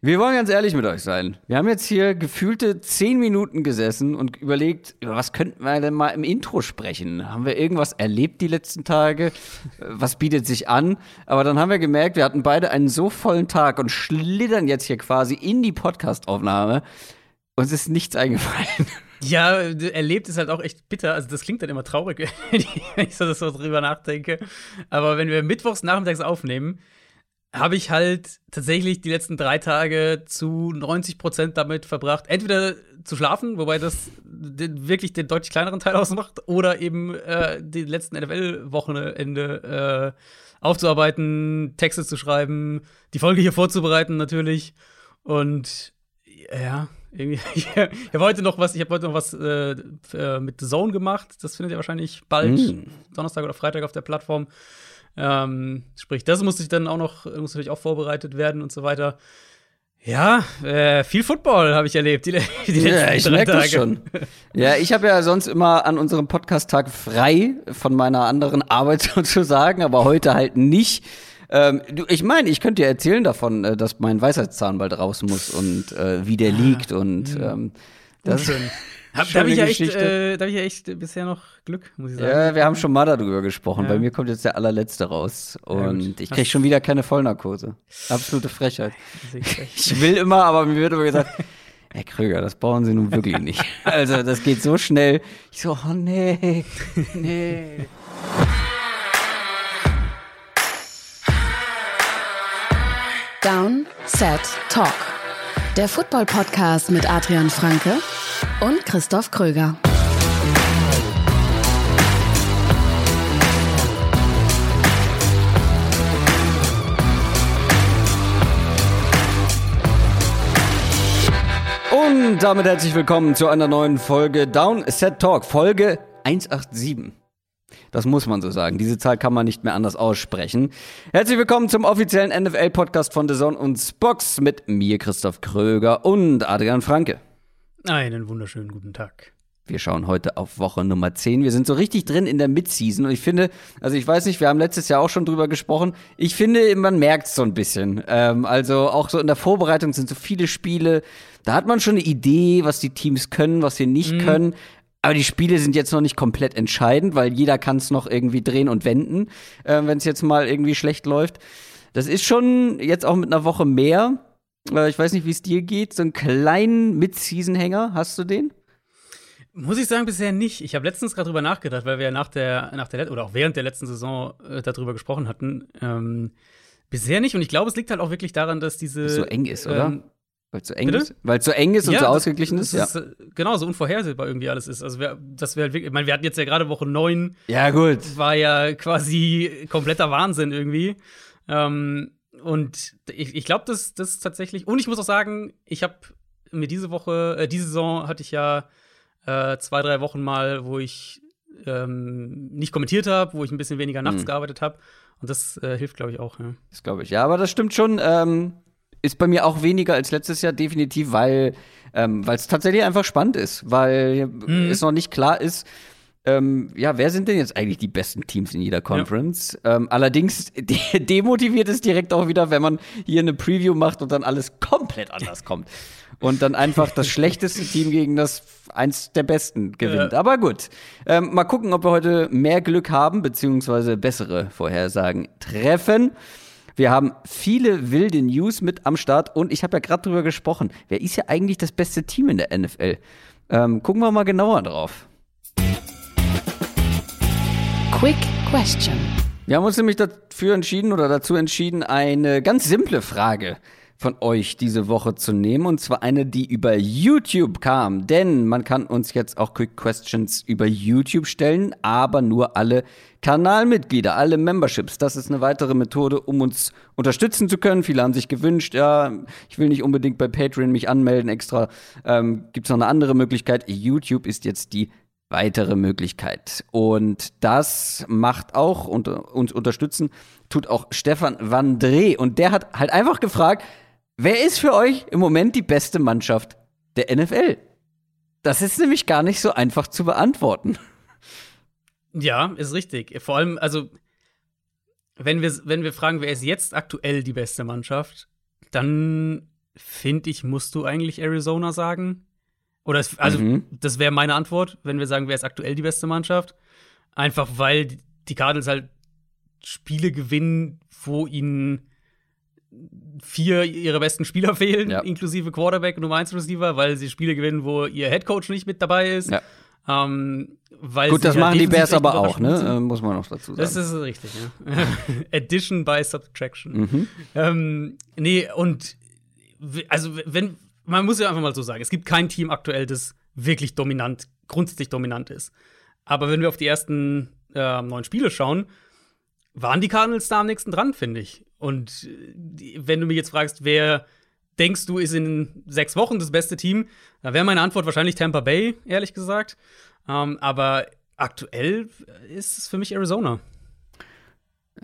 Wir wollen ganz ehrlich mit euch sein. Wir haben jetzt hier gefühlte zehn Minuten gesessen und überlegt, über was könnten wir denn mal im Intro sprechen? Haben wir irgendwas erlebt die letzten Tage? Was bietet sich an? Aber dann haben wir gemerkt, wir hatten beide einen so vollen Tag und schlittern jetzt hier quasi in die Podcastaufnahme. Uns ist nichts eingefallen. Ja, erlebt ist halt auch echt bitter. Also, das klingt dann immer traurig, wenn ich so, so drüber nachdenke. Aber wenn wir mittwochs nachmittags aufnehmen, habe ich halt tatsächlich die letzten drei Tage zu 90 Prozent damit verbracht, entweder zu schlafen, wobei das den, wirklich den deutlich kleineren Teil ausmacht, oder eben äh, die letzten NFL-Wochenende äh, aufzuarbeiten, Texte zu schreiben, die Folge hier vorzubereiten natürlich. Und ja, irgendwie, ich habe heute noch was, ich habe heute noch was äh, äh, mit The Zone gemacht. Das findet ihr wahrscheinlich bald, mm. Donnerstag oder Freitag auf der Plattform. Ähm, sprich, das musste ich dann auch noch, muss natürlich auch vorbereitet werden und so weiter. Ja, äh, viel Football habe ich erlebt, die, die letzten ja, ich merke das schon. Ja, ich habe ja sonst immer an unserem Podcast-Tag frei von meiner anderen Arbeit sozusagen, aber heute halt nicht. Ähm, du, ich meine, ich könnte dir erzählen davon, äh, dass mein Weisheitszahn bald raus muss und äh, wie der ah, liegt und hm. ähm, das ist hab, da habe ich, ja echt, äh, hab ich ja echt bisher noch Glück, muss ich sagen. Ja, wir haben schon mal darüber gesprochen. Ja. Bei mir kommt jetzt der allerletzte raus. Und ja, ich kriege schon wieder keine Vollnarkose. Absolute Frechheit. Ich will immer, aber mir wird immer gesagt, Herr Krüger, das brauchen Sie nun wirklich nicht. Also, das geht so schnell. Ich so, oh nee, nee. Down, Set, Talk. Der Football-Podcast mit Adrian Franke und Christoph Kröger. Und damit herzlich willkommen zu einer neuen Folge Down Set Talk, Folge 187. Das muss man so sagen. Diese Zahl kann man nicht mehr anders aussprechen. Herzlich willkommen zum offiziellen NFL-Podcast von The Zone und Spox mit mir, Christoph Kröger und Adrian Franke. Einen wunderschönen guten Tag. Wir schauen heute auf Woche Nummer 10. Wir sind so richtig drin in der Midseason und ich finde, also ich weiß nicht, wir haben letztes Jahr auch schon drüber gesprochen. Ich finde, man merkt es so ein bisschen. Ähm, also auch so in der Vorbereitung sind so viele Spiele. Da hat man schon eine Idee, was die Teams können, was sie nicht mhm. können. Aber die Spiele sind jetzt noch nicht komplett entscheidend, weil jeder kann es noch irgendwie drehen und wenden, äh, wenn es jetzt mal irgendwie schlecht läuft. Das ist schon jetzt auch mit einer Woche mehr. Äh, ich weiß nicht, wie es dir geht. So einen kleinen Mid-Season-Hänger, hast du den? Muss ich sagen, bisher nicht. Ich habe letztens gerade drüber nachgedacht, weil wir ja nach der, nach der oder auch während der letzten Saison äh, darüber gesprochen hatten. Ähm, bisher nicht. Und ich glaube, es liegt halt auch wirklich daran, dass diese. So eng ist, oder? Ähm, weil es so eng Bitte? ist? Weil es so eng ist und ja, so ausgeglichen das, das ist? Ja. Ist, genau, so unvorhersehbar irgendwie alles ist. Also, wir, das wäre halt wirklich, ich meine, wir hatten jetzt ja gerade Woche 9. Ja, gut. War ja quasi kompletter Wahnsinn irgendwie. Ähm, und ich, ich glaube, das, das ist tatsächlich. Und ich muss auch sagen, ich habe mir diese Woche, äh, diese Saison hatte ich ja äh, zwei, drei Wochen mal, wo ich ähm, nicht kommentiert habe, wo ich ein bisschen weniger nachts mhm. gearbeitet habe. Und das äh, hilft, glaube ich, auch. Ja. Das glaube ich. Ja, aber das stimmt schon. Ähm, ist bei mir auch weniger als letztes Jahr, definitiv, weil ähm, es tatsächlich einfach spannend ist, weil mhm. es noch nicht klar ist, ähm, ja, wer sind denn jetzt eigentlich die besten Teams in jeder Conference? Ja. Ähm, allerdings de demotiviert es direkt auch wieder, wenn man hier eine Preview macht und dann alles komplett anders kommt. Und dann einfach das schlechteste Team gegen das eins der besten gewinnt. Ja. Aber gut. Ähm, mal gucken, ob wir heute mehr Glück haben, beziehungsweise bessere Vorhersagen treffen. Wir haben viele wilde News mit am Start und ich habe ja gerade drüber gesprochen. Wer ist ja eigentlich das beste Team in der NFL? Ähm, gucken wir mal genauer drauf. Quick Question. Wir haben uns nämlich dafür entschieden oder dazu entschieden, eine ganz simple Frage von euch diese Woche zu nehmen. Und zwar eine, die über YouTube kam. Denn man kann uns jetzt auch Quick Questions über YouTube stellen, aber nur alle Kanalmitglieder, alle Memberships. Das ist eine weitere Methode, um uns unterstützen zu können. Viele haben sich gewünscht, ja, ich will nicht unbedingt bei Patreon mich anmelden extra. Ähm, Gibt es noch eine andere Möglichkeit? YouTube ist jetzt die weitere Möglichkeit. Und das macht auch und uns unterstützen, tut auch Stefan Vandré. Und der hat halt einfach gefragt, Wer ist für euch im Moment die beste Mannschaft der NFL? Das ist nämlich gar nicht so einfach zu beantworten. Ja, ist richtig. Vor allem, also, wenn wir, wenn wir fragen, wer ist jetzt aktuell die beste Mannschaft, dann finde ich, musst du eigentlich Arizona sagen. Oder es, also, Mhm. das wäre meine Antwort, wenn wir sagen, wer ist aktuell die beste Mannschaft. Einfach weil die- Cardinals halt Spiele gewinnen, wo ihnen vier ihrer besten Spieler fehlen, Ja. inklusive Quarterback und Nummer 1 Receiver, weil sie Spiele gewinnen, wo ihr Headcoach nicht mit dabei ist. Ja. Ähm, Gut, das halt machen die Bears aber auch, ne? Äh, muss man noch dazu sagen. Das ist richtig, ja. Addition by Subtraction. mhm. Ähm, nee, und also wenn, man muss ja einfach mal so sagen, es gibt kein Team aktuell, das wirklich dominant, grundsätzlich dominant ist. Aber wenn wir auf die ersten äh, neun Spiele schauen, waren die Cardinals da am nächsten dran, finde ich. Und äh, wenn du mich jetzt fragst, wer denkst du ist in sechs Wochen das beste Team, da wäre meine Antwort wahrscheinlich Tampa Bay, ehrlich gesagt. Ähm, aber aktuell ist es für mich Arizona.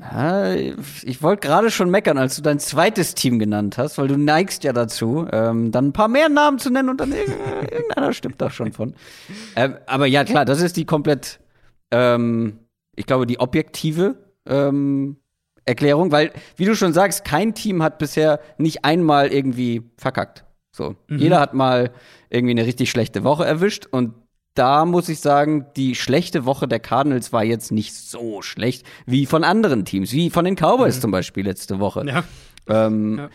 Ja, ich wollte gerade schon meckern, als du dein zweites Team genannt hast, weil du neigst ja dazu, ähm, dann ein paar mehr Namen zu nennen und dann irg- irgendeiner stimmt da schon von. Ähm, aber ja, klar, das ist die komplett, ähm, ich glaube, die objektive ähm, Erklärung, weil, wie du schon sagst, kein Team hat bisher nicht einmal irgendwie verkackt. So, jeder hat mal irgendwie eine richtig schlechte Woche erwischt und da muss ich sagen, die schlechte Woche der Cardinals war jetzt nicht so schlecht wie von anderen Teams, wie von den Cowboys zum Beispiel letzte Woche. Ja. Ähm, Ja.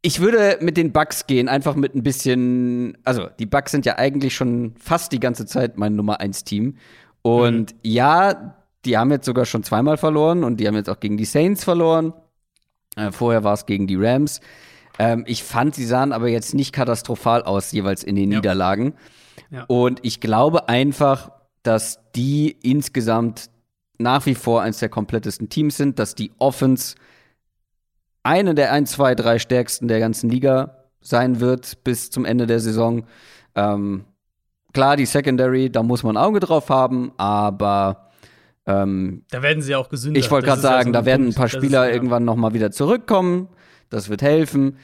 Ich würde mit den Bucks gehen, einfach mit ein bisschen, also die Bucks sind ja eigentlich schon fast die ganze Zeit mein Nummer 1 Team. Und ja, die haben jetzt sogar schon zweimal verloren und die haben jetzt auch gegen die Saints verloren. Äh, vorher war es gegen die Rams. Ähm, ich fand, sie sahen aber jetzt nicht katastrophal aus, jeweils in den Ja. Niederlagen. Ja. Und ich glaube einfach, dass die insgesamt nach wie vor eines der komplettesten Teams sind, dass die Offense eine der ein, zwei, drei stärksten der ganzen Liga sein wird bis zum Ende der Saison. Ähm, klar, die Secondary, da muss man ein Auge drauf haben, aber ähm, Da werden sie auch gesünder. ich wollte gerade ist ja sagen, so da werden ein paar Das ist, Spieler ja. irgendwann noch mal wieder zurückkommen. Das wird helfen.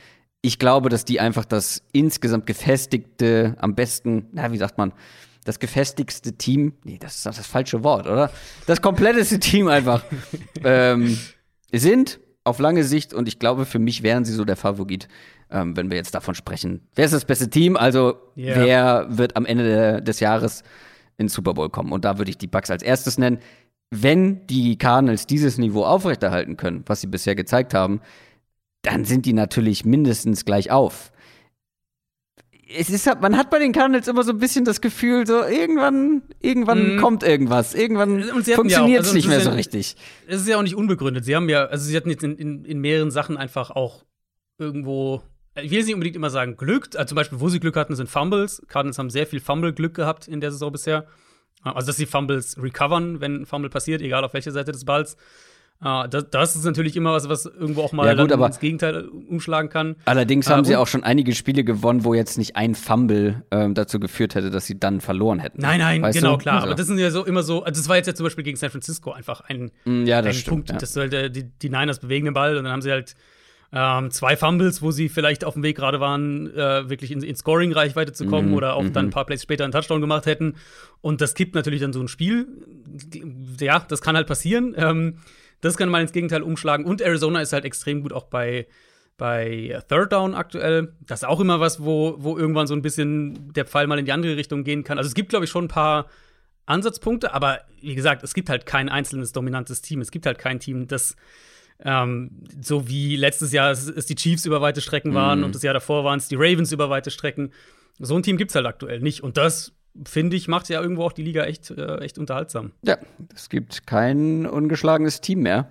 Ich glaube, dass die einfach das insgesamt gefestigte, am besten, na, wie sagt man, das gefestigste Team, nee, das ist das falsche Wort, oder? Das kompletteste Team einfach ähm, sind auf lange Sicht und ich glaube, für mich wären sie so der Favorit, ähm, wenn wir jetzt davon sprechen. Wer ist das beste Team? Also, Ja. wer wird am Ende der, des Jahres ins Super Bowl kommen? Und da würde ich die Bucks als erstes nennen. Wenn die Cardinals dieses Niveau aufrechterhalten können, was sie bisher gezeigt haben, dann sind die natürlich mindestens gleich auf. Es ist, halt- man hat bei den Cardinals immer so ein bisschen das Gefühl, so irgendwann, irgendwann Mhm. kommt irgendwas, irgendwann hatten ja funktioniert es also nicht mehr so ja- richtig. Es ist ja auch nicht unbegründet. Sie haben ja, also sie hatten jetzt in, in, in mehreren Sachen einfach auch irgendwo, ich will jetzt nicht unbedingt immer sagen Glück, also zum Beispiel, wo sie Glück hatten, sind Fumbles. Cardinals haben sehr viel Fumble-Glück gehabt in der Saison bisher. Also, dass sie Fumbles recovern, wenn ein Fumble passiert, egal auf welcher Seite des Balls. Äh, das, das ist natürlich immer was, was irgendwo auch mal Ja, gut, ins Gegenteil umschlagen kann. Allerdings Äh, haben sie und- auch schon einige Spiele gewonnen, wo jetzt nicht ein Fumble ähm, dazu geführt hätte, dass sie dann verloren hätten. Nein, nein, Weißt genau, du? klar. Also, Aber das sind ja so immer so, also das war jetzt ja zum Beispiel gegen San Francisco einfach ein, mm, ja, das ein stimmt. Punkt, ja. dass du halt, äh, die, die Niners bewegen den Ball und dann haben sie halt ähm, zwei Fumbles, wo sie vielleicht auf dem Weg gerade waren, äh, wirklich in, in Scoring-Reichweite zu kommen Mhm, oder auch dann ein paar Plays später einen Touchdown gemacht hätten. Und das kippt natürlich dann so ein Spiel. Ja, das kann halt passieren. Ähm, das kann mal ins Gegenteil umschlagen. Und Arizona ist halt extrem gut auch bei, bei Third Down aktuell. Das ist auch immer was, wo, wo irgendwann so ein bisschen der Pfeil mal in die andere Richtung gehen kann. Also es gibt, glaube ich, schon ein paar Ansatzpunkte, aber wie gesagt, es gibt halt kein einzelnes dominantes Team. Es gibt halt kein Team, das ähm, so wie letztes Jahr es, es die Chiefs über weite Strecken waren und das Jahr davor waren es die Ravens über weite Strecken. So ein Team gibt es halt aktuell nicht. Und das, finde ich, macht ja irgendwo auch die Liga echt, äh, echt unterhaltsam. Ja, es gibt kein ungeschlagenes Team mehr.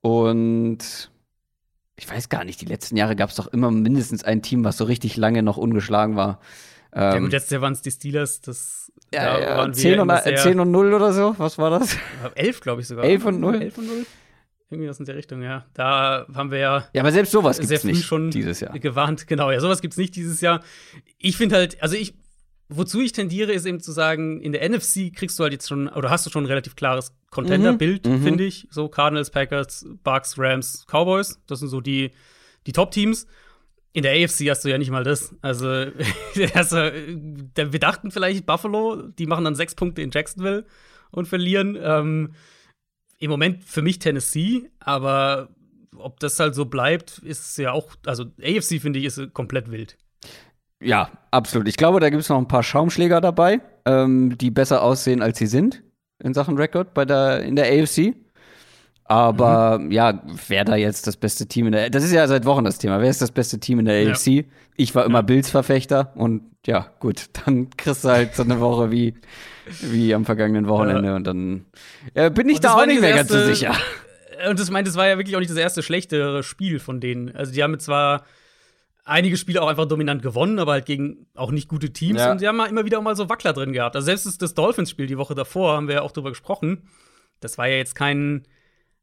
Und ich weiß gar nicht, die letzten Jahre gab es doch immer mindestens ein Team, was so richtig lange noch ungeschlagen war. ja, Ähm, gut, letztes Jahr waren es die Steelers. Das, ja, da ja, waren wir 10, und, immer sehr- 10 und 0 oder so, was war das? 11, glaube ich sogar. 11 und 0? 11 und 0? Irgendwie was in der Richtung, ja. Da haben wir ja Ja, aber selbst sowas gibt's früh nicht schon dieses Jahr. gewarnt. Genau, ja, sowas gibt's nicht dieses Jahr. Ich finde halt, also ich, wozu ich tendiere, ist eben zu sagen, in der NFC kriegst du halt jetzt schon, oder hast du schon ein relativ klares Contender-Bild, Mhm, mhm. finde ich. So Cardinals, Packers, Bucks, Rams, Cowboys. Das sind so die, die Top-Teams. In der AFC hast du ja nicht mal das. Also, also wir dachten vielleicht Buffalo, die machen dann sechs Punkte in Jacksonville und verlieren. Ähm, Im Moment für mich Tennessee, aber ob das halt so bleibt, ist ja auch, also AFC finde ich, ist komplett wild. Ja, absolut. Ich glaube, da gibt es noch ein paar Schaumschläger dabei, ähm, die besser aussehen, als sie sind in Sachen Rekord bei der, in der AFC. Aber mhm. ja, wer da jetzt das beste Team in der Das ist ja seit Wochen das Thema. Wer ist das beste Team in der ja. AFC? Ich war immer ja. Bills-Verfechter und ja, gut, dann kriegst du halt so eine Woche wie, wie am vergangenen Wochenende ja. und dann äh, bin ich da auch nicht mehr erste, ganz so sicher. Und das meint, das war ja wirklich auch nicht das erste schlechtere Spiel von denen. Also die haben zwar einige Spiele auch einfach dominant gewonnen, aber halt gegen auch nicht gute Teams. Ja. Und sie haben immer wieder auch mal so Wackler drin gehabt. Also selbst das, das Dolphins-Spiel die Woche davor, haben wir ja auch drüber gesprochen. Das war ja jetzt kein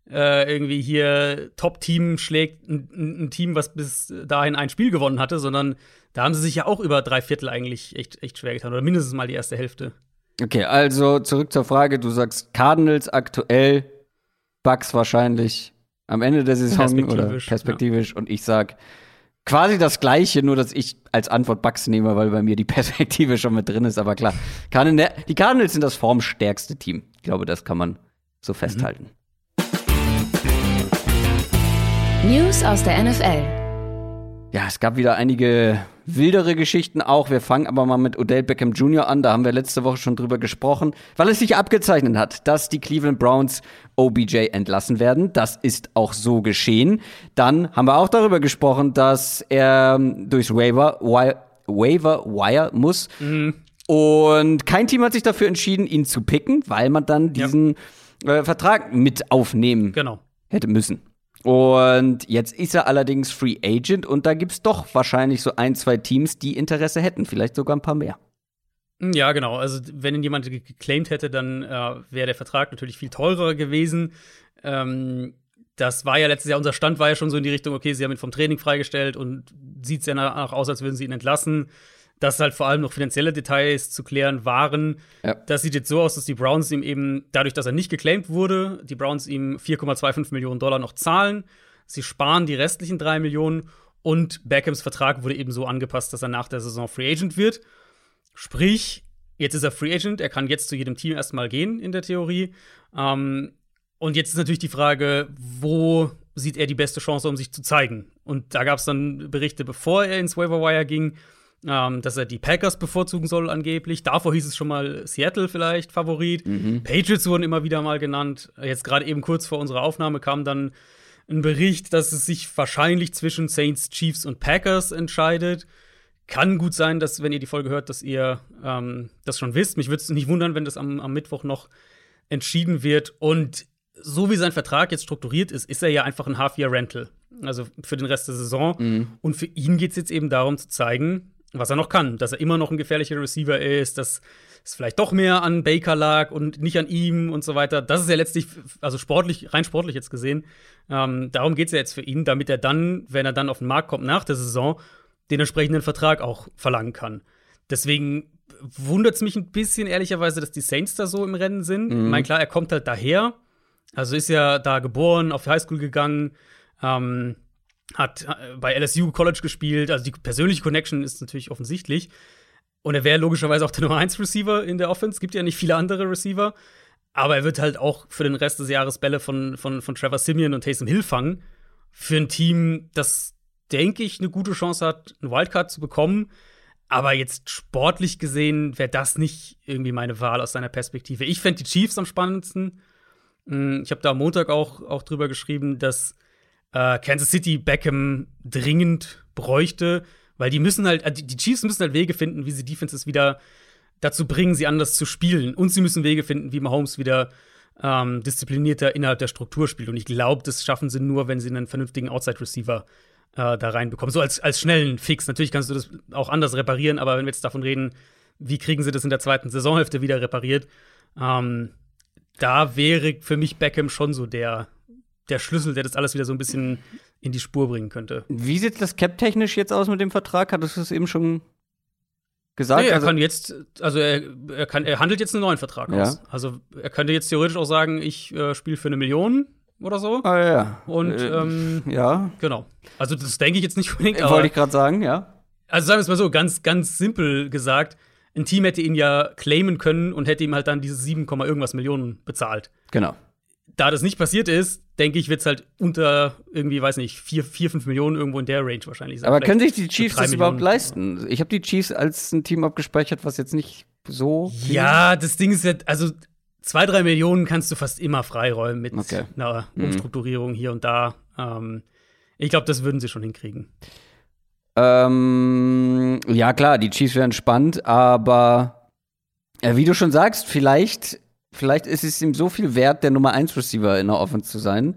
äh, irgendwie hier Top-Team schlägt ein, ein, Team, was bis dahin ein Spiel gewonnen hatte, sondern da haben sie sich ja auch über drei Viertel eigentlich echt, echt schwer getan. Oder mindestens mal die erste Hälfte. Okay, also zurück zur Frage. Du sagst Cardinals aktuell, Bucks wahrscheinlich am Ende der Saison perspektivisch, oder perspektivisch. Ja. Und ich sag quasi das Gleiche, nur dass ich als Antwort Bucks nehme, weil bei mir die Perspektive schon mit drin ist. Aber klar, die Cardinals sind das formstärkste Team. Ich glaube, das kann man so festhalten. News aus der NFL. Ja, es gab wieder einige wildere Geschichten auch. Wir fangen aber mal mit Odell Beckham Jr. an. Da haben wir letzte Woche schon drüber gesprochen, weil es sich abgezeichnet hat, dass die Cleveland Browns OBJ entlassen werden. Das ist auch so geschehen. Dann haben wir auch darüber gesprochen, dass er durchs Waiver, Waiver Wire muss. Mhm. Und kein Team hat sich dafür entschieden, ihn zu picken, weil man dann diesen ja. äh, Vertrag mit aufnehmen genau. hätte müssen. Und jetzt ist er allerdings Free Agent und da gibt es doch wahrscheinlich so ein, zwei Teams, die Interesse hätten, vielleicht sogar ein paar mehr. Ja, genau. Also, wenn ihn jemand geclaimed hätte, dann äh, wäre der Vertrag natürlich viel teurer gewesen. Ähm, das war ja letztes Jahr, unser Stand war ja schon so in die Richtung, okay, sie haben ihn vom Training freigestellt und sieht es ja danach aus, als würden sie ihn entlassen dass halt vor allem noch finanzielle Details zu klären waren. Ja. Das sieht jetzt so aus, dass die Browns ihm eben, dadurch, dass er nicht geclaimed wurde, die Browns ihm 4,25 Millionen Dollar noch zahlen. Sie sparen die restlichen 3 Millionen und Beckhams Vertrag wurde eben so angepasst, dass er nach der Saison Free Agent wird. Sprich, jetzt ist er Free Agent, er kann jetzt zu jedem Team erstmal gehen in der Theorie. Ähm, und jetzt ist natürlich die Frage, wo sieht er die beste Chance, um sich zu zeigen? Und da gab es dann Berichte, bevor er ins Waiver Wire ging, ähm, dass er die Packers bevorzugen soll angeblich. Davor hieß es schon mal Seattle vielleicht Favorit. Mhm. Patriots wurden immer wieder mal genannt. Jetzt gerade eben kurz vor unserer Aufnahme kam dann ein Bericht, dass es sich wahrscheinlich zwischen Saints, Chiefs und Packers entscheidet. Kann gut sein, dass, wenn ihr die Folge hört, dass ihr ähm, das schon wisst. Mich würde es nicht wundern, wenn das am, am Mittwoch noch entschieden wird. Und so wie sein Vertrag jetzt strukturiert ist, ist er ja einfach ein Half-Year-Rental. Also für den Rest der Saison. Mhm. Und für ihn geht es jetzt eben darum zu zeigen, was er noch kann, dass er immer noch ein gefährlicher Receiver ist, dass es vielleicht doch mehr an Baker lag und nicht an ihm und so weiter. Das ist ja letztlich, also sportlich, rein sportlich jetzt gesehen. Ähm, darum geht es ja jetzt für ihn, damit er dann, wenn er dann auf den Markt kommt nach der Saison, den entsprechenden Vertrag auch verlangen kann. Deswegen wundert es mich ein bisschen, ehrlicherweise, dass die Saints da so im Rennen sind. Mhm. Ich meine, klar, er kommt halt daher. Also ist ja da geboren, auf die Highschool gegangen. Ähm, hat äh, bei LSU College gespielt, also die persönliche Connection ist natürlich offensichtlich. Und er wäre logischerweise auch der Nummer 1 Receiver in der Offense. Gibt ja nicht viele andere Receiver. Aber er wird halt auch für den Rest des Jahres Bälle von, von, von Trevor Simeon und Taysom Hill fangen. Für ein Team, das, denke ich, eine gute Chance hat, einen Wildcard zu bekommen. Aber jetzt sportlich gesehen wäre das nicht irgendwie meine Wahl aus seiner Perspektive. Ich fände die Chiefs am spannendsten. Hm, ich habe da am Montag auch, auch drüber geschrieben, dass äh, Kansas City Beckham dringend bräuchte, weil die müssen halt, äh, die Chiefs müssen halt Wege finden, wie sie Defenses wieder dazu bringen, sie anders zu spielen. Und sie müssen Wege finden, wie Mahomes wieder ähm, disziplinierter innerhalb der Struktur spielt. Und ich glaube, das schaffen sie nur, wenn sie einen vernünftigen Outside-Receiver äh, da reinbekommen. So als, als schnellen Fix. Natürlich kannst du das auch anders reparieren, aber wenn wir jetzt davon reden, wie kriegen sie das in der zweiten Saisonhälfte wieder repariert, ähm, da wäre für mich Beckham schon so der, der Schlüssel, der das alles wieder so ein bisschen in die Spur bringen könnte. Wie sieht das cap-technisch jetzt aus mit dem Vertrag? Hattest du es eben schon gesagt? Nee, er also kann jetzt, also er, er, kann, er handelt jetzt einen neuen Vertrag ja. aus. Also er könnte jetzt theoretisch auch sagen, ich äh, spiele für eine Million oder so. Ah ja. Und äh, ähm, ja. Genau. Also das denke ich jetzt nicht unbedingt. Wollte ich gerade sagen, ja. Also sagen wir es mal so, ganz, ganz simpel gesagt, ein Team hätte ihn ja claimen können und hätte ihm halt dann diese 7, irgendwas Millionen bezahlt. Genau da das nicht passiert ist, denke ich, wird es halt unter irgendwie, weiß nicht, 4, 4, 5 Millionen irgendwo in der Range wahrscheinlich sein. Aber können sich die Chiefs drei das überhaupt Millionen. leisten? Ich habe die Chiefs als ein Team abgespeichert, was jetzt nicht so. Ja, das Ding ist ja, also zwei, drei Millionen kannst du fast immer freiräumen mit Okay. einer Mhm. Umstrukturierung hier und da. Ähm, ich glaube, das würden sie schon hinkriegen. Ähm, ja, klar, die Chiefs wären spannend, aber äh, wie du schon sagst, vielleicht, vielleicht ist es ihm so viel wert, der Nummer 1 Receiver in der Offense zu sein,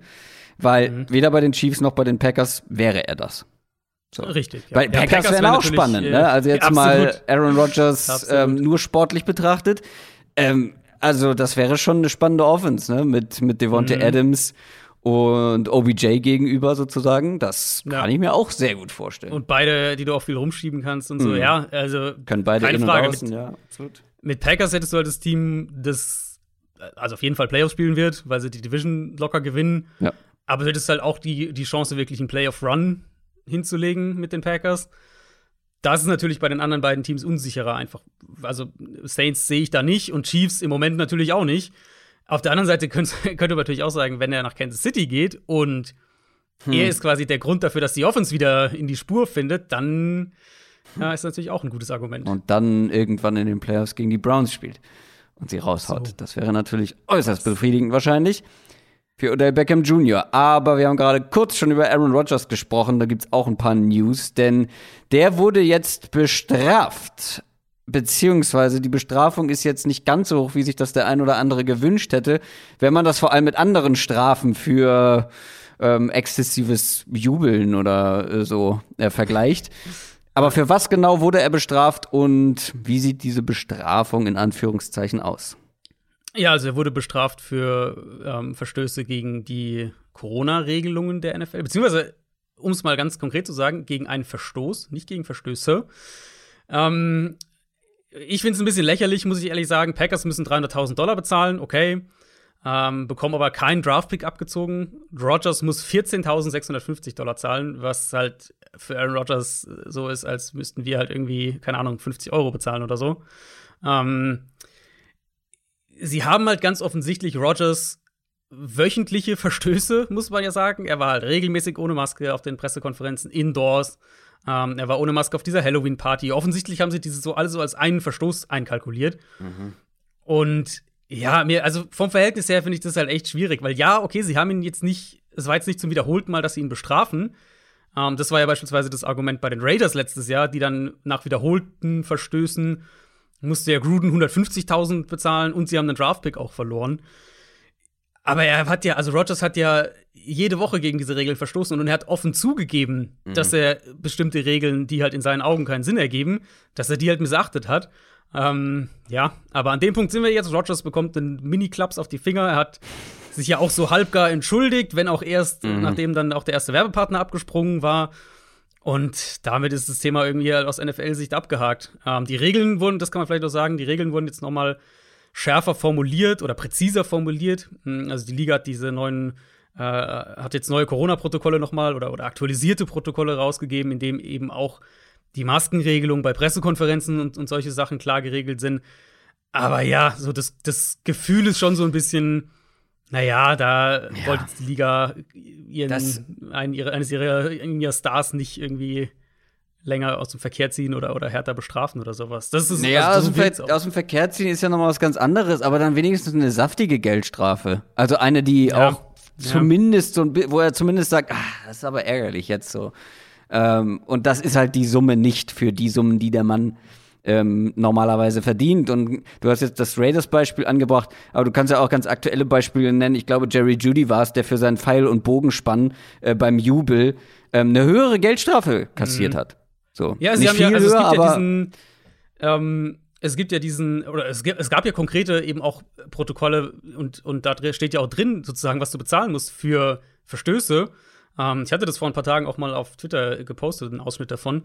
weil Mhm. weder bei den Chiefs noch bei den Packers wäre er das. So. Richtig. ja. Bei Ja, Packers, wären wär auch spannend, äh, ne? Also jetzt absolut. mal Aaron Rodgers ähm, nur sportlich betrachtet. Ähm, also das wäre schon eine spannende Offense, ne? Mit, mit Devontae Mhm. Adams und OBJ gegenüber sozusagen. Das Ja. kann ich mir auch sehr gut vorstellen. Und beide, die du auch viel rumschieben kannst und so, Mhm. ja, also Können beide keine in Frage. außen, Mit, ja, absolut. mit Packers hättest du halt das Team, das also auf jeden Fall Playoffs spielen wird, weil sie die Division locker gewinnen. Ja. Aber du hättest halt auch die, die Chance, wirklich einen Playoff-Run hinzulegen mit den Packers. Das ist natürlich bei den anderen beiden Teams unsicherer einfach. Also Saints sehe ich da nicht und Chiefs im Moment natürlich auch nicht. Auf der anderen Seite könnte, könnte man natürlich auch sagen, wenn er nach Kansas City geht und er ist quasi der Grund dafür, dass die Offense wieder in die Spur findet, dann ja, ist natürlich auch ein gutes Argument. Und dann irgendwann in den Playoffs gegen die Browns spielt und sie raushaut. So. Das wäre natürlich äußerst befriedigend wahrscheinlich für Odell Beckham Jr. Aber wir haben gerade kurz schon über Aaron Rodgers gesprochen. Da gibt's auch ein paar News, denn der wurde jetzt bestraft. Beziehungsweise die Bestrafung ist jetzt nicht ganz so hoch, wie sich das der ein oder andere gewünscht hätte, wenn man das vor allem mit anderen Strafen für ähm, exzessives Jubeln oder äh, so äh, vergleicht. Aber für was genau wurde er bestraft und wie sieht diese Bestrafung in Anführungszeichen aus? Ja, also er wurde bestraft für ähm, Verstöße gegen die Corona-Regelungen der NFL, beziehungsweise, um es mal ganz konkret zu sagen, gegen einen Verstoß, nicht gegen Verstöße. Ähm, ich finde es ein bisschen lächerlich, muss ich ehrlich sagen. Packers müssen 300.000 Dollar bezahlen, okay. Ähm, bekommen aber keinen Draftpick abgezogen. Rodgers muss 14.650 Dollar zahlen, was halt für Aaron Rodgers so ist, als müssten wir halt irgendwie, keine Ahnung, 50 Euro bezahlen oder so. Ähm, sie haben halt ganz offensichtlich Rogers wöchentliche Verstöße, muss man ja sagen. Er war halt regelmäßig ohne Maske auf den Pressekonferenzen, indoors. Ähm, er war ohne Maske auf dieser Halloween-Party. Offensichtlich haben sie diese so alles so als einen Verstoß einkalkuliert. Und ja, mir, also vom Verhältnis her finde ich das halt echt schwierig, weil ja, okay, sie haben ihn jetzt nicht, es war jetzt nicht zum wiederholten Mal, dass sie ihn bestrafen. Ähm, das war ja beispielsweise das Argument bei den Raiders letztes Jahr, die dann nach wiederholten Verstößen musste ja Gruden 150.000 bezahlen und sie haben den Draftpick auch verloren. Aber er hat ja, also Rogers hat ja jede Woche gegen diese Regel verstoßen und er hat offen zugegeben, dass er bestimmte Regeln, die halt in seinen Augen keinen Sinn ergeben, dass er die halt missachtet hat. Ähm, ja, aber an dem Punkt sind wir jetzt. Rogers bekommt einen Mini-Klaps auf die Finger. Er hat sich ja auch so halbgar entschuldigt, wenn auch erst, nachdem dann auch der erste Werbepartner abgesprungen war. Und damit ist das Thema irgendwie halt aus NFL-Sicht abgehakt. Ähm, die Regeln wurden, das kann man vielleicht auch sagen, die Regeln wurden jetzt noch mal schärfer formuliert oder präziser formuliert. Hm, Also die Liga hat diese neuen, äh, hat jetzt neue Corona-Protokolle noch mal oder, oder aktualisierte Protokolle rausgegeben, in dem eben auch die Maskenregelung bei Pressekonferenzen und, und solche Sachen klar geregelt sind. Aber ja, so das, das Gefühl ist schon so ein bisschen, naja, da Ja. wollte die Liga ihren, Das- einen, ihrer, eines ihrer, ihrer Stars nicht irgendwie länger aus dem Verkehr ziehen oder, oder härter bestrafen oder sowas. Das ist Naja, also aus, so dem aus dem Verkehr ziehen ist ja noch mal was ganz anderes, aber dann wenigstens eine saftige Geldstrafe. Also eine, die Ja. auch zumindest so ein wo er zumindest sagt, ah, das ist aber ärgerlich jetzt so. Ähm, und das ist halt die Summe nicht für die Summen, die der Mann ähm, normalerweise verdient. Und du hast jetzt das Raiders-Beispiel angebracht, aber du kannst ja auch ganz aktuelle Beispiele nennen. Ich glaube, Jerry Judy war es, der für seinen Pfeil- und Bogenspann äh, beim Jubel ähm, eine höhere Geldstrafe kassiert hat. So. Mhm. Ja, sie Nicht haben ja, also es höher, gibt ja diesen, ähm, es gibt ja diesen, oder es, es gab ja konkrete eben auch Protokolle und, und da steht ja auch drin, sozusagen, was du bezahlen musst für Verstöße. Ähm, ich hatte das vor ein paar Tagen auch mal auf Twitter gepostet, einen Ausschnitt davon.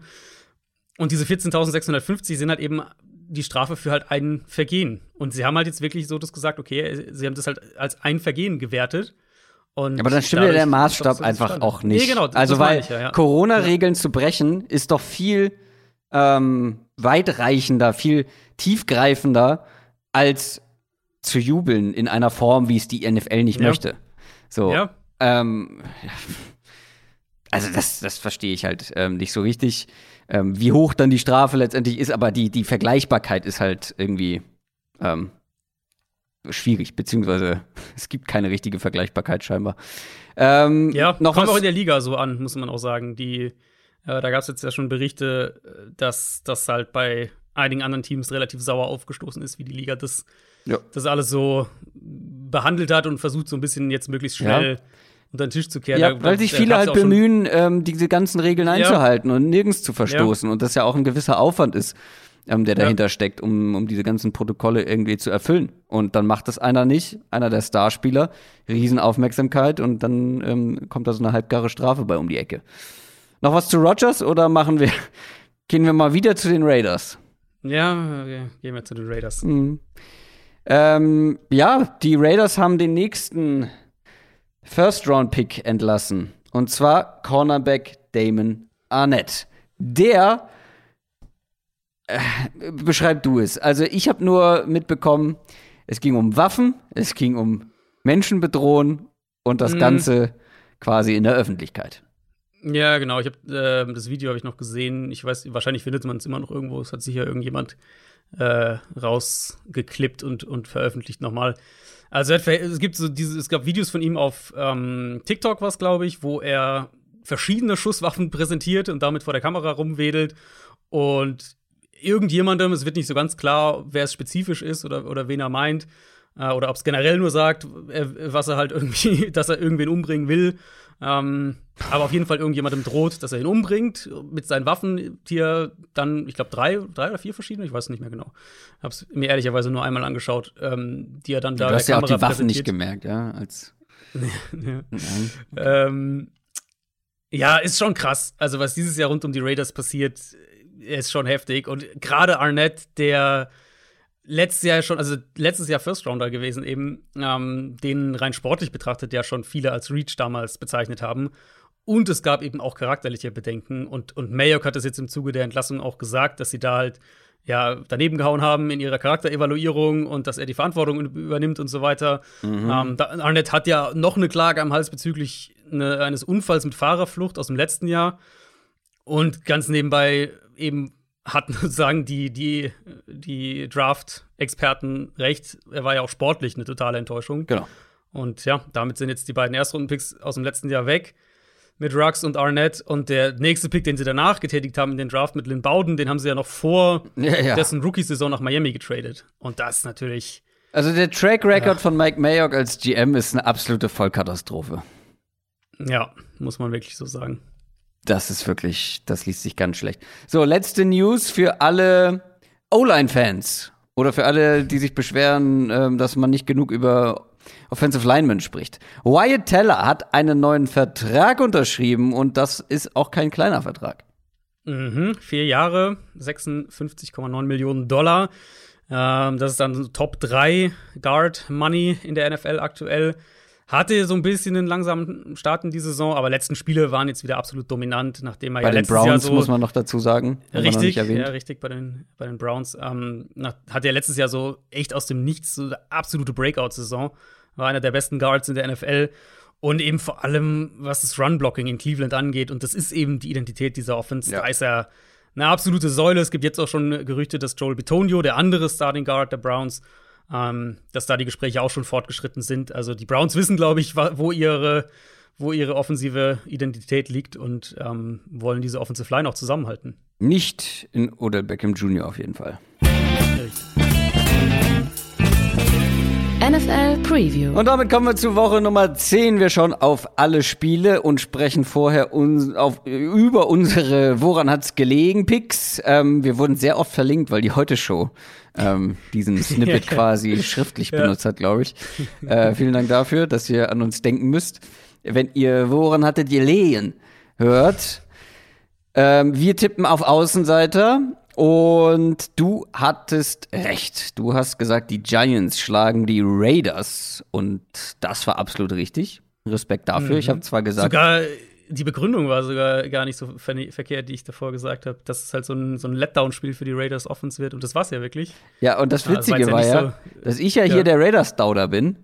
Und diese 14.650 sind halt eben die Strafe für halt ein Vergehen. Und sie haben halt jetzt wirklich so das gesagt, okay, sie haben das halt als ein Vergehen gewertet. Und Aber dann stimmt ja der Maßstab einfach auch nicht. Nee, genau, also weil ja, ja. Corona-Regeln zu brechen ist doch viel ähm, weitreichender, viel tiefgreifender als zu jubeln in einer Form, wie es die NFL nicht Ja. möchte. So. Ja. Ähm, also das, das verstehe ich halt ähm, nicht so richtig, ähm, wie hoch dann die Strafe letztendlich ist, aber die, die Vergleichbarkeit ist halt irgendwie ähm, schwierig, beziehungsweise es gibt keine richtige Vergleichbarkeit scheinbar. Ähm, Ja, noch kommt was? auch in der Liga so an, muss man auch sagen. Die, äh, da gab es jetzt ja schon Berichte, äh, dass das halt bei einigen anderen Teams relativ sauer aufgestoßen ist, wie die Liga das, Ja. das alles so behandelt hat und versucht so ein bisschen jetzt möglichst schnell unter den Tisch zu kehren. Ja, Da- weil sich viele halt bemühen, ähm, diese ganzen Regeln einzuhalten und nirgends zu verstoßen und das ja auch ein gewisser Aufwand ist, ähm, der Ja. dahinter steckt, um, um diese ganzen Protokolle irgendwie zu erfüllen. Und dann macht das einer nicht, einer der Starspieler, Riesenaufmerksamkeit und dann ähm, kommt da so eine halbgare Strafe bei um die Ecke. Noch was zu Rogers oder machen wir, gehen wir mal wieder zu den Raiders? Ja, okay. gehen wir zu den Raiders. Ähm, ja, die Raiders haben den nächsten First-Round-Pick entlassen. Und zwar Cornerback Damon Arnett. Der, äh, beschreib du es. Also ich habe nur mitbekommen, es ging um Waffen, es ging um Menschen bedrohen und das Mhm. Ganze quasi in der Öffentlichkeit. Ja, genau. Ich habe äh, das Video habe ich noch gesehen. Ich weiß, wahrscheinlich findet man es immer noch irgendwo. Es hat sicher irgendjemand äh, rausgeklippt und, und veröffentlicht nochmal. Also es gibt so diese, es gab Videos von ihm auf ähm, TikTok, was glaube ich, wo er verschiedene Schusswaffen präsentiert und damit vor der Kamera rumwedelt. Und irgendjemandem, es wird nicht so ganz klar, wer es spezifisch ist oder, oder wen er meint, oder ob es generell nur sagt, äh, was er halt irgendwie, dass er irgendwen umbringen will. Ähm, aber auf jeden Fall irgendjemandem droht, dass er ihn umbringt mit seinen Waffen, die er dann, ich glaube, drei, drei oder vier verschiedene, ich weiß nicht mehr genau. Hab's mir ehrlicherweise nur einmal angeschaut, ähm, die er dann da du hast ja auch die Waffen nicht gemerkt, ja, als ja. Ähm, ja, ist schon krass. Also, was dieses Jahr rund um die Raiders passiert, ist schon heftig. Und gerade Arnett, der letztes Jahr schon, also letztes Jahr First Rounder gewesen, eben, ähm, den rein sportlich betrachtet ja schon viele als Reach damals bezeichnet haben. Und es gab eben auch charakterliche Bedenken. Und, und Mayock hat es jetzt im Zuge der Entlassung auch gesagt, dass sie da halt ja daneben gehauen haben in ihrer Charakterevaluierung und dass er die Verantwortung übernimmt und so weiter. Ähm, da, Arnett hat ja noch eine Klage am Hals bezüglich ne, eines Unfalls mit Fahrerflucht aus dem letzten Jahr. Und ganz nebenbei eben hatten sozusagen die, die, die Draft-Experten recht. Er war ja auch sportlich eine totale Enttäuschung. Genau. Und ja, damit sind jetzt die beiden Erstrunden-Picks aus dem letzten Jahr weg. Mit Rux und Arnett. Und der nächste Pick, den sie danach getätigt haben in den Draft mit Lynn Bowden, den haben sie ja noch vor Ja, ja. dessen Rookie-Saison nach Miami getradet. Und das ist natürlich. Also der Track Record von Mike Mayock als GM ist eine absolute Vollkatastrophe. Ja, muss man wirklich so sagen. Das ist wirklich, das liest sich ganz schlecht. So, letzte News für alle O-Line-Fans oder für alle, die sich beschweren, ähm, dass man nicht genug über Offensive Linemen spricht. Wyatt Teller hat einen neuen Vertrag unterschrieben und das ist auch kein kleiner Vertrag. Mhm, vier Jahre, 56,9 Millionen Dollar. Ähm, das ist dann Top 3 Guard Money in der NFL aktuell. Hatte so ein bisschen einen langsamen Start in die Saison, aber letzten Spiele waren jetzt wieder absolut dominant, nachdem er Bei ja den letztes Jahr Browns so muss man noch dazu sagen. Richtig, ja, richtig, bei den, bei den Browns. Ähm, nach, hat er letztes Jahr so echt aus dem Nichts so eine absolute Breakout-Saison. War einer der besten Guards in der NFL. Und eben vor allem, was das Run-Blocking in Cleveland angeht. Und das ist eben die Identität dieser Offense. Ja. Da ist er eine absolute Säule. Es gibt jetzt auch schon Gerüchte, dass Joel Bitonio, der andere Starting Guard der Browns, ähm, dass da die Gespräche auch schon fortgeschritten sind. Also die Browns wissen, glaube ich, wo ihre, wo ihre offensive Identität liegt und ähm, wollen diese Offensive Line auch zusammenhalten. Nicht in Odell Beckham Jr. auf jeden Fall. NFL Preview. Und damit kommen wir zu Woche Nummer 10. Wir schauen auf alle Spiele und sprechen vorher uns auf, über unsere Woran hat's gelegen Picks. Ähm, wir wurden sehr oft verlinkt, weil die Heute-Show ähm, diesen Snippet quasi schriftlich Ja. benutzt hat, glaube ich. Äh, vielen Dank dafür, dass ihr an uns denken müsst. Wenn ihr Woran hattet ihr lehen hört, ähm, wir tippen auf Außenseiter und du hattest recht. Du hast gesagt, die Giants schlagen die Raiders und das war absolut richtig. Respekt dafür. Ich habe zwar gesagt, Sogar, die Begründung war sogar gar nicht so ver verkehrt, die ich davor gesagt habe, dass es halt so ein, so ein Letdown-Spiel für die Raiders Offense wird. Und das war es ja wirklich. Ja, und das Witzige ja, war, ja, so, dass ich ja, ja. hier der Raiders-Dauder bin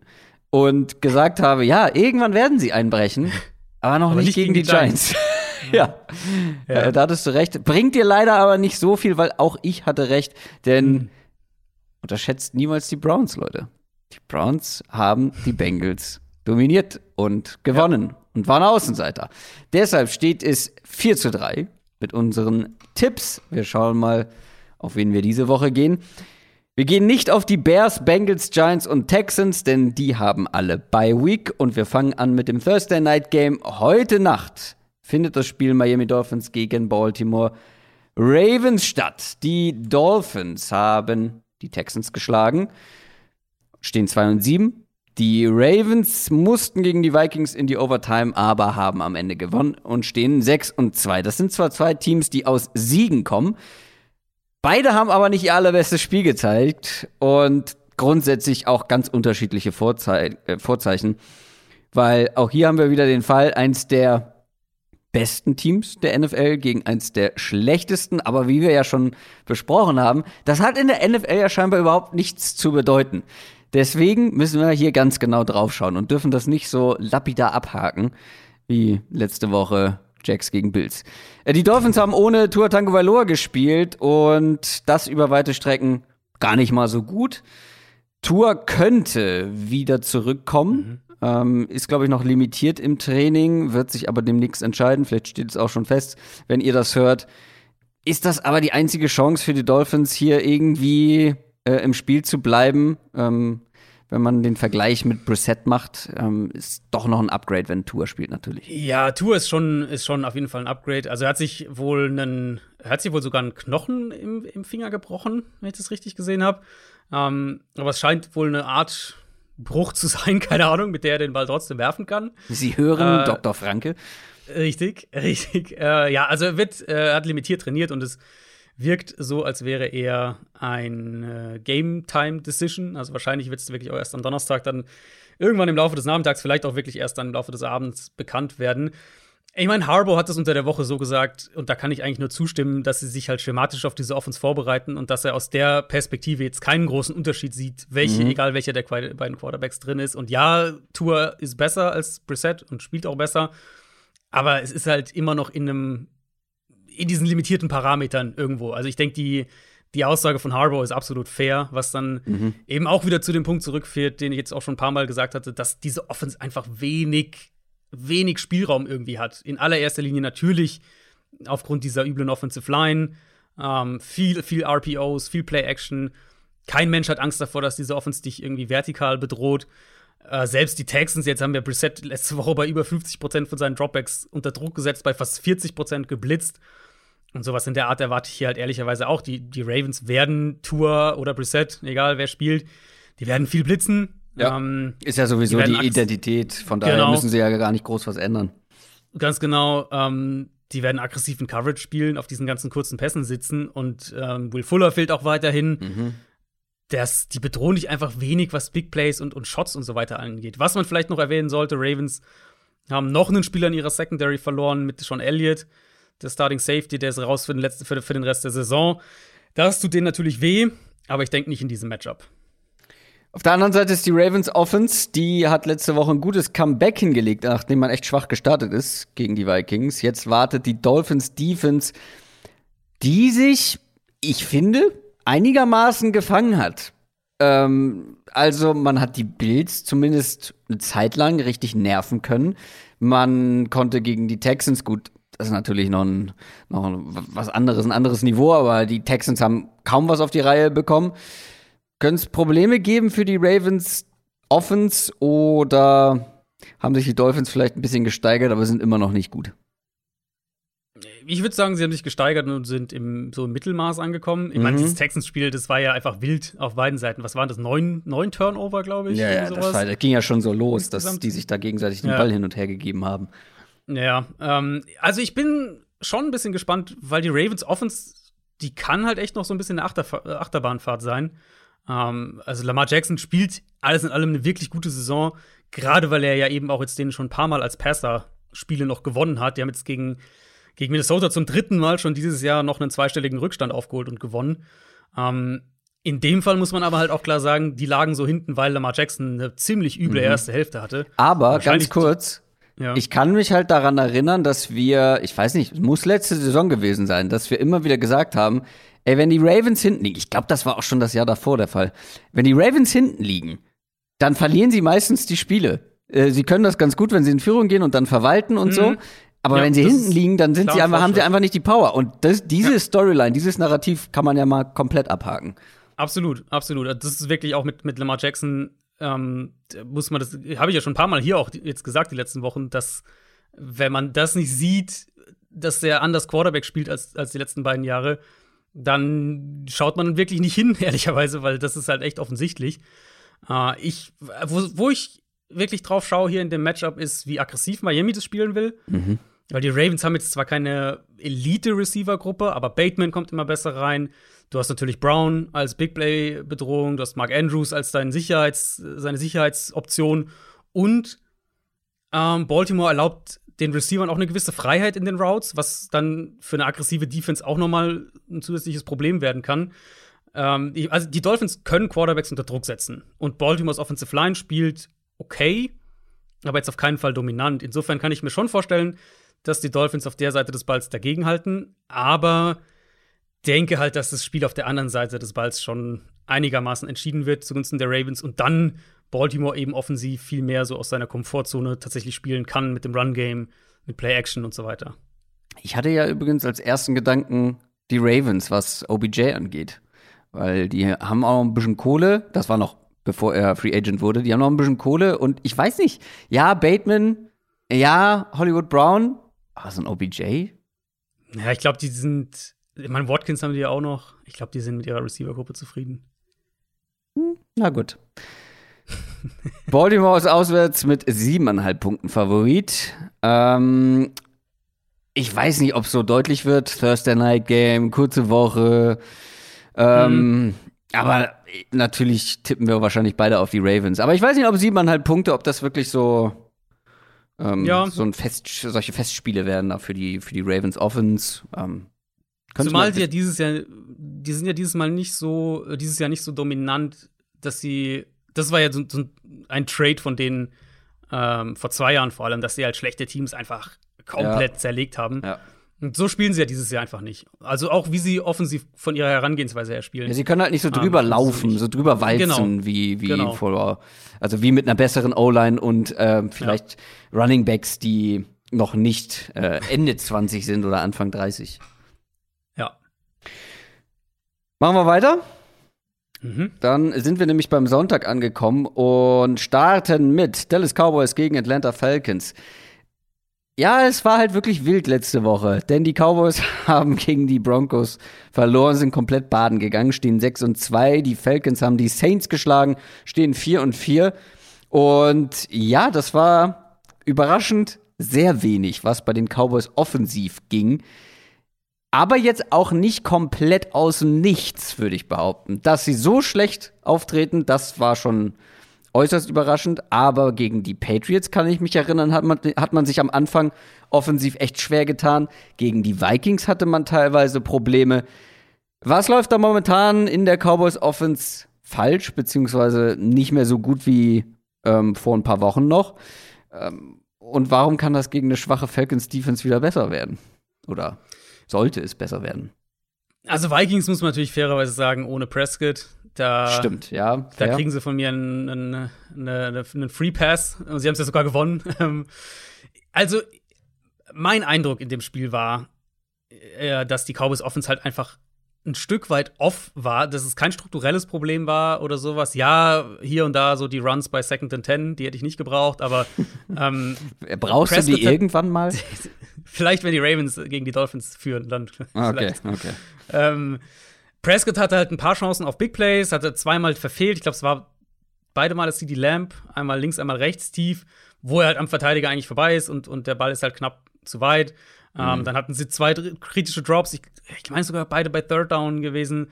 und gesagt habe, ja, irgendwann werden sie einbrechen, aber noch aber nicht, nicht, gegen, gegen die, Giants. Giants. ja. ja. Äh, da hattest du recht. Bringt dir leider aber nicht so viel, weil auch ich hatte recht, denn mhm. unterschätzt niemals die Browns, Leute. Die Browns haben die Bengals dominiert und gewonnen ja. und waren Außenseiter. Deshalb steht es 4 zu 3 mit unseren Tipps. Wir schauen mal, auf wen wir diese Woche gehen. Wir gehen nicht auf die Bears, Bengals, Giants und Texans, denn die haben alle Bye Week und wir fangen an mit dem Thursday Night Game. Heute Nacht findet das Spiel Miami Dolphins gegen Baltimore Ravens statt. Die Dolphins haben die Texans geschlagen, stehen 2 und 7. Die Ravens mussten gegen die Vikings in die Overtime, aber haben am Ende gewonnen und stehen 6 und 2. Das sind zwar zwei Teams, die aus Siegen kommen, Beide haben aber nicht ihr allerbestes Spiel gezeigt und grundsätzlich auch ganz unterschiedliche Vorzei äh, Vorzeichen. Weil auch hier haben wir wieder den Fall, eins der besten Teams der NFL gegen eins der schlechtesten. Aber wie wir ja schon besprochen haben, das hat in der NFL ja scheinbar überhaupt nichts zu bedeuten. Deswegen müssen wir hier ganz genau draufschauen und dürfen das nicht so lapidar abhaken wie letzte Woche Jacks gegen Bills. Äh, die Dolphins haben ohne Tua Tango Valor gespielt und das über weite Strecken gar nicht mal so gut. Tour könnte wieder zurückkommen. Mhm. Ähm, ist, glaube ich, noch limitiert im Training, wird sich aber demnächst entscheiden. Vielleicht steht es auch schon fest, wenn ihr das hört. Ist das aber die einzige Chance für die Dolphins, hier irgendwie äh, im Spiel zu bleiben? Ähm, wenn man den Vergleich mit Brissett macht, ähm, ist doch noch ein Upgrade, wenn Tour spielt natürlich. Ja, Tour ist schon, ist schon auf jeden Fall ein Upgrade. Also er hat sich wohl einen, hat sich wohl sogar einen Knochen im, im Finger gebrochen, wenn ich das richtig gesehen habe. Ähm, aber es scheint wohl eine Art Bruch zu sein, keine Ahnung, mit der er den Ball trotzdem werfen kann. Sie hören äh, Dr. Franke. Richtig, richtig. Äh, ja, also er wird, äh, hat limitiert trainiert und es wirkt so, als wäre er ein äh, Game-Time-Decision. Also wahrscheinlich wird es wirklich auch erst am Donnerstag dann irgendwann im Laufe des Nachmittags, vielleicht auch wirklich erst dann im Laufe des Abends bekannt werden. Ich meine, Harbour hat es unter der Woche so gesagt, und da kann ich eigentlich nur zustimmen, dass sie sich halt schematisch auf diese Offense vorbereiten und dass er aus der Perspektive jetzt keinen großen Unterschied sieht, welche, mhm. egal welcher der beiden Quarterbacks drin ist. Und ja, Tour ist besser als Brissett und spielt auch besser, aber es ist halt immer noch in einem in diesen limitierten Parametern irgendwo. Also ich denke, die, die Aussage von Harbour ist absolut fair, was dann mhm. eben auch wieder zu dem Punkt zurückführt, den ich jetzt auch schon ein paar Mal gesagt hatte, dass diese Offense einfach wenig, wenig Spielraum irgendwie hat. In allererster Linie natürlich aufgrund dieser üblen Offensive Line, ähm, viel, viel RPOs, viel Play-Action. Kein Mensch hat Angst davor, dass diese Offense dich irgendwie vertikal bedroht. Äh, selbst die Texans, jetzt haben wir Brissett letzte Woche bei über 50% von seinen Dropbacks unter Druck gesetzt, bei fast 40% geblitzt. Und sowas in der Art erwarte ich hier halt ehrlicherweise auch. Die, die Ravens werden Tour oder Brissett, egal wer spielt, die werden viel blitzen. Ja, ähm, ist ja sowieso die, die Identität, von daher genau. müssen sie ja gar nicht groß was ändern. Ganz genau. Ähm, die werden aggressiven Coverage spielen, auf diesen ganzen kurzen Pässen sitzen und ähm, Will Fuller fehlt auch weiterhin. Mhm. Das, die bedrohen dich einfach wenig, was Big Plays und, und Shots und so weiter angeht. Was man vielleicht noch erwähnen sollte, Ravens haben noch einen Spieler in ihrer Secondary verloren mit Sean Elliott der Starting Safety, der ist raus für den, letzten, für, für den Rest der Saison. Das tut denen natürlich weh, aber ich denke nicht in diesem Matchup. Auf der anderen Seite ist die Ravens Offense, die hat letzte Woche ein gutes Comeback hingelegt, nachdem man echt schwach gestartet ist gegen die Vikings. Jetzt wartet die Dolphins Defense, die sich, ich finde, einigermaßen gefangen hat. Ähm, also man hat die Bills zumindest eine Zeit lang richtig nerven können. Man konnte gegen die Texans gut das ist natürlich noch, ein, noch was anderes, ein anderes Niveau, aber die Texans haben kaum was auf die Reihe bekommen. Können es Probleme geben für die Ravens Offens oder haben sich die Dolphins vielleicht ein bisschen gesteigert, aber sind immer noch nicht gut? Ich würde sagen, sie haben sich gesteigert und sind im so im Mittelmaß angekommen. Ich meine, mhm. dieses Texans-Spiel, das war ja einfach wild auf beiden Seiten. Was waren das? Neun, neun Turnover, glaube ich? Ja, ja das, war, das, ging ja schon so los, dass die sich da gegenseitig den ja. Ball hin und her gegeben haben. Ja, ähm, also ich bin schon ein bisschen gespannt, weil die Ravens Offense, die kann halt echt noch so ein bisschen eine Achterf Achterbahnfahrt sein. Ähm, also Lamar Jackson spielt alles in allem eine wirklich gute Saison, gerade weil er ja eben auch jetzt den schon ein paar Mal als Passer Spiele noch gewonnen hat. Die haben jetzt gegen, gegen Minnesota zum dritten Mal schon dieses Jahr noch einen zweistelligen Rückstand aufgeholt und gewonnen. Ähm, in dem Fall muss man aber halt auch klar sagen, die lagen so hinten, weil Lamar Jackson eine ziemlich üble Mhm. erste Hälfte hatte. Aber ganz kurz, Ja. ich kann mich halt daran erinnern, dass wir, ich weiß nicht, es muss letzte Saison gewesen sein, dass wir immer wieder gesagt haben, ey, wenn die Ravens hinten liegen, ich glaube, das war auch schon das Jahr davor der Fall, wenn die Ravens hinten liegen, dann verlieren sie meistens die Spiele. Äh, Sie können das ganz gut, wenn sie in Führung gehen und dann verwalten und so. Aber Mhm. Ja, wenn sie hinten liegen, dann sind sie einfach, haben sie einfach nicht die Power. Und das, diese Storyline, dieses Narrativ kann man ja mal komplett abhaken. Absolut, absolut. Das ist wirklich auch mit, mit Lamar Jackson, ähm, muss man das, habe ich ja schon ein paar Mal hier auch jetzt gesagt, die letzten Wochen, dass, wenn man das nicht sieht, dass der anders Quarterback spielt als, als die letzten beiden Jahre, dann schaut man wirklich nicht hin, ehrlicherweise, weil das ist halt echt offensichtlich. Äh, ich, wo, wo ich wirklich drauf schaue hier in dem Matchup ist, wie aggressiv Miami das spielen will. Weil die Ravens haben jetzt zwar keine Elite-Receiver-Gruppe, aber Bateman kommt immer besser rein. Du hast natürlich Brown als Big Play-Bedrohung, du hast Mark Andrews als Sicherheits-, seine Sicherheitsoption und ähm, Baltimore erlaubt den Receivern auch eine gewisse Freiheit in den Routes, was dann für eine aggressive Defense auch nochmal ein zusätzliches Problem werden kann. Ähm, die, also die Dolphins können Quarterbacks unter Druck setzen und Baltimores Offensive Line spielt okay, aber jetzt auf keinen Fall dominant. Insofern kann ich mir schon vorstellen, dass die Dolphins auf der Seite des Balls dagegenhalten, aber denke halt, dass das Spiel auf der anderen Seite des Balls schon einigermaßen entschieden wird zugunsten der Ravens und dann Baltimore eben offensiv viel mehr so aus seiner Komfortzone tatsächlich spielen kann mit dem Run-Game, mit Play-Action und so weiter. Ich hatte ja übrigens als ersten Gedanken die Ravens, was OBJ angeht. Weil die haben auch ein bisschen Kohle. Das war noch bevor er Free Agent wurde. Die haben noch ein bisschen Kohle. Und ich weiß nicht. Ja, Bateman. Ja, Hollywood Brown. Aber so ein OBJ? Ja, ich glaube, die sind. Ich meine, Watkins haben die ja auch noch. Ich glaube, die sind mit ihrer Receiver-Gruppe zufrieden. Na gut. Baltimore ist auswärts mit siebeneinhalb Punkten Favorit. Ähm, ich weiß nicht, ob es so deutlich wird. Thursday Night Game, kurze Woche. Ähm, Aber natürlich tippen wir wahrscheinlich beide auf die Ravens. Aber ich weiß nicht, ob siebeneinhalb Punkte, ob das wirklich so, ähm, Ja. so ein Fest, solche Festspiele werden da für die, für die Ravens Offense. Ähm, könnte Zumal die ja dieses Jahr, die sind ja dieses Mal nicht so, äh, dieses Jahr nicht so dominant, dass sie, das war ja so, so ein Trade von denen ähm, vor zwei Jahren vor allem, dass sie halt schlechte Teams einfach komplett zerlegt haben. ja. Und so spielen sie ja dieses Jahr einfach nicht. Also auch wie sie offensiv von ihrer Herangehensweise her spielen. Ja, sie können halt nicht so drüber Ähm, laufen, so drüber walzen Genau. wie, wie Genau. vor, also wie mit einer besseren O-Line und ähm, vielleicht Running Backs, die noch nicht äh, Ende 20 sind oder Anfang 30. Machen wir weiter? Mhm. Dann sind wir nämlich beim Sonntag angekommen und starten mit Dallas Cowboys gegen Atlanta Falcons. Ja, es war halt wirklich wild letzte Woche, denn die Cowboys haben gegen die Broncos verloren, sind komplett baden gegangen, stehen 6 und 2. Die Falcons haben die Saints geschlagen, stehen 4 und 4. Und ja, das war überraschend sehr wenig, was bei den Cowboys offensiv ging. Aber jetzt auch nicht komplett aus dem Nichts, würde ich behaupten. Dass sie so schlecht auftreten, das war schon äußerst überraschend. Aber gegen die Patriots, kann ich mich erinnern, hat man, hat man sich am Anfang offensiv echt schwer getan. Gegen die Vikings hatte man teilweise Probleme. Was läuft da momentan in der Cowboys Offense falsch, beziehungsweise nicht mehr so gut wie ähm, vor ein paar Wochen noch? Ähm, und warum kann das gegen eine schwache Falcons Defense wieder besser werden? Oder sollte es besser werden? Also Vikings muss man natürlich fairerweise sagen, ohne Prescott. Da, Stimmt, ja. Da fair. kriegen sie von mir einen, einen, eine, einen Free Pass. Und sie haben es ja sogar gewonnen. Ähm, also, mein Eindruck in dem Spiel war, äh, dass die Cowboys Offense halt einfach ein Stück weit off war, dass es kein strukturelles Problem war oder sowas. Ja, hier und da so die Runs bei Second and Ten, die hätte ich nicht gebraucht, aber ähm, Brauchst du Prescott die hat- irgendwann mal? vielleicht, wenn die Ravens gegen die Dolphins führen, dann Ah, Okay, vielleicht. okay. Ähm, Prescott hatte halt ein paar Chancen auf Big Plays, hatte zweimal verfehlt. Ich glaube, es war beide Mal CD Lamp, einmal links, einmal rechts tief, wo er halt am Verteidiger eigentlich vorbei ist und, und der Ball ist halt knapp zu weit. Ähm, dann hatten sie zwei kritische Drops. Ich, ich meine sogar beide bei Third Down gewesen.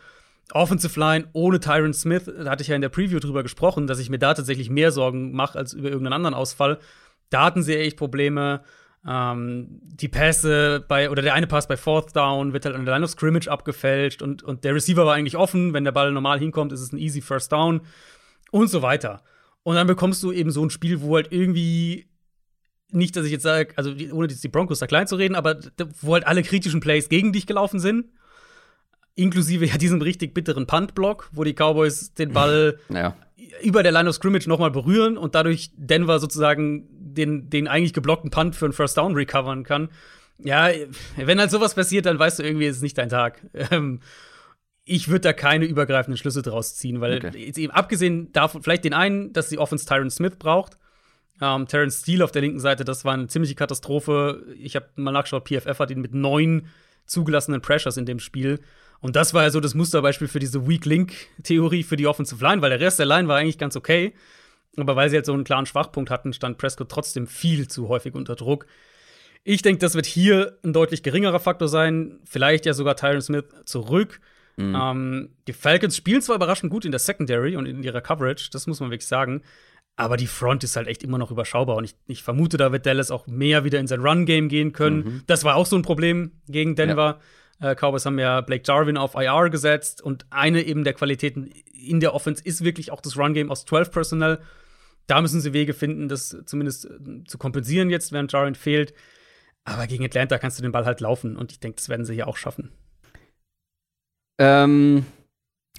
Offensive Line ohne Tyron Smith, da hatte ich ja in der Preview drüber gesprochen, dass ich mir da tatsächlich mehr Sorgen mache als über irgendeinen anderen Ausfall. Da hatten sie echt Probleme. Ähm, die Pässe bei, oder der eine Pass bei Fourth Down wird halt an der Line of Scrimmage abgefälscht und, und der Receiver war eigentlich offen. Wenn der Ball normal hinkommt, ist es ein easy First Down und so weiter. Und dann bekommst du eben so ein Spiel, wo halt irgendwie nicht, dass ich jetzt sage, also ohne die Broncos da klein zu reden, aber wo halt alle kritischen Plays gegen dich gelaufen sind. Inklusive ja diesem richtig bitteren Punt-Block, wo die Cowboys den Ball ja. über der Line of Scrimmage nochmal berühren und dadurch Denver sozusagen den, den eigentlich geblockten Punt für einen First Down recovern kann. Ja, wenn halt sowas passiert, dann weißt du irgendwie, ist es nicht dein Tag. Ähm, ich würde da keine übergreifenden Schlüsse draus ziehen, weil okay. eben abgesehen davon, vielleicht den einen, dass die Offense Tyron Smith braucht. Ähm, Terrence Steele auf der linken Seite, das war eine ziemliche Katastrophe. Ich habe mal nachgeschaut, PFF hat ihn mit neun zugelassenen Pressures in dem Spiel. Und das war ja so das Musterbeispiel für diese Weak Link-Theorie für die Offensive Line, weil der Rest der Line war eigentlich ganz okay. Aber weil sie halt so einen klaren Schwachpunkt hatten, stand Prescott trotzdem viel zu häufig unter Druck. Ich denke, das wird hier ein deutlich geringerer Faktor sein. Vielleicht ja sogar Tyron Smith zurück. Mhm. Ähm, die Falcons spielen zwar überraschend gut in der Secondary und in ihrer Coverage, das muss man wirklich sagen. Aber die Front ist halt echt immer noch überschaubar. Und ich, ich vermute, da wird Dallas auch mehr wieder in sein Run-Game gehen können. Mhm. Das war auch so ein Problem gegen Denver. Ja. Äh, Cowboys haben ja Blake Jarvin auf IR gesetzt. Und eine eben der Qualitäten in der Offense ist wirklich auch das Run-Game aus 12 Personnel. Da müssen sie Wege finden, das zumindest äh, zu kompensieren jetzt, während Jarvin fehlt. Aber gegen Atlanta kannst du den Ball halt laufen. Und ich denke, das werden sie hier auch schaffen. Ähm,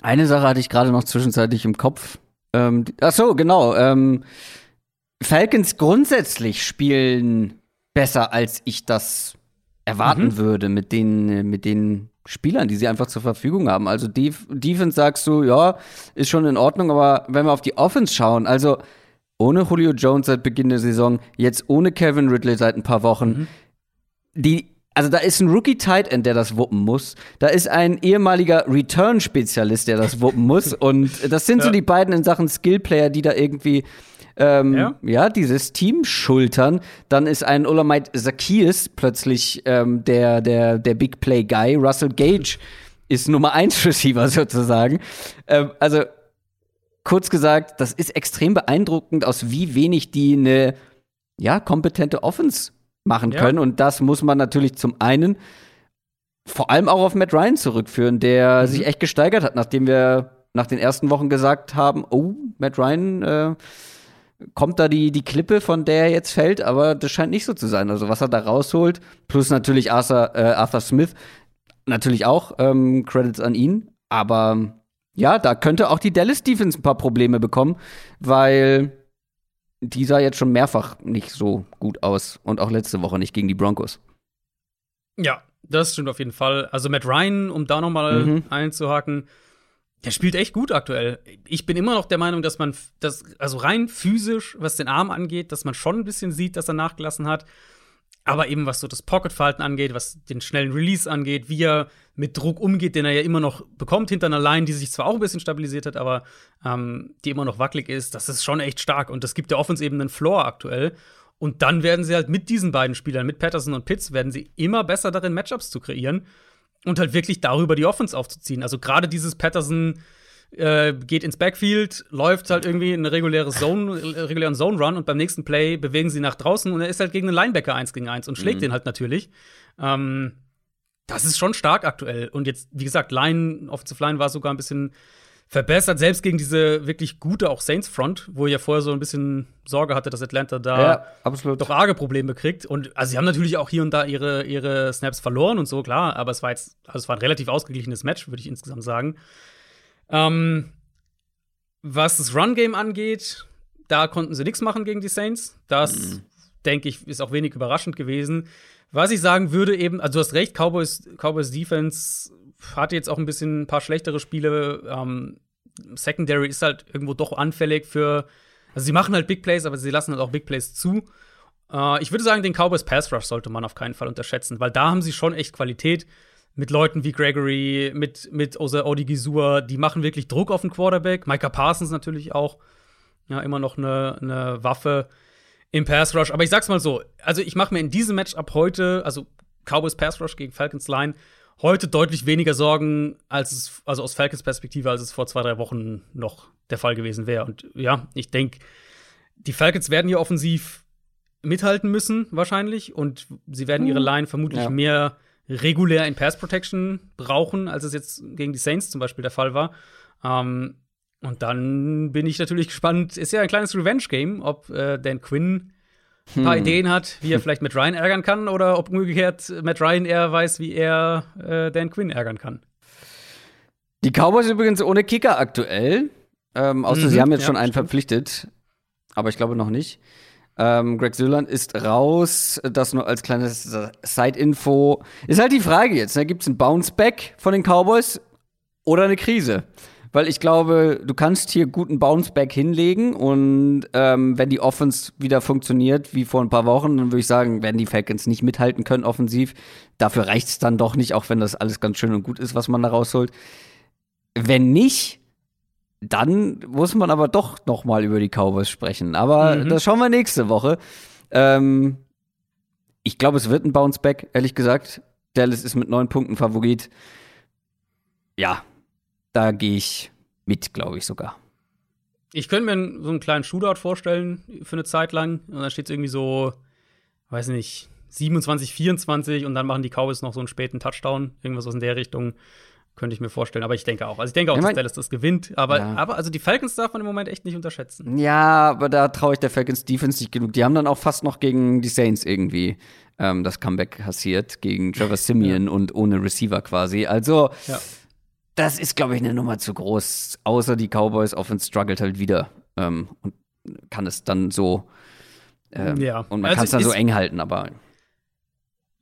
eine Sache hatte ich gerade noch zwischenzeitlich im Kopf. Ähm, ach so, genau. Ähm, Falcons grundsätzlich spielen besser, als ich das erwarten mhm. würde mit den, mit den Spielern, die sie einfach zur Verfügung haben. Also Def Defense sagst du, ja, ist schon in Ordnung, aber wenn wir auf die Offense schauen, also ohne Julio Jones seit Beginn der Saison, jetzt ohne Kevin Ridley seit ein paar Wochen, mhm. die also da ist ein Rookie Tight End, der das wuppen muss. Da ist ein ehemaliger Return Spezialist, der das wuppen muss. Und das sind ja. so die beiden in Sachen Skillplayer, die da irgendwie ähm, ja. ja. dieses Team schultern. Dann ist ein Olamide Zacchaeus plötzlich ähm, der, der, der Big Play Guy. Russell Gage ist Nummer 1 Receiver sozusagen. Ähm, also kurz gesagt, das ist extrem beeindruckend, aus wie wenig die eine ja, kompetente Offense machen ja. können. Und das muss man natürlich zum einen vor allem auch auf Matt Ryan zurückführen, der mhm. sich echt gesteigert hat, nachdem wir nach den ersten Wochen gesagt haben, oh, Matt Ryan äh, kommt da die, die Klippe, von der er jetzt fällt, aber das scheint nicht so zu sein. Also was er da rausholt, plus natürlich Arthur, äh, Arthur Smith, natürlich auch ähm, Credits an ihn, aber ja, da könnte auch die Dallas Defense ein paar Probleme bekommen, weil die sah jetzt schon mehrfach nicht so gut aus und auch letzte Woche nicht gegen die Broncos. Ja, das stimmt auf jeden Fall. Also Matt Ryan, um da nochmal mhm. einzuhaken, der spielt echt gut aktuell. Ich bin immer noch der Meinung, dass man das, also rein physisch, was den Arm angeht, dass man schon ein bisschen sieht, dass er nachgelassen hat. Aber eben was so das Pocket-Verhalten angeht, was den schnellen Release angeht, wie er mit Druck umgeht, den er ja immer noch bekommt hinter einer Line, die sich zwar auch ein bisschen stabilisiert hat, aber ähm, die immer noch wackelig ist, das ist schon echt stark. Und das gibt der Offense eben einen Floor aktuell. Und dann werden sie halt mit diesen beiden Spielern, mit Patterson und Pitts, werden sie immer besser darin, Matchups zu kreieren und halt wirklich darüber die Offense aufzuziehen. Also gerade dieses Patterson äh, geht ins Backfield, läuft halt irgendwie in eine reguläre Zone, äh, regulären Zone Run und beim nächsten Play bewegen sie nach draußen und er ist halt gegen einen Linebacker 1 gegen 1 und schlägt mhm. den halt natürlich. Ähm, das ist schon stark aktuell. Und jetzt, wie gesagt, Line, Offensive Line war sogar ein bisschen verbessert, selbst gegen diese wirklich gute auch Saints Front, wo ich ja vorher so ein bisschen Sorge hatte, dass Atlanta da ja, doch arge Probleme kriegt. Und also sie haben natürlich auch hier und da ihre, ihre Snaps verloren und so, klar, aber es war jetzt, also es war ein relativ ausgeglichenes Match, würde ich insgesamt sagen. Ähm, was das Run-Game angeht, da konnten sie nichts machen gegen die Saints. Das, mhm. denke ich, ist auch wenig überraschend gewesen. Was ich sagen würde, eben, also du hast recht, Cowboys, Cowboys Defense hatte jetzt auch ein bisschen ein paar schlechtere Spiele. Ähm, Secondary ist halt irgendwo doch anfällig für. Also sie machen halt Big Plays, aber sie lassen halt auch Big Plays zu. Äh, ich würde sagen, den Cowboys Pass Rush sollte man auf keinen Fall unterschätzen, weil da haben sie schon echt Qualität mit Leuten wie Gregory, mit, mit Odi Gisua, die machen wirklich Druck auf den Quarterback. Micah Parsons natürlich auch. Ja, immer noch eine, eine Waffe im Pass Rush. Aber ich sag's mal so: Also, ich mache mir in diesem Match ab heute, also Cowboys Pass Rush gegen Falcons Line, heute deutlich weniger Sorgen, als es, also aus Falcons Perspektive, als es vor zwei, drei Wochen noch der Fall gewesen wäre. Und ja, ich denke, die Falcons werden hier offensiv mithalten müssen, wahrscheinlich. Und sie werden ihre Line vermutlich Ja. mehr regulär in Pass Protection brauchen, als es jetzt gegen die Saints zum Beispiel der Fall war. Ähm, und dann bin ich natürlich gespannt. Ist ja ein kleines Revenge-Game, ob äh, Dan Quinn ein paar Ideen hat, wie er vielleicht Matt Ryan ärgern kann, oder ob umgekehrt Matt Ryan eher weiß, wie er äh, Dan Quinn ärgern kann. Die Cowboys übrigens ohne Kicker aktuell. Ähm, außer Mhm, sie haben jetzt ja, schon einen stimmt. verpflichtet. Aber ich glaube noch nicht. Ähm, Greg Sülland ist raus. Das nur als kleines Side-Info. Ist halt die Frage jetzt. Ne? Gibt es einen Bounce-Back von den Cowboys oder eine Krise? Weil ich glaube, du kannst hier guten Bounce-Back hinlegen und ähm, wenn die Offense wieder funktioniert, wie vor ein paar Wochen, dann würde ich sagen, werden die Falcons nicht mithalten können offensiv. Dafür reicht es dann doch nicht, auch wenn das alles ganz schön und gut ist, was man da rausholt. Wenn nicht, dann muss man aber doch noch mal über die Cowboys sprechen. Aber Mhm. das schauen wir nächste Woche. Ähm, ich glaube, es wird ein Bounce-Back, ehrlich gesagt. Dallas ist mit neun Punkten Favorit. Ja, da gehe ich mit, glaube ich sogar. Ich könnte mir so einen kleinen Shootout vorstellen für eine Zeit lang. Und dann steht es irgendwie so, weiß nicht, 27, 24 und dann machen die Cowboys noch so einen späten Touchdown. Irgendwas aus in der Richtung könnte ich mir vorstellen. Aber ich denke auch. Also ich denke auch, Ich dass mein- Dallas das gewinnt. Aber, Ja. aber also die Falcons darf man im Moment echt nicht unterschätzen. Ja, aber da traue ich der Falcons Defense nicht genug. Die haben dann auch fast noch gegen die Saints irgendwie ähm, das Comeback kassiert, gegen Trevor Simeon und ohne Receiver quasi. Also, Ja. das ist, glaube ich, eine Nummer zu groß. Außer die Cowboys Offense struggelt halt wieder ähm, und kann es dann so. ähm, Ja. Und man Also kann es dann so eng halten, aber.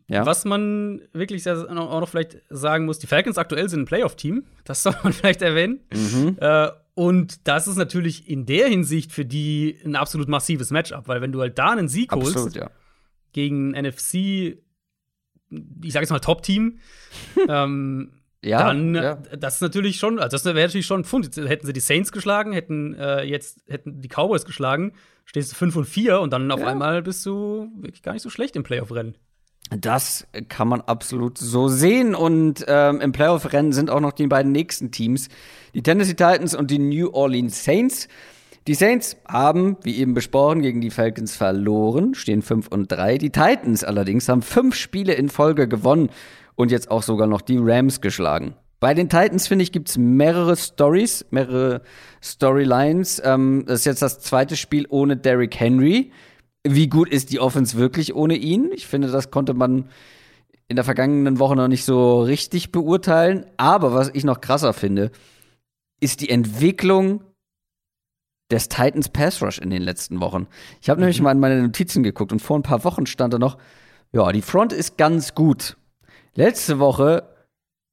Ja. Was man wirklich sehr, auch noch vielleicht sagen muss, die Falcons aktuell sind ein Playoff-Team. Das soll man vielleicht erwähnen. Mhm. Äh, und das ist natürlich in der Hinsicht für die ein absolut massives Matchup, weil wenn du halt da einen Sieg Absolut, holst ja. gegen ein NFC, ich sag jetzt mal Top-Team, ähm, Ja, dann, ja. äh, das ist natürlich schon, also das wäre natürlich schon ein Pfund. Jetzt hätten sie die Saints geschlagen, hätten äh, jetzt hätten die Cowboys geschlagen, stehst du 5 und 4 und dann auf Ja. einmal bist du wirklich gar nicht so schlecht im Playoff-Rennen. Das kann man absolut so sehen. Und ähm, im Playoff-Rennen sind auch noch die beiden nächsten Teams, die Tennessee Titans und die New Orleans Saints. Die Saints haben, wie eben besprochen, gegen die Falcons verloren, stehen 5 und 3. Die Titans allerdings haben fünf Spiele in Folge gewonnen und jetzt auch sogar noch die Rams geschlagen. Bei den Titans, finde ich, gibt es mehrere Stories, mehrere Storylines. Ähm, das ist jetzt das zweite Spiel ohne Derrick Henry. Wie gut ist die Offense wirklich ohne ihn? Ich finde, das konnte man in der vergangenen Woche noch nicht so richtig beurteilen. Aber was ich noch krasser finde, ist die Entwicklung des Titans Pass Rush in den letzten Wochen. Ich habe nämlich mal in meine Notizen geguckt und vor ein paar Wochen stand da noch, ja, die Front ist ganz gut. Letzte Woche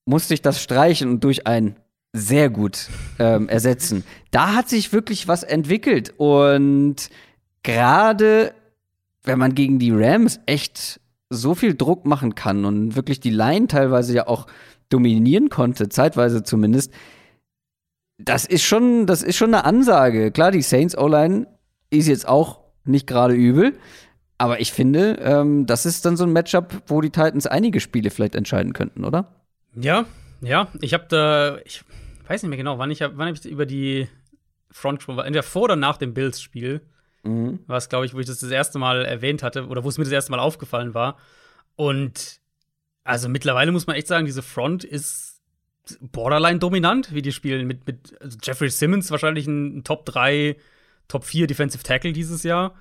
musste ich das streichen und durch ein sehr gut ähm, ersetzen. Da hat sich wirklich was entwickelt und gerade wenn man gegen die Rams echt so viel Druck machen kann und wirklich die Line teilweise ja auch dominieren konnte, zeitweise zumindest, das ist schon, das ist schon eine Ansage. Klar, die Saints O-Line ist jetzt auch nicht gerade übel, aber ich finde, ähm, das ist dann so ein Matchup, wo die Titans einige Spiele vielleicht entscheiden könnten, oder? Ja, ja, ich habe da, ich weiß nicht mehr genau, wann ich, wann hab ich über die Front. Entweder vor oder nach dem Bills-Spiel Mhm. war es, glaube ich, wo ich das das erste Mal erwähnt hatte oder wo es mir das erste Mal aufgefallen war. Und also mittlerweile muss man echt sagen, diese Front ist borderline dominant, wie die spielen. Mit, mit also Jeffrey Simmons wahrscheinlich ein Top 3, Top 4 Defensive Tackle dieses Jahr.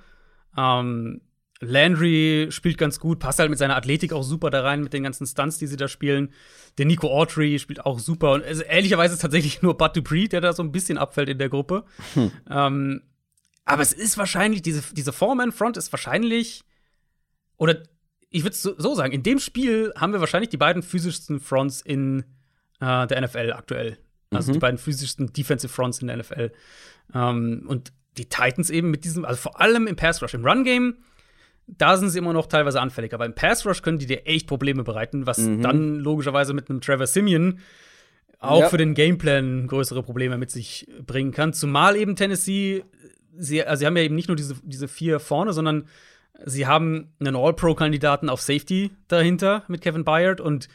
Ähm, Landry spielt ganz gut, passt halt mit seiner Athletik auch super da rein, mit den ganzen Stunts, die sie da spielen. Der Nico Autry spielt auch super. Und also, ehrlicherweise ist es tatsächlich nur Bud Dupree, der da so ein bisschen abfällt in der Gruppe. Ähm, aber es ist wahrscheinlich, diese, diese Four-Man-Front ist wahrscheinlich, oder ich würde es so, so sagen, in dem Spiel haben wir wahrscheinlich die beiden physischsten Fronts in äh, der NFL aktuell. Also Mhm. die beiden physischsten Defensive Fronts in der NFL. Ähm, und die Titans eben mit diesem, also vor allem im Pass Rush, im Run Game, da sind sie immer noch teilweise anfällig. Aber im Pass Rush können die dir echt Probleme bereiten, was Mhm. dann logischerweise mit einem Trevor Simeon auch Ja. für den Gameplan größere Probleme mit sich bringen kann. Zumal eben Tennessee, sie, also sie haben ja eben nicht nur diese, diese vier vorne, sondern sie haben einen All-Pro-Kandidaten auf Safety dahinter mit Kevin Byard und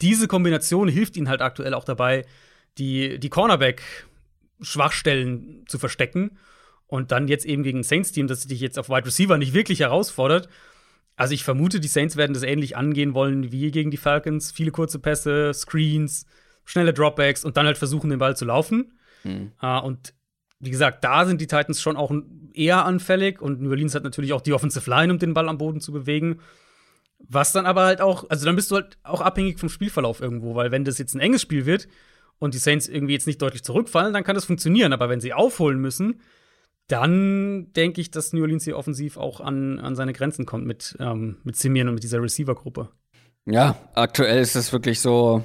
diese Kombination hilft ihnen halt aktuell auch dabei, die, die Cornerback-Schwachstellen zu verstecken. Und dann jetzt eben gegen ein Saints-Team, das dich jetzt auf Wide Receiver nicht wirklich herausfordert. Also ich vermute, die Saints werden das ähnlich angehen wollen wie gegen die Falcons. Viele kurze Pässe, Screens, schnelle Dropbacks und dann halt versuchen, den Ball zu laufen. Mhm. Uh, und wie gesagt, da sind die Titans schon auch eher anfällig und New Orleans hat natürlich auch die Offensive Line, um den Ball am Boden zu bewegen. Was dann aber halt auch, also dann bist du halt auch abhängig vom Spielverlauf irgendwo, weil wenn das jetzt ein enges Spiel wird und die Saints irgendwie jetzt nicht deutlich zurückfallen, dann kann das funktionieren. Aber wenn sie aufholen müssen, dann denke ich, dass New Orleans hier offensiv auch an, an seine Grenzen kommt mit, ähm, mit Simeon und mit dieser Receiver-Gruppe. Ja, aktuell ist es wirklich so,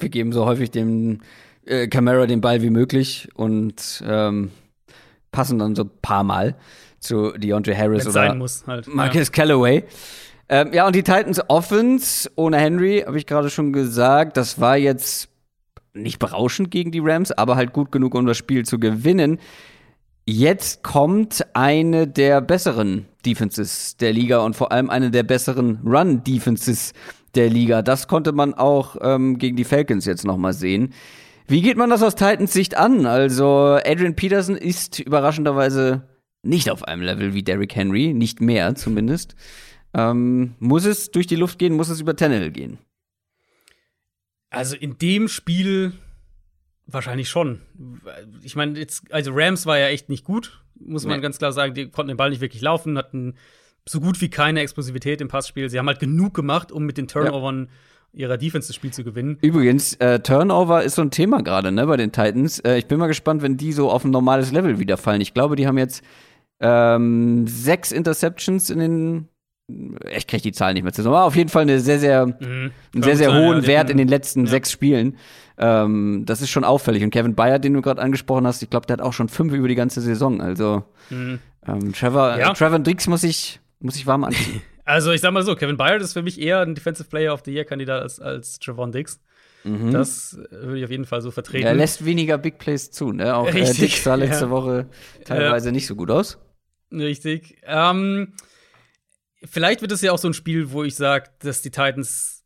wir geben so häufig dem äh, Camara den Ball wie möglich und ähm, passen dann so ein paar Mal zu DeAndre Harris Wenn's oder muss, halt. Marcus ja. Callaway. Ähm, ja, und die Titans Offense ohne Henry, habe ich gerade schon gesagt, das war jetzt nicht berauschend gegen die Rams, aber halt gut genug, um das Spiel zu gewinnen. Jetzt kommt eine der besseren Defenses der Liga und vor allem eine der besseren Run-Defenses der Liga. Das konnte man auch ähm, gegen die Falcons jetzt noch mal sehen. Wie geht man das aus Titans Sicht an? Also Adrian Peterson ist überraschenderweise nicht auf einem Level wie Derrick Henry, nicht mehr zumindest. Ähm, muss es durch die Luft gehen? Muss es über Tannehill gehen? Also in dem Spiel wahrscheinlich schon. Ich meine, jetzt, also Rams war ja echt nicht gut, muss man nee. ganz klar sagen. Die konnten den Ball nicht wirklich laufen, hatten so gut wie keine Explosivität im Passspiel. Sie haben halt genug gemacht, um mit den Turnovern ja. Ihrer Defense das Spiel zu gewinnen. Übrigens, äh, Turnover ist so ein Thema gerade, ne, bei den Titans. Äh, ich bin mal gespannt, wenn die so auf ein normales Level wieder fallen. Ich glaube, die haben jetzt ähm, sechs Interceptions in den ich kriege die Zahlen nicht mehr zusammen, aber auf jeden Fall eine sehr, sehr, mhm. einen sehr, sehr hohen ja, Wert in den letzten ja. sechs Spielen. Ähm, das ist schon auffällig. Und Kevin Bayer, den du gerade angesprochen hast, ich glaube, der hat auch schon fünf über die ganze Saison. Also mhm. ähm, Trevor, ja. Trevor Dix muss ich, muss ich warm anziehen. Also ich sag mal so, Kevin Bayer ist für mich eher ein Defensive Player of the Year-Kandidat als, als Trevon Dix. Mhm. Das würde ich auf jeden Fall so vertreten. Er lässt weniger Big Plays zu, ne? Auch äh, Dix sah letzte Woche teilweise nicht so gut aus. Richtig. Ähm, vielleicht wird es ja auch so ein Spiel, wo ich sage, dass die Titans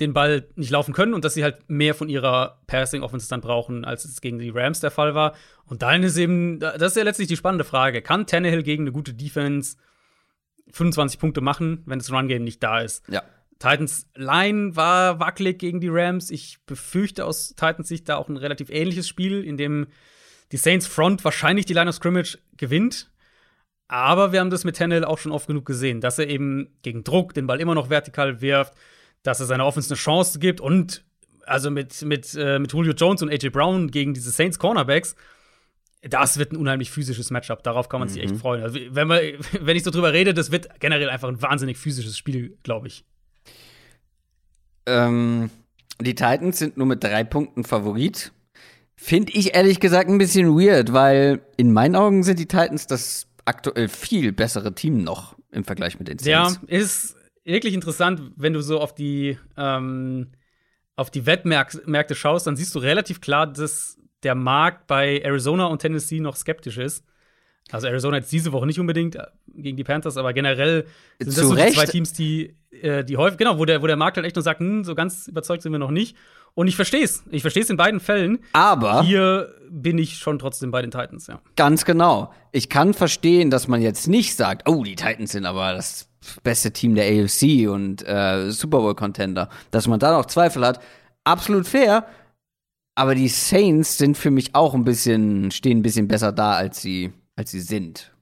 den Ball nicht laufen können und dass sie halt mehr von ihrer Passing Offense dann brauchen, als es gegen die Rams der Fall war. Und dann ist eben, das ist ja letztlich die spannende Frage. Kann Tannehill gegen eine gute Defense 25 Punkte machen, wenn das Run-Game nicht da ist? Ja. Titans Line war wackelig gegen die Rams. Ich befürchte aus Titans Sicht da auch ein relativ ähnliches Spiel, in dem die Saints Front wahrscheinlich die Line of Scrimmage gewinnt. Aber wir haben das mit Tannehill auch schon oft genug gesehen, dass er eben gegen Druck den Ball immer noch vertikal wirft, dass er seiner Offense eine Chance gibt und also mit, mit, äh, mit Julio Jones und AJ Brown gegen diese Saints Cornerbacks, das wird ein unheimlich physisches Matchup. Darauf kann man sich echt mhm. freuen. Also, wenn, man, wenn ich so drüber rede, das wird generell einfach ein wahnsinnig physisches Spiel, glaube ich. Ähm, die Titans sind nur mit drei Punkten Favorit. Finde ich ehrlich gesagt ein bisschen weird, weil in meinen Augen sind die Titans das aktuell viel bessere Team noch im Vergleich mit den Saints. Ja, ist wirklich interessant, wenn du so auf die ähm, auf die Wettmärkte schaust, dann siehst du relativ klar, dass der Markt bei Arizona und Tennessee noch skeptisch ist. Also Arizona jetzt diese Woche nicht unbedingt äh, gegen die Panthers, aber generell sind das so die zwei Teams, die, äh, die häufig, genau, wo der, wo der Markt halt echt nur sagt, hm, so ganz überzeugt sind wir noch nicht. Und ich verstehe es. Ich verstehe es in beiden Fällen. Aber hier bin ich schon trotzdem bei den Titans, ja. Ganz genau. Ich kann verstehen, dass man jetzt nicht sagt, oh, die Titans sind aber das beste Team der AFC und äh, Super Bowl Contender. Dass man da noch Zweifel hat, absolut fair. Aber die Saints sind für mich auch ein bisschen, stehen ein bisschen besser da, als sie, als sie sind.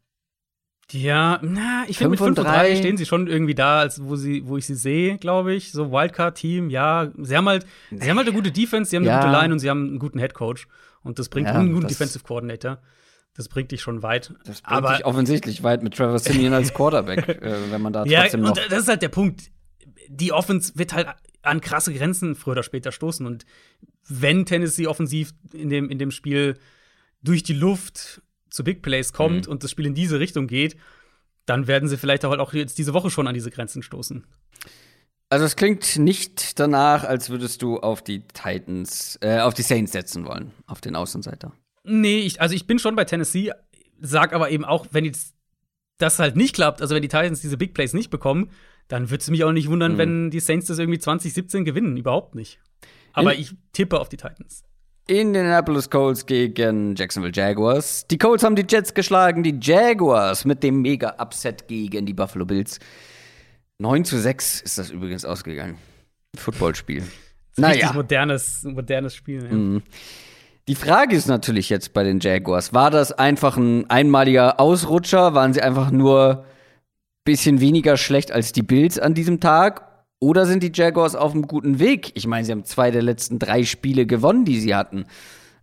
Ja, na, ich finde mit 5 und 3 stehen sie schon irgendwie da, als wo sie, wo ich sie sehe, glaube ich. So Wildcard-Team, ja. Sie haben halt, sie haben halt eine gute Defense, sie haben ja. eine gute Line und sie haben einen guten Headcoach. Und das bringt ja, einen guten Defensive Coordinator. Das bringt dich schon weit. Das bringt Aber, dich offensichtlich weit mit Trevor Simeon als Quarterback, äh, wenn man da ja, trotzdem noch. Ja, und das ist halt der Punkt. Die Offense wird halt an krasse Grenzen früher oder später stoßen. Und wenn Tennessee offensiv in dem, in dem Spiel durch die Luft zu Big Plays kommt mhm. und das Spiel in diese Richtung geht, dann werden sie vielleicht auch, auch jetzt diese Woche schon an diese Grenzen stoßen. Also es klingt nicht danach, als würdest du auf die Titans, äh, auf die Saints setzen wollen, auf den Außenseiter. Nee, ich, also ich bin schon bei Tennessee, sag aber eben auch, wenn jetzt das halt nicht klappt, also wenn die Titans diese Big Plays nicht bekommen, dann würde es mich auch nicht wundern, mhm. wenn die Saints das irgendwie 2017 gewinnen. Überhaupt nicht. Aber in ich tippe auf die Titans. Indianapolis Colts gegen Jacksonville Jaguars. Die Colts haben die Jets geschlagen, die Jaguars mit dem Mega-Upset gegen die Buffalo Bills. 9 zu 6 ist das übrigens ausgegangen. Footballspiel. Naja. modernes, modernes Spiel. Ja. Mhm. Die Frage ist natürlich jetzt bei den Jaguars, war das einfach ein einmaliger Ausrutscher? Waren sie einfach nur bisschen weniger schlecht als die Bills an diesem Tag? Oder sind die Jaguars auf einem guten Weg? Ich meine, sie haben zwei der letzten drei Spiele gewonnen, die sie hatten.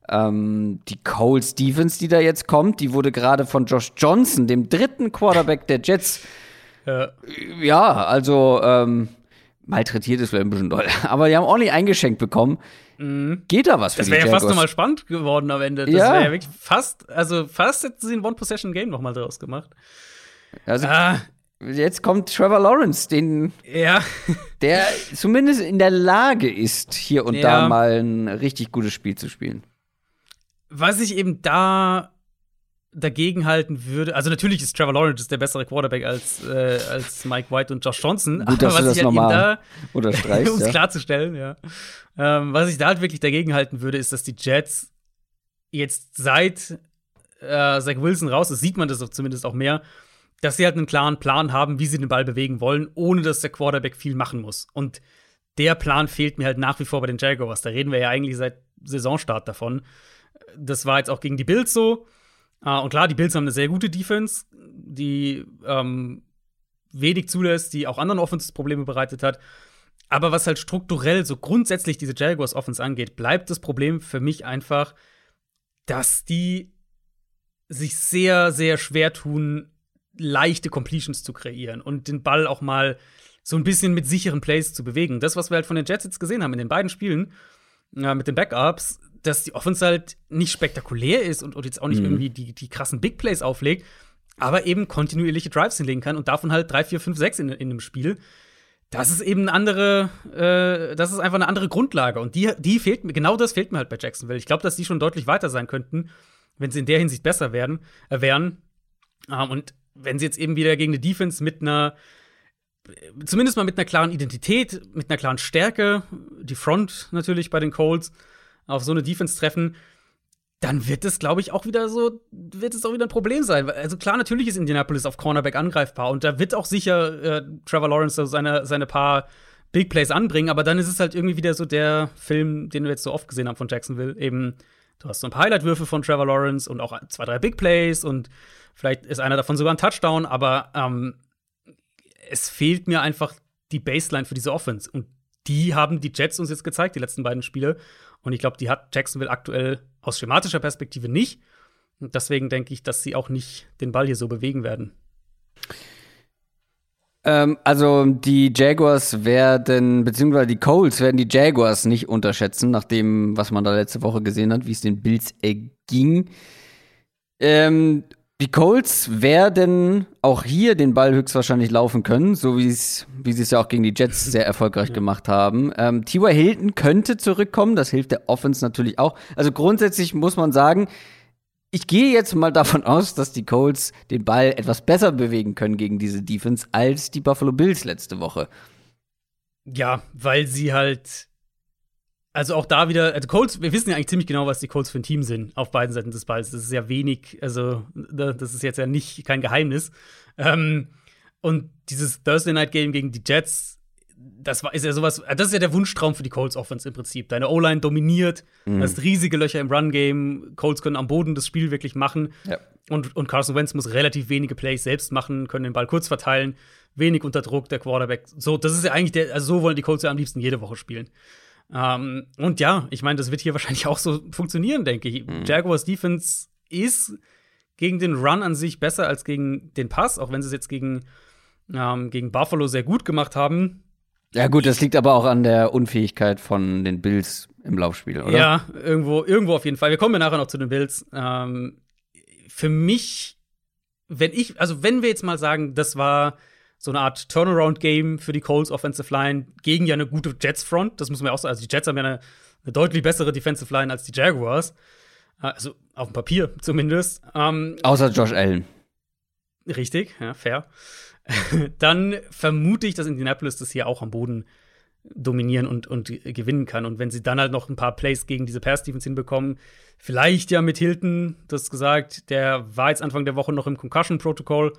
Ähm, die Cole Stevens, die da jetzt kommt, die wurde gerade von Josh Johnson, dem dritten Quarterback der Jets, ja, ja also ähm, malträtiert ist vielleicht ein bisschen doll. Aber die haben ordentlich eingeschenkt bekommen. Mhm. Geht da was für Das wäre ja fast nochmal spannend geworden am Ende. Das ja. wäre ja wirklich fast, also fast hätten sie ein One-Possession-Game nochmal draus gemacht. Also, ah. Jetzt kommt Trevor Lawrence, den, ja. der zumindest in der Lage ist, hier und ja. da mal ein richtig gutes Spiel zu spielen. Was ich eben da dagegen halten würde, also natürlich ist Trevor Lawrence der bessere Quarterback als, äh, als Mike White und Josh Johnson. Gut, aber was das halt nochmal unterstreichst. um es ja. klarzustellen, ja. Ähm, was ich da halt wirklich dagegen halten würde, ist, dass die Jets jetzt seit äh, Zach Wilson raus ist, sieht man das zumindest auch mehr, dass sie halt einen klaren Plan haben, wie sie den Ball bewegen wollen, ohne dass der Quarterback viel machen muss. Und der Plan fehlt mir halt nach wie vor bei den Jaguars. Da reden wir ja eigentlich seit Saisonstart davon. Das war jetzt auch gegen die Bills so. Uh, und klar, die Bills haben eine sehr gute Defense, die ähm, wenig zulässt, die auch anderen Offenses Probleme bereitet hat. Aber was halt strukturell so grundsätzlich diese Jaguars Offense angeht, bleibt das Problem für mich einfach, dass die sich sehr, sehr schwer tun, leichte Completions zu kreieren und den Ball auch mal so ein bisschen mit sicheren Plays zu bewegen. Das, was wir halt von den Jets jetzt gesehen haben in den beiden Spielen äh, mit den Backups, dass die Offense halt nicht spektakulär ist und, und jetzt auch nicht mhm. irgendwie die, die krassen Big Plays auflegt, aber eben kontinuierliche Drives hinlegen kann und davon halt 3, 4, 5, 6 in, in einem Spiel. Das ist eben eine andere, äh, das ist einfach eine andere Grundlage. Und die, die fehlt mir, genau das fehlt mir halt bei Jacksonville. Ich glaube, dass die schon deutlich weiter sein könnten, wenn sie in der Hinsicht besser werden, äh, wären. Ähm, und wenn sie jetzt eben wieder gegen eine Defense mit einer, zumindest mal mit einer klaren Identität, mit einer klaren Stärke, die Front natürlich bei den Colts, auf so eine Defense treffen, dann wird es, glaube ich, auch wieder so, wird es auch wieder ein Problem sein. Also klar, natürlich ist Indianapolis auf Cornerback angreifbar und da wird auch sicher äh, Trevor Lawrence seine, seine paar Big Plays anbringen, aber dann ist es halt irgendwie wieder so der Film, den wir jetzt so oft gesehen haben von Jacksonville. Eben, du hast so ein paar Highlight-Würfe von Trevor Lawrence und auch zwei, drei Big Plays und vielleicht ist einer davon sogar ein Touchdown, aber ähm, es fehlt mir einfach die Baseline für diese Offense. Und die haben die Jets uns jetzt gezeigt, die letzten beiden Spiele. Und ich glaube, die hat Jacksonville aktuell aus schematischer Perspektive nicht. Und deswegen denke ich, dass sie auch nicht den Ball hier so bewegen werden. Ähm, also die Jaguars werden, beziehungsweise die Colts werden die Jaguars nicht unterschätzen, nach dem, was man da letzte Woche gesehen hat, wie es den Bills erging. Ähm, die Colts werden auch hier den Ball höchstwahrscheinlich laufen können, so wie sie es ja auch gegen die Jets sehr erfolgreich gemacht haben. Ähm, T.Y. Hilton könnte zurückkommen, das hilft der Offense natürlich auch. Also grundsätzlich muss man sagen, ich gehe jetzt mal davon aus, dass die Colts den Ball etwas besser bewegen können gegen diese Defense als die Buffalo Bills letzte Woche. Ja, weil sie halt also auch da wieder, also Colts, wir wissen ja eigentlich ziemlich genau, was die Colts für ein Team sind auf beiden Seiten des Balls. Das ist ja wenig, also das ist jetzt ja nicht kein Geheimnis. Ähm, und dieses Thursday Night Game gegen die Jets, das war, ist ja sowas, das ist ja der Wunschtraum für die Colts Offense im Prinzip. Deine O-Line dominiert, mhm. hast riesige Löcher im Run-Game, Colts können am Boden das Spiel wirklich machen. Ja. Und, und Carson Wentz muss relativ wenige Plays selbst machen, können den Ball kurz verteilen, wenig unter Druck, der Quarterback. So, das ist ja eigentlich der, also so wollen die Colts ja am liebsten jede Woche spielen. Ähm, und ja, ich meine, das wird hier wahrscheinlich auch so funktionieren, denke ich. Mhm. Jaguars Defense ist gegen den Run an sich besser als gegen den Pass, auch wenn sie es jetzt gegen, ähm, gegen Buffalo sehr gut gemacht haben. Ja, gut, das liegt aber auch an der Unfähigkeit von den Bills im Laufspiel, oder? Ja, irgendwo, irgendwo auf jeden Fall. Wir kommen ja nachher noch zu den Bills. Ähm, für mich, wenn ich, also wenn wir jetzt mal sagen, das war so eine Art Turnaround-Game für die Colts Offensive Line gegen ja eine gute Jets-Front. Das muss man ja auch sagen. Also die Jets haben ja eine, eine, deutlich bessere Defensive Line als die Jaguars. Also auf dem Papier zumindest. Ähm, Außer Josh Allen. Richtig, ja, fair. Dann vermute ich, dass Indianapolis das hier auch am Boden dominieren und, und gewinnen kann. Und wenn sie dann halt noch ein paar Plays gegen diese Pass-Defense hinbekommen, vielleicht ja mit Hilton, das gesagt, der war jetzt Anfang der Woche noch im Concussion-Protokoll.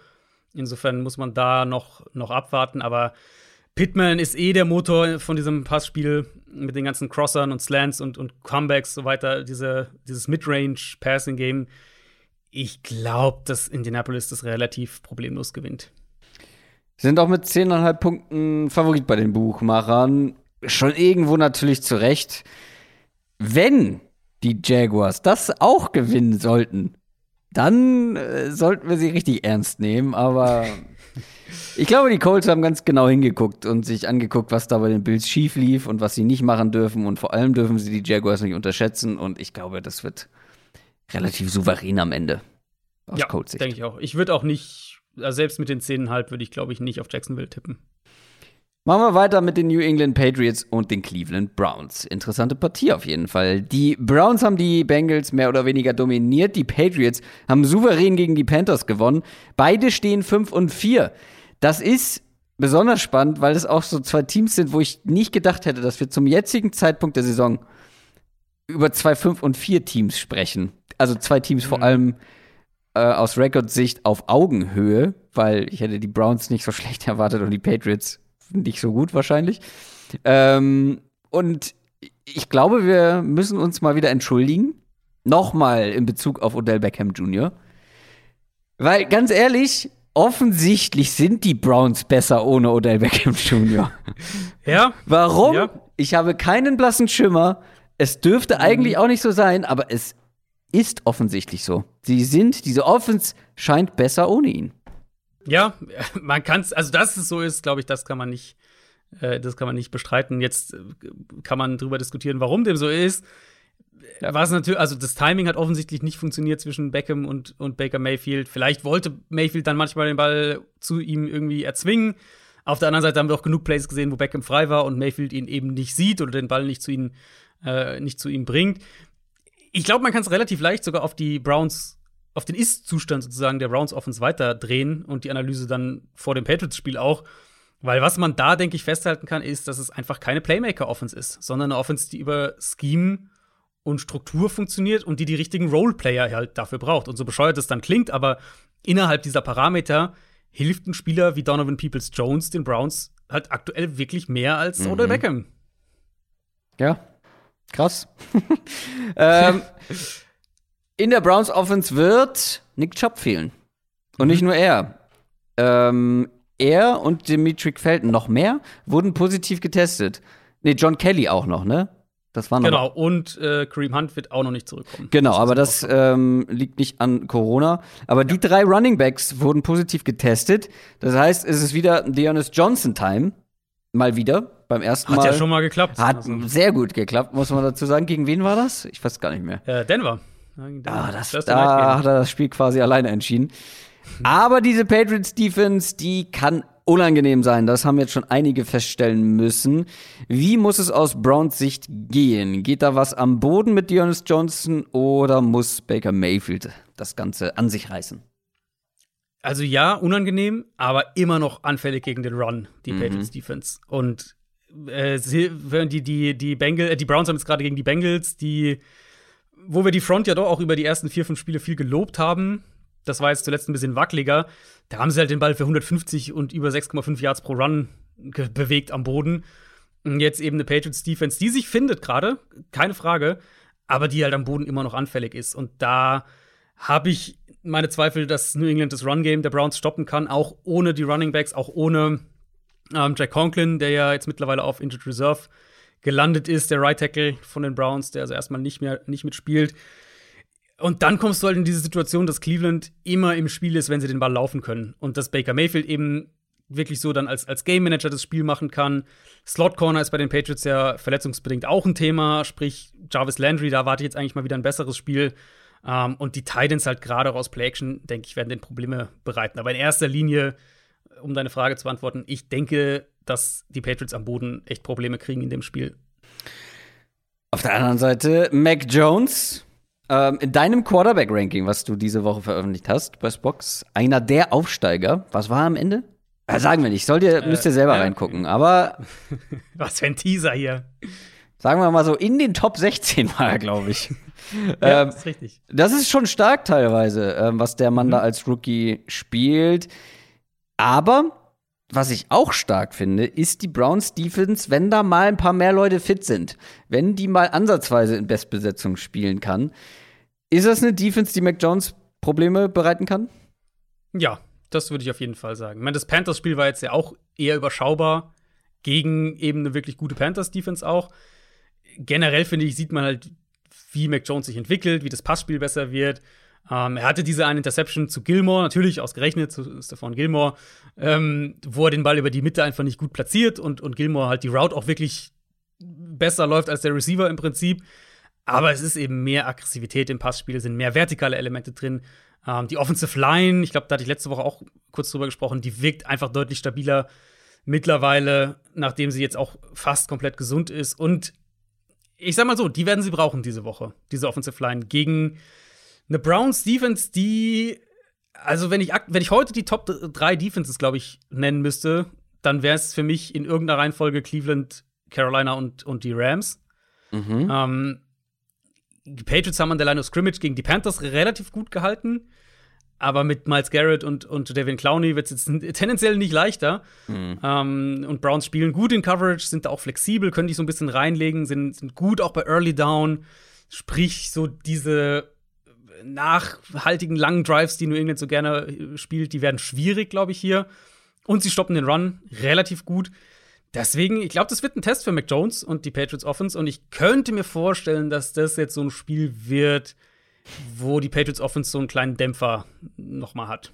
Insofern muss man da noch, noch abwarten, aber Pittman ist eh der Motor von diesem Passspiel mit den ganzen Crossern und Slants und, und Comebacks so weiter, diese, dieses Midrange-Passing-Game. Ich glaube, dass Indianapolis das relativ problemlos gewinnt. Sind auch mit 10,5 Punkten Favorit bei den Buchmachern. Schon irgendwo natürlich zu Recht. Wenn die Jaguars das auch gewinnen sollten, dann äh, sollten wir sie richtig ernst nehmen. Aber ich glaube, die Colts haben ganz genau hingeguckt und sich angeguckt, was da bei den Bills schief lief und was sie nicht machen dürfen. Und vor allem dürfen sie die Jaguars nicht unterschätzen. Und ich glaube, das wird relativ souverän am Ende. Aus ja, denke ich auch. Ich würde auch nicht, also selbst mit den 10,5 würde ich, glaube ich, nicht auf Jacksonville tippen. Machen wir weiter mit den New England Patriots und den Cleveland Browns. Interessante Partie auf jeden Fall. Die Browns haben die Bengals mehr oder weniger dominiert. Die Patriots haben souverän gegen die Panthers gewonnen. Beide stehen 5 und 4. Das ist besonders spannend, weil es auch so zwei Teams sind, wo ich nicht gedacht hätte, dass wir zum jetzigen Zeitpunkt der Saison über zwei 5 und 4 Teams sprechen. Also zwei Teams mhm. vor allem äh, aus Rekordsicht auf Augenhöhe, weil ich hätte die Browns nicht so schlecht erwartet und die Patriots nicht so gut wahrscheinlich. Ähm, und ich glaube, wir müssen uns mal wieder entschuldigen. Nochmal in Bezug auf Odell Beckham Jr. Weil ganz ehrlich, offensichtlich sind die Browns besser ohne Odell Beckham Jr. Ja. Warum? Ja. Ich habe keinen blassen Schimmer. Es dürfte mhm. eigentlich auch nicht so sein, aber es ist offensichtlich so. Sie sind, diese Offense scheint besser ohne ihn. Ja, man kann es, also dass es so ist, glaube ich, das kann man nicht, äh, das kann man nicht bestreiten. Jetzt äh, kann man darüber diskutieren, warum dem so ist. Ja. Was natürlich, also das Timing hat offensichtlich nicht funktioniert zwischen Beckham und, und Baker Mayfield. Vielleicht wollte Mayfield dann manchmal den Ball zu ihm irgendwie erzwingen. Auf der anderen Seite haben wir auch genug Plays gesehen, wo Beckham frei war und Mayfield ihn eben nicht sieht oder den Ball nicht zu ihm, äh, nicht zu ihm bringt. Ich glaube, man kann es relativ leicht sogar auf die Browns auf den Ist-Zustand sozusagen der Browns Offense weiterdrehen und die Analyse dann vor dem Patriots-Spiel auch. Weil was man da, denke ich, festhalten kann, ist, dass es einfach keine Playmaker-Offense ist, sondern eine Offense, die über Scheme und Struktur funktioniert und die die richtigen Roleplayer halt dafür braucht. Und so bescheuert es dann klingt, aber innerhalb dieser Parameter hilft ein Spieler wie Donovan Peoples Jones den Browns halt aktuell wirklich mehr als mhm. Odell Beckham. Ja, krass. ähm, in der Browns Offense wird Nick Chubb fehlen. Und mhm. nicht nur er. Ähm, er und Dimitri Felton noch mehr wurden positiv getestet. Nee, John Kelly auch noch, ne? Das war noch genau, und äh, Kareem Hunt wird auch noch nicht zurückkommen. Genau, aber das ähm, liegt nicht an Corona. Aber ja. die drei Running Backs wurden positiv getestet. Das heißt, es ist wieder Deonis Johnson-Time. Mal wieder. Beim ersten Mal. Hat ja schon mal geklappt. Hat also. sehr gut geklappt, muss man dazu sagen. Gegen wen war das? Ich weiß gar nicht mehr. Äh, Denver. Ah, das, da hat er das Spiel quasi alleine entschieden. Aber diese Patriots Defense, die kann unangenehm sein. Das haben jetzt schon einige feststellen müssen. Wie muss es aus Browns Sicht gehen? Geht da was am Boden mit Dionys Johnson oder muss Baker Mayfield das Ganze an sich reißen? Also ja, unangenehm, aber immer noch anfällig gegen den Run, die mhm. Patriots Defense. Und äh, die, die, die, Bengal, äh, die Browns haben jetzt gerade gegen die Bengals, die wo wir die Front ja doch auch über die ersten vier, fünf Spiele viel gelobt haben, das war jetzt zuletzt ein bisschen wackeliger, da haben sie halt den Ball für 150 und über 6,5 Yards pro Run bewegt am Boden. Und jetzt eben eine Patriots Defense, die sich findet gerade, keine Frage, aber die halt am Boden immer noch anfällig ist. Und da habe ich meine Zweifel, dass New England das Run-Game der Browns stoppen kann, auch ohne die Running Backs, auch ohne ähm, Jack Conklin, der ja jetzt mittlerweile auf Injured Reserve gelandet ist, der Right Tackle von den Browns, der also erstmal nicht mehr nicht mitspielt. Und dann kommst du halt in diese Situation, dass Cleveland immer im Spiel ist, wenn sie den Ball laufen können. Und dass Baker Mayfield eben wirklich so dann als, als Game Manager das Spiel machen kann. Slot Corner ist bei den Patriots ja verletzungsbedingt auch ein Thema. Sprich, Jarvis Landry, da warte ich jetzt eigentlich mal wieder ein besseres Spiel. Um, ähm, und die Titans halt gerade aus Play Action, denke ich, werden den Probleme bereiten. Aber in erster Linie, um deine Frage zu beantworten, ich denke, dass die Patriots am Boden echt Probleme kriegen in dem Spiel. Auf der anderen Seite, Mac Jones, ähm, in deinem Quarterback-Ranking, was du diese Woche veröffentlicht hast bei Spox, einer der Aufsteiger. Was war am Ende? Ja, sagen wir nicht, sollt ihr, müsst ihr selber äh, reingucken. Aber Was für ein Teaser hier. sagen wir mal so, in den Top 16 war er, glaube ich. Ja, ähm, das ist richtig. Das ist schon stark teilweise, ähm, was der Mann da als Rookie spielt. Aber was ich auch stark finde, ist die Browns Defense, wenn da mal ein paar mehr Leute fit sind, wenn die mal ansatzweise in Bestbesetzung spielen kann. Ist das eine Defense, die Mac Jones Probleme bereiten kann? Ja, das würde ich auf jeden Fall sagen. Ich meine, das Panthers-Spiel war jetzt ja auch eher überschaubar gegen eben eine wirklich gute Panthers-Defense auch. Generell finde ich, sieht man halt, wie Mac Jones sich entwickelt, wie das Passspiel besser wird. Ähm, er hatte diese eine Interception zu Gilmore, natürlich ausgerechnet zu Stephon Gilmore, ähm, wo er den Ball über die Mitte einfach nicht gut platziert und, und Gilmore halt die Route auch wirklich besser läuft als der Receiver im Prinzip. Aber es ist eben mehr Aggressivität im Passspiel, sind mehr vertikale Elemente drin. Ähm, die Offensive Line, ich glaube, da hatte ich letzte Woche auch kurz drüber gesprochen, die wirkt einfach deutlich stabiler mittlerweile, nachdem sie jetzt auch fast komplett gesund ist. Und ich sag mal so, die werden sie brauchen diese Woche, diese Offensive Line, gegen eine Browns Defense, die, also wenn ich, wenn ich heute die Top 3 Defenses, glaube ich, nennen müsste, dann wäre es für mich in irgendeiner Reihenfolge Cleveland, Carolina und, und die Rams. Ähm, die Patriots haben an der Line of Scrimmage gegen die Panthers relativ gut gehalten. Aber mit Miles Garrett und, und Devin Clowney wird es jetzt tendenziell nicht leichter. Ähm, und Browns spielen gut in Coverage, sind da auch flexibel, können dich so ein bisschen reinlegen, sind, sind gut auch bei Early Down. Sprich, so diese nachhaltigen langen Drives, die New England so gerne äh, spielt, die werden schwierig, glaube ich, hier. Und sie stoppen den Run relativ gut. Deswegen, ich glaube, das wird ein Test für Mac Jones und die Patriots Offense. Und ich könnte mir vorstellen, dass das jetzt so ein Spiel wird, wo die Patriots Offense so einen kleinen Dämpfer noch mal hat.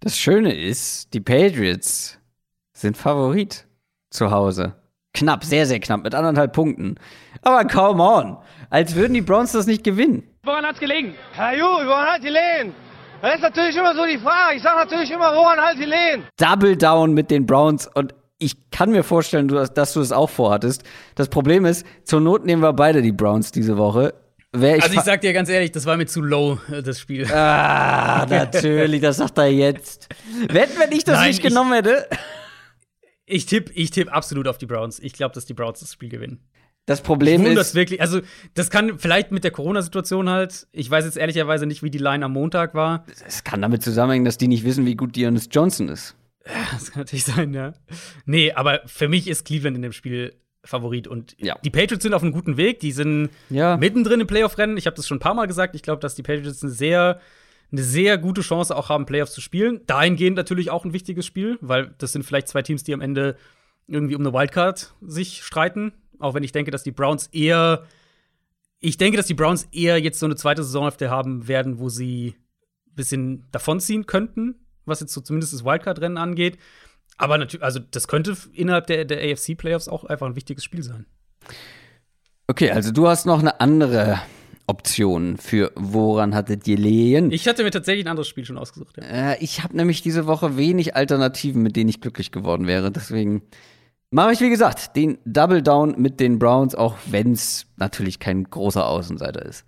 Das Schöne ist, die Patriots sind Favorit zu Hause. Knapp, sehr, sehr knapp, mit anderthalb Punkten. Aber come on, als würden die Browns das nicht gewinnen. Woran hat's gelegen? Herr Ju, woran halt die Lehen? Das ist natürlich immer so die Frage. Ich sage natürlich immer, woran halt die Lehen? Double Down mit den Browns und ich kann mir vorstellen, dass du das auch vorhattest. Das Problem ist, zur Not nehmen wir beide die Browns diese Woche. Wär ich Also ich sag dir ganz ehrlich, das war mir zu low, äh, das Spiel. Ah, natürlich, das sagt er jetzt. Wetten, wenn ich das Nein, nicht ich- genommen hätte. Ich tippe ich tipp absolut auf die Browns. Ich glaube, dass die Browns das Spiel gewinnen. Das Problem ist, wirklich. Also, das kann vielleicht mit der Corona-Situation halt. Ich weiß jetzt ehrlicherweise nicht, wie die Line am Montag war. es kann damit zusammenhängen, dass die nicht wissen, wie gut Dionys Johnson ist. Das kann natürlich sein, ja. Nee, aber für mich ist Cleveland in dem Spiel Favorit. Und Ja. die Patriots sind auf einem guten Weg. Die sind Ja. mittendrin im Playoff-Rennen. Ich habe das schon ein paar Mal gesagt. Ich glaube, dass die Patriots eine sehr, eine sehr gute Chance auch haben, Playoffs zu spielen. Dahingehend natürlich auch ein wichtiges Spiel, weil das sind vielleicht zwei Teams, die am Ende irgendwie um eine Wildcard sich streiten. Auch wenn ich denke, dass die Browns eher ich denke, dass die Browns eher jetzt so eine zweite Saisonhälfte haben werden, wo sie ein bisschen davonziehen könnten, was jetzt so zumindest das Wildcard-Rennen angeht. Aber natürlich, also das könnte innerhalb der, der AFC-Playoffs auch einfach ein wichtiges Spiel sein. Okay, also du hast noch eine andere Option für woran hattet ihr lehen? Ich hatte mir tatsächlich ein anderes Spiel schon ausgesucht. Ja. Äh, ich habe nämlich diese Woche wenig Alternativen, mit denen ich glücklich geworden wäre. Deswegen mache ich, wie gesagt, den Double Down mit den Browns, auch wenn es natürlich kein großer Außenseiter ist.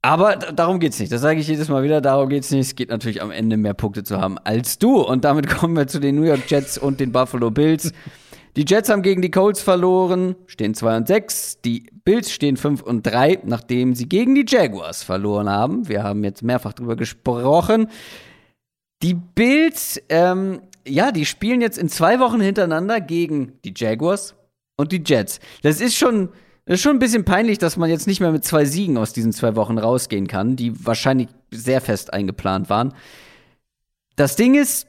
Aber darum geht's nicht. Das sage ich jedes Mal wieder. Darum geht's nicht. Es geht natürlich am Ende mehr Punkte zu haben als du. Und damit kommen wir zu den New York Jets und den Buffalo Bills. Die Jets haben gegen die Colts verloren, stehen 2 und 6. Die Bills stehen 5 und 3, nachdem sie gegen die Jaguars verloren haben. Wir haben jetzt mehrfach drüber gesprochen. Die Bills, ähm, ja, die spielen jetzt in zwei Wochen hintereinander gegen die Jaguars und die Jets. Das ist schon, ist schon ein bisschen peinlich, dass man jetzt nicht mehr mit zwei Siegen aus diesen zwei Wochen rausgehen kann, die wahrscheinlich sehr fest eingeplant waren. Das Ding ist,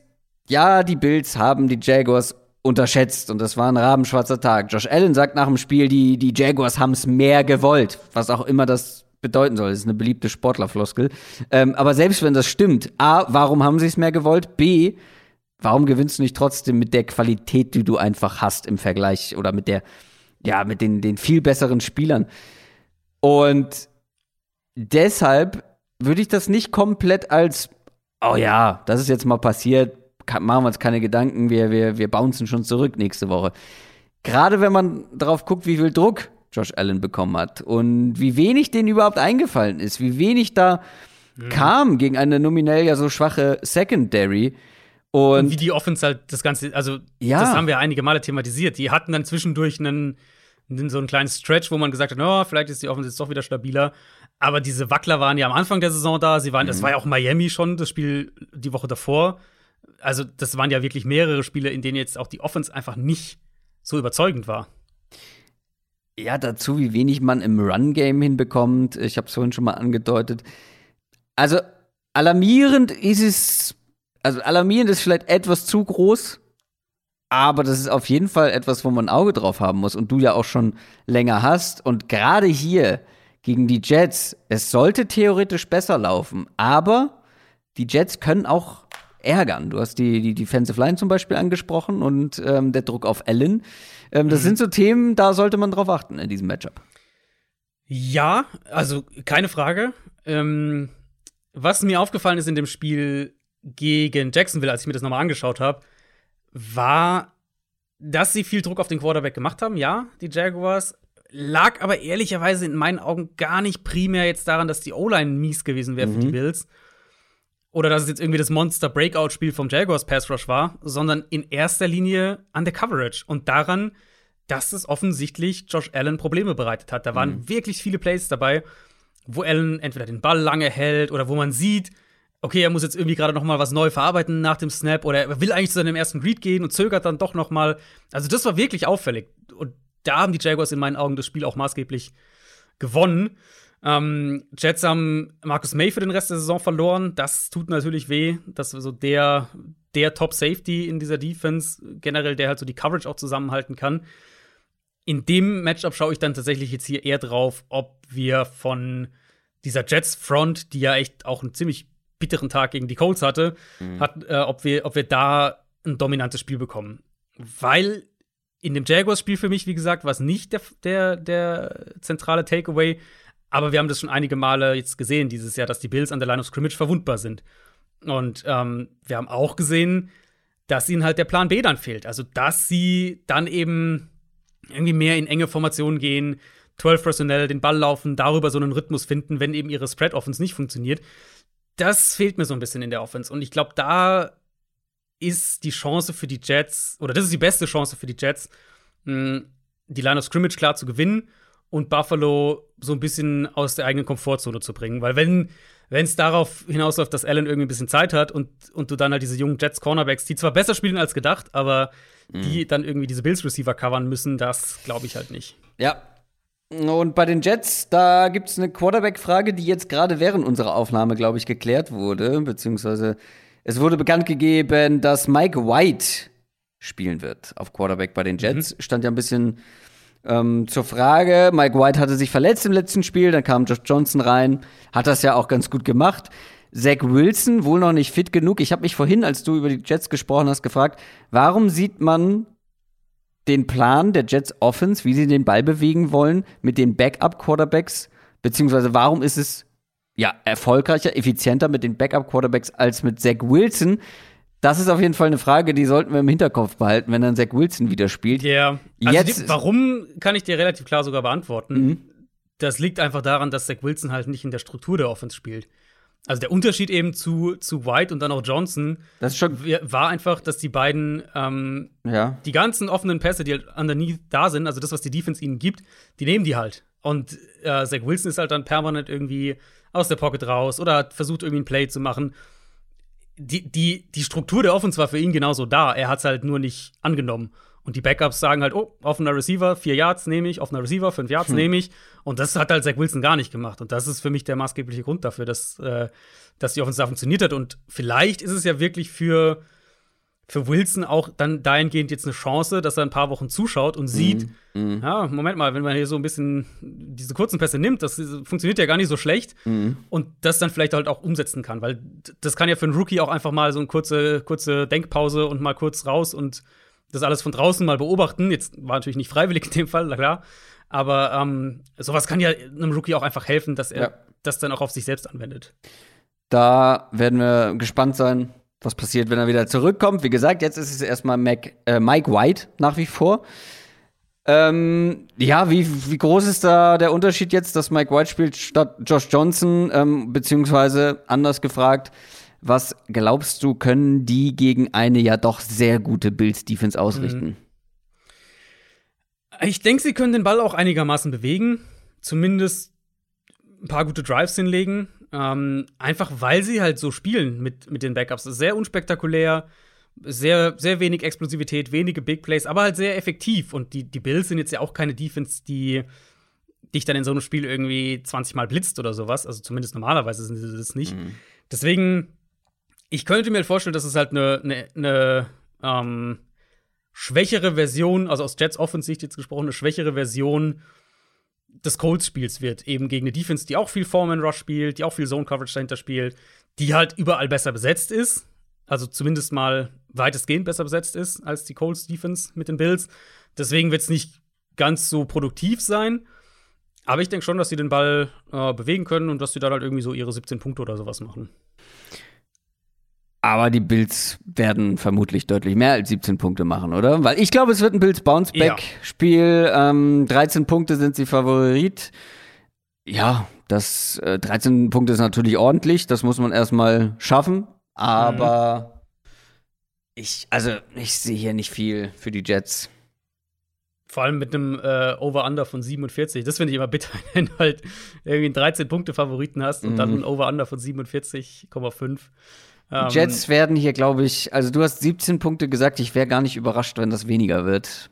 ja, die Bills haben die Jaguars unterschätzt und das war ein rabenschwarzer Tag. Josh Allen sagt nach dem Spiel, die, die Jaguars haben es mehr gewollt, was auch immer das bedeuten soll. Das ist eine beliebte Sportlerfloskel. Ähm, aber selbst wenn das stimmt, A, warum haben sie es mehr gewollt? B, warum gewinnst du nicht trotzdem mit der Qualität, die du einfach hast im Vergleich oder mit der, ja, mit den, den viel besseren Spielern? Und deshalb würde ich das nicht komplett als, oh ja, das ist jetzt mal passiert, machen wir uns keine Gedanken, wir, wir, wir bouncen schon zurück nächste Woche. Gerade wenn man drauf guckt, wie viel Druck Josh Allen bekommen hat und wie wenig denen überhaupt eingefallen ist, wie wenig da kam gegen eine nominell ja so schwache Secondary. Und, Und wie die Offense halt das Ganze, also Ja. das haben wir einige Male thematisiert. Die hatten dann zwischendurch einen, so einen kleinen Stretch, wo man gesagt hat, oh, vielleicht ist die Offense jetzt doch wieder stabiler. Aber diese Wackler waren ja am Anfang der Saison da. Sie waren, Mhm. das war ja auch Miami schon, das Spiel die Woche davor. Also, das waren ja wirklich mehrere Spiele, in denen jetzt auch die Offense einfach nicht so überzeugend war. ja, dazu, wie wenig man im Run-Game hinbekommt. Ich habe es vorhin schon mal angedeutet. Also, alarmierend ist es, also alarmierend ist vielleicht etwas zu groß, aber das ist auf jeden Fall etwas, wo man ein Auge drauf haben muss und du ja auch schon länger hast. Und gerade hier gegen die Jets, es sollte theoretisch besser laufen, aber die Jets können auch ärgern. Du hast die, die Defensive Line zum Beispiel angesprochen und ähm, der Druck auf Allen. Ähm, das sind so Themen, da sollte man drauf achten in diesem Matchup. Ja, also keine Frage. Ähm, was mir aufgefallen ist in dem Spiel gegen Jacksonville, als ich mir das nochmal angeschaut habe, war, dass sie viel Druck auf den Quarterback gemacht haben. Ja, die Jaguars. Lag aber ehrlicherweise in meinen Augen gar nicht primär jetzt daran, dass die O-Line mies gewesen wäre für die Bills. Oder dass es jetzt irgendwie das Monster-Breakout-Spiel vom Jaguars Pass Rush war, sondern in erster Linie an der Coverage und daran, dass es offensichtlich Josh Allen Probleme bereitet hat. Da waren wirklich viele Plays dabei, wo Allen entweder den Ball lange hält oder wo man sieht, okay, er muss jetzt irgendwie gerade noch mal was neu verarbeiten nach dem Snap oder er will eigentlich zu seinem ersten Read gehen und zögert dann doch noch mal. Also das war wirklich auffällig und da haben die Jaguars in meinen Augen das Spiel auch maßgeblich gewonnen. Ähm, Jets haben Marcus May für den Rest der Saison verloren. Das tut natürlich weh. Das ist so der, der Top-Safety in dieser Defense, generell, der halt so die Coverage auch zusammenhalten kann. In dem Matchup schaue ich dann tatsächlich jetzt hier eher drauf, ob wir von dieser Jets-Front, die ja echt auch einen ziemlich bitteren Tag gegen die Colts hatte, hat, äh, ob, wir, ob wir da ein dominantes Spiel bekommen. Weil in dem Jaguars-Spiel für mich, wie gesagt, war es nicht der, der, der zentrale Takeaway. Aber wir haben das schon einige Male jetzt gesehen dieses Jahr, dass die Bills an der Line of Scrimmage verwundbar sind. Und ähm, wir haben auch gesehen, dass ihnen halt der Plan B dann fehlt. Also, dass sie dann eben irgendwie mehr in enge Formationen gehen, 12 Personell, den Ball laufen, darüber so einen Rhythmus finden, wenn eben ihre Spread-Offense nicht funktioniert. Das fehlt mir so ein bisschen in der Offense. Und ich glaube, da ist die Chance für die Jets, oder das ist die beste Chance für die Jets, mh, die Line of Scrimmage klar zu gewinnen und Buffalo so ein bisschen aus der eigenen Komfortzone zu bringen. Weil wenn es darauf hinausläuft, dass Allen irgendwie ein bisschen Zeit hat und, und du dann halt diese jungen Jets Cornerbacks, die zwar besser spielen als gedacht, aber die dann irgendwie diese Bills Receiver covern müssen, das glaube ich halt nicht. Ja. Und bei den Jets, da gibt es eine Quarterback-Frage, die jetzt gerade während unserer Aufnahme, glaube ich, geklärt wurde. Beziehungsweise es wurde bekannt gegeben, dass Mike White spielen wird auf Quarterback bei den Jets. Stand ja ein bisschen ähm, zur Frage. Mike White hatte sich verletzt im letzten Spiel, dann kam Josh Johnson rein, hat das ja auch ganz gut gemacht. Zach Wilson wohl noch nicht fit genug. Ich habe mich vorhin, als du über die Jets gesprochen hast, gefragt, warum sieht man den Plan der Jets Offense, wie sie den Ball bewegen wollen, mit den Backup-Quarterbacks, beziehungsweise warum ist es ja erfolgreicher, effizienter mit den Backup-Quarterbacks als mit Zach Wilson? Das ist auf jeden Fall eine Frage, die sollten wir im Hinterkopf behalten, wenn dann Zach Wilson wieder spielt. Ja, also Jetzt- die, warum kann ich dir relativ klar sogar beantworten. Das liegt einfach daran, dass Zach Wilson halt nicht in der Struktur der Offense spielt. Also der Unterschied eben zu, zu White und dann auch Johnson war einfach, dass die beiden ähm, ja. die ganzen offenen Pässe, die halt underneath da sind, also das, was die Defense ihnen gibt, die nehmen die halt. Und äh, Zach Wilson ist halt dann permanent irgendwie aus der Pocket raus oder hat versucht, irgendwie ein Play zu machen. Die, die, die Struktur der Offense war für ihn genauso da. Er hat es halt nur nicht angenommen. Und die Backups sagen halt, oh, offener Receiver, vier Yards nehme ich, offener Receiver, fünf Yards nehme ich. Und das hat halt Zach Wilson gar nicht gemacht. Und das ist für mich der maßgebliche Grund dafür, dass, äh, dass die Offense da funktioniert hat. Und vielleicht ist es ja wirklich für, für Wilson auch dann dahingehend jetzt eine Chance, dass er ein paar Wochen zuschaut und sieht, ja, Moment mal, wenn man hier so ein bisschen diese kurzen Pässe nimmt, das funktioniert ja gar nicht so schlecht und das dann vielleicht halt auch umsetzen kann, weil das kann ja für einen Rookie auch einfach mal so eine kurze, kurze Denkpause und mal kurz raus und das alles von draußen mal beobachten. Jetzt war natürlich nicht freiwillig in dem Fall, na klar. Aber ähm, sowas kann ja einem Rookie auch einfach helfen, dass er Ja. das dann auch auf sich selbst anwendet. Da werden wir gespannt sein, was passiert, wenn er wieder zurückkommt. Wie gesagt, jetzt ist es erstmal Mac, äh, Mike White nach wie vor. Ähm, ja, wie, wie groß ist da der Unterschied jetzt, dass Mike White spielt statt Josh Johnson? Ähm, beziehungsweise anders gefragt, Was glaubst du, können die gegen eine ja doch sehr gute Bills-Defense ausrichten? Ich denke, sie können den Ball auch einigermaßen bewegen. Zumindest ein paar gute Drives hinlegen. Ähm, einfach weil sie halt so spielen mit, mit den Backups. Sehr unspektakulär, sehr, sehr wenig Explosivität, wenige Big Plays, aber halt sehr effektiv. Und die, die Bills sind jetzt ja auch keine Defense, die dich dann in so einem Spiel irgendwie 20 Mal blitzt oder sowas. Also zumindest normalerweise sind sie das nicht. Mhm. Deswegen, ich könnte mir vorstellen, dass es halt eine, eine, eine ähm, schwächere Version, also aus Jets Offensicht jetzt gesprochen, eine schwächere Version des Colts-Spiels wird, eben gegen eine Defense, die auch viel Foreman Rush spielt, die auch viel Zone Coverage dahinter spielt, die halt überall besser besetzt ist, also zumindest mal weitestgehend besser besetzt ist als die Colts Defense mit den Bills. Deswegen wird es nicht ganz so produktiv sein. Aber ich denke schon, dass sie den Ball äh, bewegen können und dass sie dann halt irgendwie so ihre 17 Punkte oder sowas machen. Aber die Bills werden vermutlich deutlich mehr als 17 Punkte machen, oder? Weil ich glaube, es wird ein Bills Bounce-Back-Spiel. Ja. Ähm, 13 Punkte sind sie Favorit. Ja, das äh, 13 Punkte ist natürlich ordentlich. Das muss man erstmal schaffen. Aber mhm. ich, also, ich sehe hier nicht viel für die Jets. Vor allem mit einem äh, Over-Under von 47. Das finde ich immer bitter, wenn du halt irgendwie einen 13-Punkte-Favoriten hast und mhm. dann ein Over-Under von 47,5. Ähm, Jets werden hier, glaube ich, also du hast 17 Punkte gesagt, ich wäre gar nicht überrascht, wenn das weniger wird.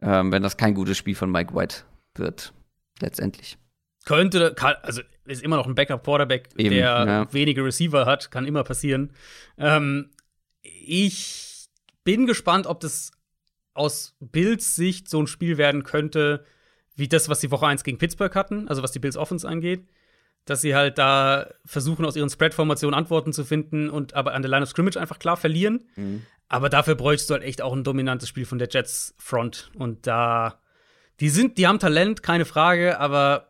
Ähm, wenn das kein gutes Spiel von Mike White wird, letztendlich. Könnte, kann, also ist immer noch ein Backup-Quarterback, der ja. wenige Receiver hat, kann immer passieren. Ähm, ich bin gespannt, ob das aus Bills Sicht so ein Spiel werden könnte, wie das, was sie Woche 1 gegen Pittsburgh hatten, also was die Bills Offense angeht dass sie halt da versuchen, aus ihren Spread-Formationen Antworten zu finden und aber an der Line of Scrimmage einfach klar verlieren. Mhm. Aber dafür bräuchst du halt echt auch ein dominantes Spiel von der Jets Front. Und da, die sind, die haben Talent, keine Frage, aber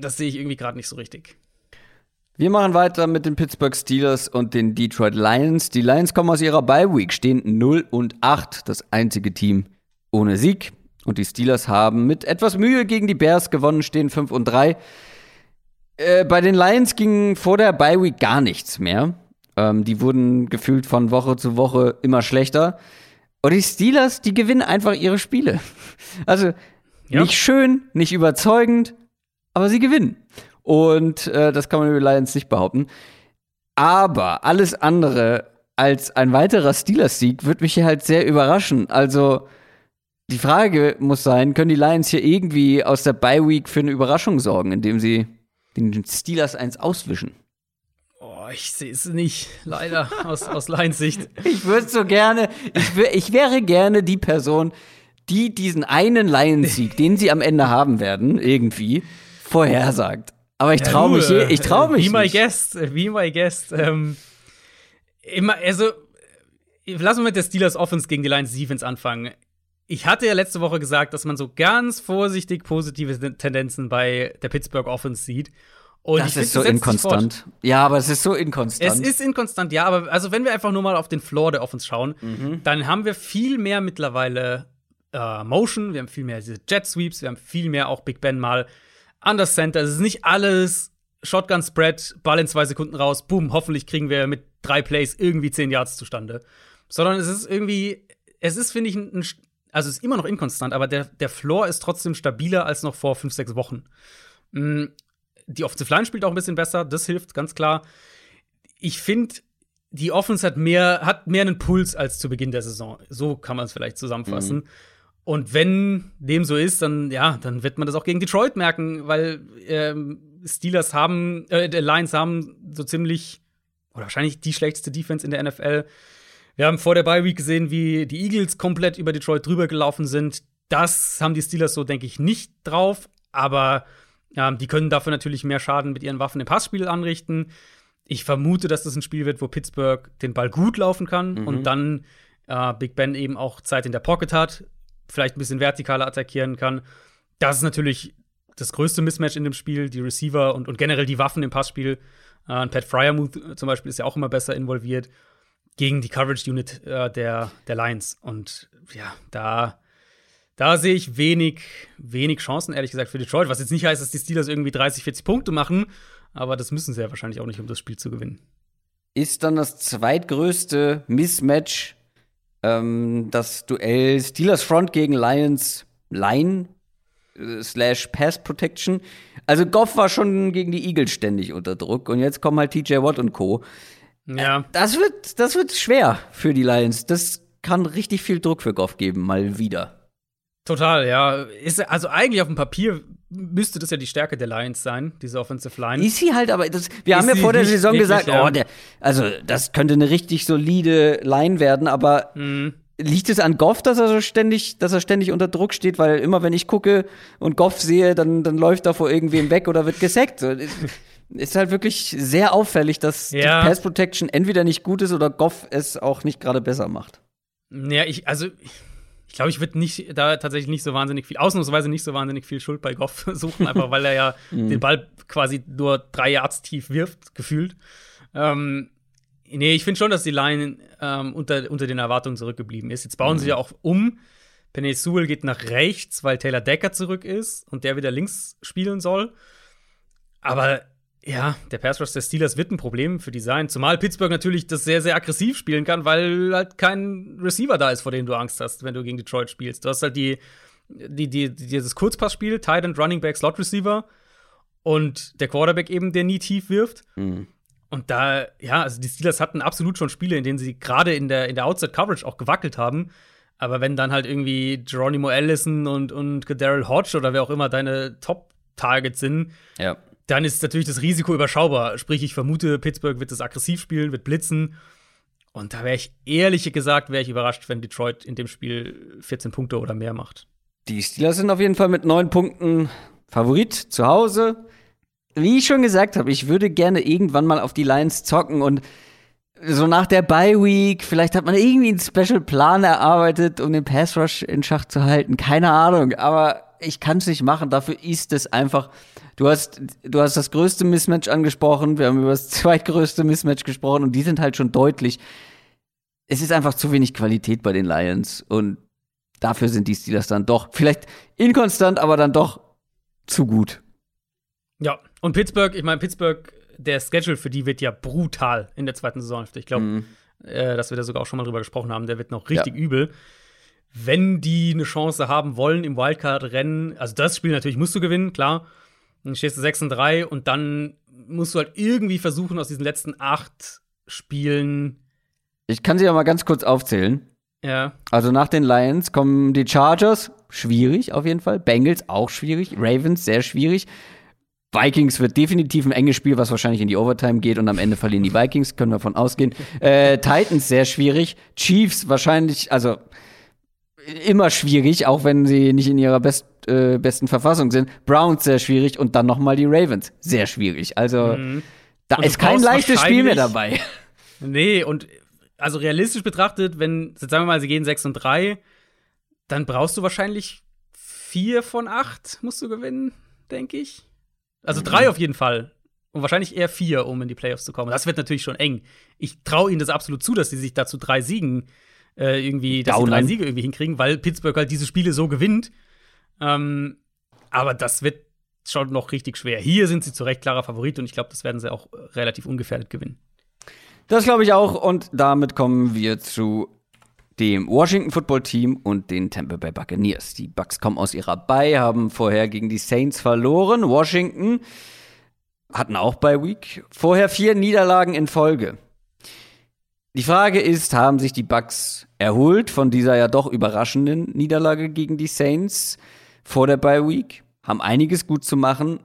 das sehe ich irgendwie gerade nicht so richtig. Wir machen weiter mit den Pittsburgh Steelers und den Detroit Lions. Die Lions kommen aus ihrer Bye Week, stehen 0 und 8, das einzige Team ohne Sieg. Und die Steelers haben mit etwas Mühe gegen die Bears gewonnen, stehen 5 und 3. Äh, bei den Lions ging vor der Bye Week gar nichts mehr. Ähm, die wurden gefühlt von Woche zu Woche immer schlechter. Und die Steelers, die gewinnen einfach ihre Spiele. Also ja. nicht schön, nicht überzeugend, aber sie gewinnen. Und äh, das kann man über die Lions nicht behaupten. Aber alles andere als ein weiterer Steelers-Sieg wird mich hier halt sehr überraschen. Also die Frage muss sein, können die Lions hier irgendwie aus der Bye Week für eine Überraschung sorgen, indem sie den Steelers eins auswischen. Oh, ich sehe es nicht, leider, aus, aus Lions Sicht. Ich würde so gerne, ich, wär, ich wäre gerne die Person, die diesen einen Lions-Sieg, den sie am Ende haben werden, irgendwie vorhersagt. Aber ich traue mich, ich traue mich. Wie my guest, wie my guest. Ähm, immer, also, lass uns mit der Steelers Offense gegen die Lions Defense anfangen. Ich hatte ja letzte Woche gesagt, dass man so ganz vorsichtig positive Tendenzen bei der Pittsburgh Offense sieht. Und das ist so inkonstant. Ja, aber es ist so inkonstant. Es ist inkonstant, ja, aber also wenn wir einfach nur mal auf den Floor der Offense schauen, mhm. dann haben wir viel mehr mittlerweile äh, Motion, wir haben viel mehr diese Jet Sweeps, wir haben viel mehr auch Big Ben mal das Center. Es ist nicht alles Shotgun Spread, Ball in zwei Sekunden raus, boom, hoffentlich kriegen wir mit drei Plays irgendwie zehn Yards zustande. Sondern es ist irgendwie, es ist, finde ich, ein, also ist immer noch inkonstant, aber der, der Floor ist trotzdem stabiler als noch vor fünf, sechs Wochen. Mm, die Offensive Line spielt auch ein bisschen besser, das hilft ganz klar. Ich finde, die Offense hat mehr, hat mehr einen Puls als zu Beginn der Saison. So kann man es vielleicht zusammenfassen. Mhm. Und wenn dem so ist, dann ja, dann wird man das auch gegen Detroit merken, weil ähm, Steelers haben, äh, Lions haben so ziemlich oder wahrscheinlich die schlechteste Defense in der NFL. Wir haben vor der Bye Week gesehen, wie die Eagles komplett über Detroit drüber gelaufen sind. Das haben die Steelers so, denke ich, nicht drauf. Aber ja, die können dafür natürlich mehr Schaden mit ihren Waffen im Passspiel anrichten. Ich vermute, dass das ein Spiel wird, wo Pittsburgh den Ball gut laufen kann mhm. und dann äh, Big Ben eben auch Zeit in der Pocket hat, vielleicht ein bisschen vertikaler attackieren kann. Das ist natürlich das größte Mismatch in dem Spiel, die Receiver und, und generell die Waffen im Passspiel. Äh, Pat Fryermuth zum Beispiel ist ja auch immer besser involviert gegen die Coverage Unit äh, der, der Lions. Und ja, da, da sehe ich wenig, wenig Chancen, ehrlich gesagt, für Detroit. Was jetzt nicht heißt, dass die Steelers irgendwie 30, 40 Punkte machen. Aber das müssen sie ja wahrscheinlich auch nicht, um das Spiel zu gewinnen. Ist dann das zweitgrößte Mismatch ähm, das Duell Steelers Front gegen Lions Line äh, slash Pass Protection. Also Goff war schon gegen die Eagles ständig unter Druck und jetzt kommen halt TJ Watt und Co. Ja. Äh, das wird, das wird schwer für die Lions. Das kann richtig viel Druck für Goff geben, mal wieder. Total, ja. Ist, also eigentlich auf dem Papier müsste das ja die Stärke der Lions sein, diese Offensive Line. Ist sie halt, aber das, wir Ist haben ja vor der Saison gesagt, ja. oh, der, also das könnte eine richtig solide Line werden, aber Mhm. liegt es an Goff, dass er so ständig, dass er ständig unter Druck steht, weil immer wenn ich gucke und Goff sehe, dann, dann läuft er vor irgendwem weg oder wird gesackt. Ist, halt wirklich sehr auffällig, dass Ja. die Pass Protection entweder nicht gut ist oder Goff es auch nicht gerade besser macht. Ja, ich, also, ich glaube, ich würde nicht da tatsächlich nicht so wahnsinnig viel, ausnahmsweise nicht so wahnsinnig viel Schuld bei Goff suchen, einfach weil er ja den Ball quasi nur drei Yards tief wirft, gefühlt. Ähm, nee, ich finde schon, dass die Line ähm, unter, unter den Erwartungen zurückgeblieben ist. Jetzt bauen sie ja auch um. Penny Sewell geht nach rechts, weil Taylor Decker zurück ist und der wieder links spielen soll. Aber ja, der Pass Rush der Steelers wird ein Problem für die sein. Zumal Pittsburgh natürlich das sehr, sehr aggressiv spielen kann, weil halt kein Receiver da ist, vor dem du Angst hast, wenn du gegen Detroit spielst. Du hast halt die, die, die, dieses Kurzpassspiel, Tight End, Running Back, Slot Receiver und der Quarterback eben, der nie tief wirft. Und da, ja, also die Steelers hatten absolut schon Spiele, in denen sie gerade in der, in der Outside-Coverage auch gewackelt haben. Aber wenn dann halt irgendwie Geronimo Allison und, und Daryl Hodge oder wer auch immer deine Top-Targets sind, Ja. Dann ist natürlich das Risiko überschaubar. Sprich, ich vermute, Pittsburgh wird das aggressiv spielen, wird blitzen. Und da wäre ich, ehrlich gesagt, wäre ich überrascht, wenn Detroit in dem Spiel 14 Punkte oder mehr macht. Die Steelers sind auf jeden Fall mit neun Punkten Favorit zu Hause. Wie ich schon gesagt habe, ich würde gerne irgendwann mal auf die Lions zocken und so nach der Bye Week, vielleicht hat man irgendwie einen Special Plan erarbeitet, um den Pass Rush in Schach zu halten. Keine Ahnung, aber ich kann es nicht machen. Dafür ist es einfach. Du hast, du hast das größte Mismatch angesprochen. Wir haben über das zweitgrößte Mismatch gesprochen und die sind halt schon deutlich. Es ist einfach zu wenig Qualität bei den Lions und dafür sind die Steelers dann doch vielleicht inkonstant, aber dann doch zu gut. Ja, und Pittsburgh, ich meine, Pittsburgh, der Schedule für die wird ja brutal in der zweiten Saisonhälfte. Ich glaube, äh, dass wir da sogar auch schon mal drüber gesprochen haben, der wird noch richtig Ja. übel. Wenn die eine Chance haben wollen im Wildcard-Rennen, also das Spiel natürlich musst du gewinnen, klar. Dann stehst du 6 und 3 und dann musst du halt irgendwie versuchen, aus diesen letzten acht Spielen, Ich kann sie ja mal ganz kurz aufzählen. ja, Also nach den Lions kommen die Chargers, schwierig auf jeden Fall. Bengals auch schwierig. Ravens sehr schwierig. Vikings wird definitiv ein enges Spiel, was wahrscheinlich in die Overtime geht und am Ende verlieren die Vikings, können wir von ausgehen. Äh, Titans sehr schwierig. Chiefs wahrscheinlich, also immer schwierig, auch wenn sie nicht in ihrer best, äh, besten Verfassung sind. Browns sehr schwierig und dann noch mal die Ravens sehr schwierig. Also da Mhm. Du ist kein leichtes Spiel mehr dabei. Nee, und also realistisch betrachtet, wenn, sagen wir mal, sie gehen 6 und 3, dann brauchst du wahrscheinlich 4 von 8, musst du gewinnen, denke ich. Also 3 auf jeden Fall. Und wahrscheinlich eher 4, um in die Playoffs zu kommen. Das wird natürlich schon eng. Ich traue ihnen das absolut zu, dass sie sich dazu drei Siegen äh, irgendwie, dass sie drei. Siege irgendwie hinkriegen, weil Pittsburgh halt diese Spiele so gewinnt. Ähm, aber das wird schon noch richtig schwer. Hier sind sie zu Recht klarer Favorit und ich glaube, das werden sie auch äh, relativ ungefährdet gewinnen. Das glaube ich auch. Und damit kommen wir zu dem Washington Football Team und den Tampa Bay Buccaneers. Die Bucks kommen aus ihrer Bye, haben vorher gegen die Saints verloren. Washington hatten auch Bye Week. Vorher vier Niederlagen in Folge. Die Frage ist, haben sich die Bucks erholt von dieser ja doch überraschenden Niederlage gegen die Saints vor der Bye Week? Haben einiges gut zu machen.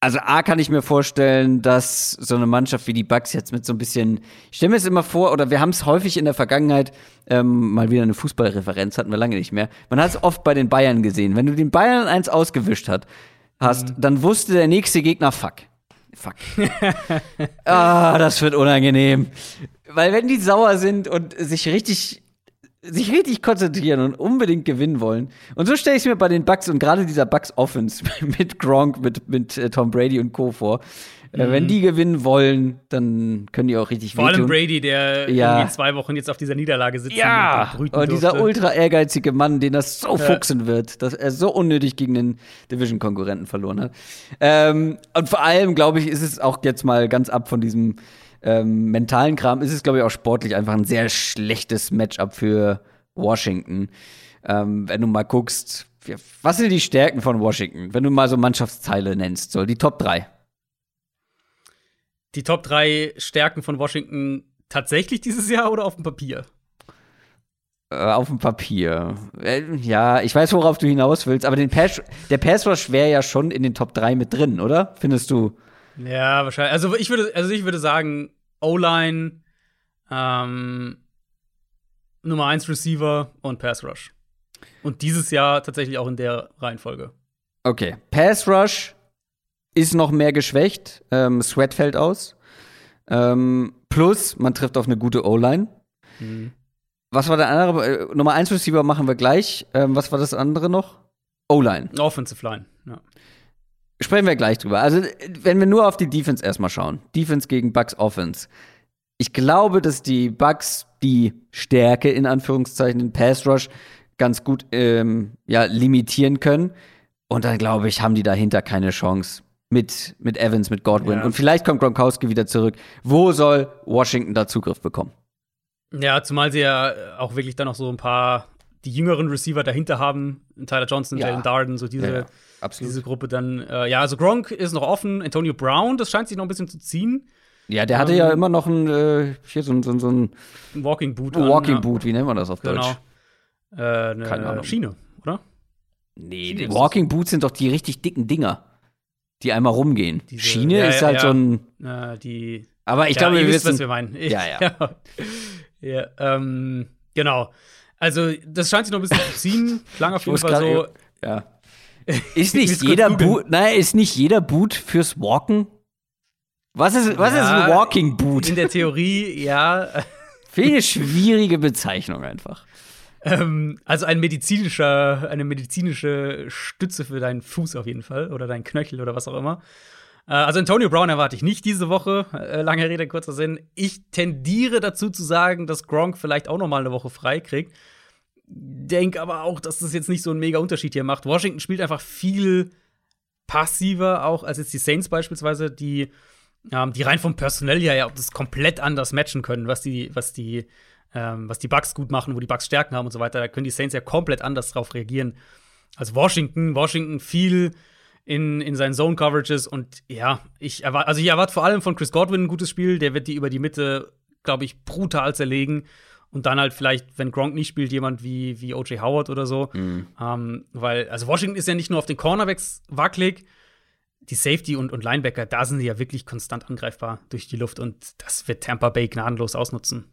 Also A kann ich mir vorstellen, dass so eine Mannschaft wie die Bucks jetzt mit so ein bisschen, ich stelle mir es immer vor, oder wir haben es häufig in der Vergangenheit, ähm, mal wieder eine Fußballreferenz hatten wir lange nicht mehr. Man hat es oft bei den Bayern gesehen. Wenn du den Bayern eins ausgewischt hat, hast, dann wusste der nächste Gegner, fuck. Fuck. ah, das wird unangenehm. Weil wenn die sauer sind und sich richtig sich richtig konzentrieren und unbedingt gewinnen wollen. Und so stelle ich es mir bei den Bucks und gerade dieser Bucks Offense mit Gronk, mit, mit äh, Tom Brady und Co. vor. Äh, wenn die gewinnen wollen, dann können die auch richtig Vor allem. Brady, der Ja. irgendwie zwei Wochen jetzt auf dieser Niederlage sitzt Ja, und und dieser durfte. ultra ehrgeizige Mann, den das so fuchsen wird, dass er so unnötig gegen den Division-Konkurrenten verloren hat. Ähm, und vor allem, glaube ich, ist es auch jetzt mal ganz ab von diesem ähm, mentalen Kram, ist es, glaube ich, auch sportlich einfach ein sehr schlechtes Matchup für Washington. Ähm, wenn du mal guckst, was sind die Stärken von Washington, wenn du mal so Mannschaftsteile nennst, so die Top 3. Die Top 3 Stärken von Washington tatsächlich dieses Jahr oder auf dem Papier? Äh, auf dem Papier. Äh, ja, ich weiß, worauf du hinaus willst, aber den Pass, der Pass Rush wäre ja schon in den Top 3 mit drin, oder? Findest du? Ja, wahrscheinlich. Also ich würde, also ich würde sagen, O-Line, ähm, Nummer 1 Receiver und Pass Rush. Und dieses Jahr tatsächlich auch in der Reihenfolge. Okay. Pass Rush ist noch mehr geschwächt. Ähm, Sweat fällt aus. Ähm, plus, man trifft auf eine gute O-Line. Was war der andere? Äh, Nummer 1 Receiver machen wir gleich. Ähm, was war das andere noch? O-Line. Offensive Line. Sprechen wir gleich drüber. Also, wenn wir nur auf die Defense erstmal schauen. Defense gegen Bucks Offense. Ich glaube, dass die Bucks die Stärke in Anführungszeichen, den Pass Rush, ganz gut ähm, ja, limitieren können. Und dann glaube ich, haben die dahinter keine Chance. Mit, mit Evans, mit Godwin. Ja. Und vielleicht kommt Gronkowski wieder zurück. Wo soll Washington da Zugriff bekommen? Ja, zumal sie ja auch wirklich dann noch so ein paar die jüngeren Receiver dahinter haben. Tyler Johnson, Ja. Jalen Darden, so diese, ja, absolut. diese Gruppe dann. Äh, ja, also Gronk ist noch offen. Antonio Brown, das scheint sich noch ein bisschen zu ziehen. Ja, der hatte Ähm, ja immer noch ein, äh, hier so, ein- so, ein- so ein Ein Walking Boot. an, Walking ja. Boot, wie nennt man das auf Genau. Deutsch? Äh, eine Keine Ahnung. Schiene, oder? Nee, Schiene Walking Boots sind doch die richtig dicken Dinger, die einmal rumgehen. Diese- Schiene ja, ist ja, halt ja. so ein. Äh, die. Aber ich ja, glaube, ihr wir wisst, was wissen. wir meinen. Ja, ja. ja, ähm, genau. Also, das scheint sich noch ein bisschen zu ziehen. Klang auf Ich jeden Fall so. Ja. Ist Ich nicht jeder. Boot. Nein, ist nicht jeder Boot fürs Walken? Was ist, was ist Ja, ein Walking Boot? In der Theorie, ja. Eine schwierige Bezeichnung einfach. Ähm, also ein medizinischer, eine medizinische Stütze für deinen Fuß auf jeden Fall oder deinen Knöchel oder was auch immer. Äh, also Antonio Brown erwarte ich nicht diese Woche. Äh, lange Rede, kurzer Sinn. Ich tendiere dazu zu sagen, dass Gronk vielleicht auch noch mal eine Woche frei kriegt. Denk aber auch, dass das jetzt nicht so einen mega Unterschied hier macht. Washington spielt einfach viel passiver auch als jetzt die Saints beispielsweise, die ähm, die rein vom Personell her ja das komplett anders matchen können, was die, was die, ähm, was die Bucks gut machen, wo die Bucks Stärken haben und so weiter. Da können die Saints ja komplett anders drauf reagieren als Washington. Washington viel in, in seinen Zone Coverages und ja, ich erwarte, also ich erwarte vor allem von Chris Godwin ein gutes Spiel. Der wird die über die Mitte, glaube ich, brutal zerlegen. Und dann halt vielleicht, wenn Gronk nicht spielt, jemand wie, wie O.J. Howard oder so. Ähm, weil, also Washington ist ja nicht nur auf den Cornerbacks wackelig, die Safety und, und Linebacker, da sind sie ja wirklich konstant angreifbar durch die Luft und das wird Tampa Bay gnadenlos ausnutzen.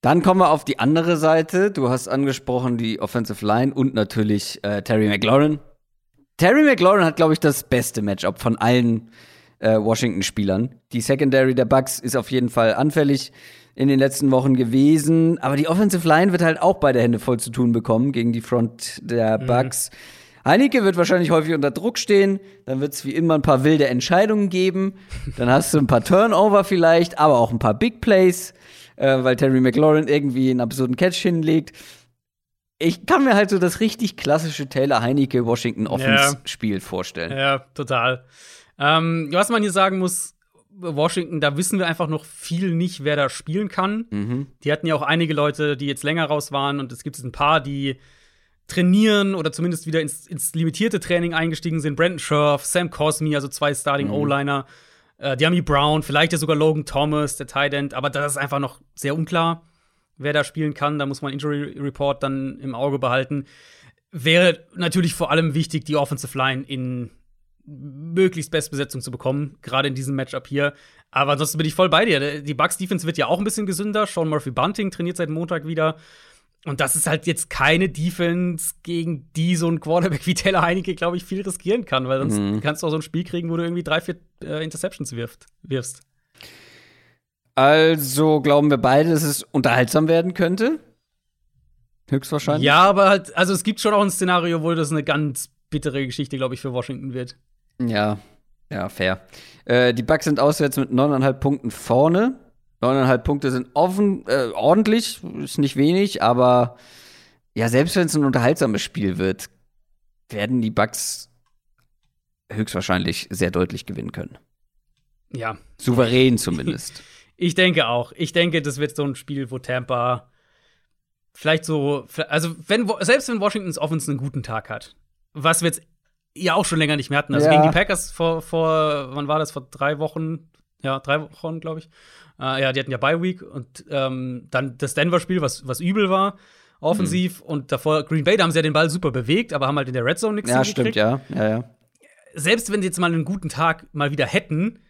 Dann kommen wir auf die andere Seite. Du hast angesprochen die Offensive Line und natürlich äh, Terry McLaurin. Terry McLaurin hat, glaube ich, das beste Matchup von allen äh, Washington-Spielern. Die Secondary der Bucks ist auf jeden Fall anfällig in den letzten Wochen gewesen. Aber die Offensive Line wird halt auch beide Hände voll zu tun bekommen gegen die Front der Bucks. Heineke wird wahrscheinlich häufig unter Druck stehen. Dann wird es wie immer ein paar wilde Entscheidungen geben. Dann hast du ein paar Turnover vielleicht, aber auch ein paar Big Plays, äh, weil Terry McLaurin irgendwie einen absurden Catch hinlegt. Ich kann mir halt so das richtig klassische Taylor Heineke Washington Offense Spiel vorstellen. Ja, total. Ähm, was man hier sagen muss, Washington, da wissen wir einfach noch viel nicht, wer da spielen kann. Mhm. Die hatten ja auch einige Leute, die jetzt länger raus waren und es gibt jetzt ein paar, die trainieren oder zumindest wieder ins, ins limitierte Training eingestiegen sind. Brandon Scherf, Sam Cosmi, also zwei Starting O-Liner. Äh, Diami Brown, vielleicht ja sogar Logan Thomas, der Tight End, aber das ist einfach noch sehr unklar, wer da spielen kann. Da muss man Injury Report dann im Auge behalten. Wäre natürlich vor allem wichtig, die Offensive Line in möglichst Bestbesetzung zu bekommen, gerade in diesem Matchup hier. Aber ansonsten bin ich voll bei dir. Die Bucks Defense wird ja auch ein bisschen gesünder. Sean Murphy Bunting trainiert seit Montag wieder. Und das ist halt jetzt keine Defense, gegen die so ein Quarterback wie Taylor Heineke, glaube ich, viel riskieren kann, weil sonst kannst du auch so ein Spiel kriegen, wo du irgendwie drei, vier äh, Interceptions wirft, wirfst. Also glauben wir beide, dass es unterhaltsam werden könnte. höchstwahrscheinlich. Ja, aber halt, also es gibt schon auch ein Szenario, wo das eine ganz bittere Geschichte, glaube ich, für Washington wird. Ja, ja, fair. Äh, die Bucks sind auswärts mit 9,5 Punkten vorne. 9,5 Punkte sind offen, äh, ordentlich, ist nicht wenig, aber ja, selbst wenn es ein unterhaltsames Spiel wird, werden die Bucks höchstwahrscheinlich sehr deutlich gewinnen können. Ja. Souverän zumindest. Ich denke auch. Ich denke, das wird so ein Spiel, wo Tampa vielleicht so, also wenn selbst wenn Washingtons Offense einen guten Tag hat, was wir jetzt ja auch schon länger nicht mehr hatten. Also Ja. gegen die Packers vor, vor, wann war das? Vor drei Wochen? Ja, drei Wochen, glaube ich. Äh, ja, die hatten ja Bye Week und ähm, dann das Denver-Spiel, was, was übel war, offensiv. Mhm. Und davor Green Bay, da haben sie ja den Ball super bewegt, aber haben halt in der Red Zone nichts ja, stimmt, ja. Ja, ja. Selbst wenn sie jetzt mal einen guten Tag mal wieder hätten,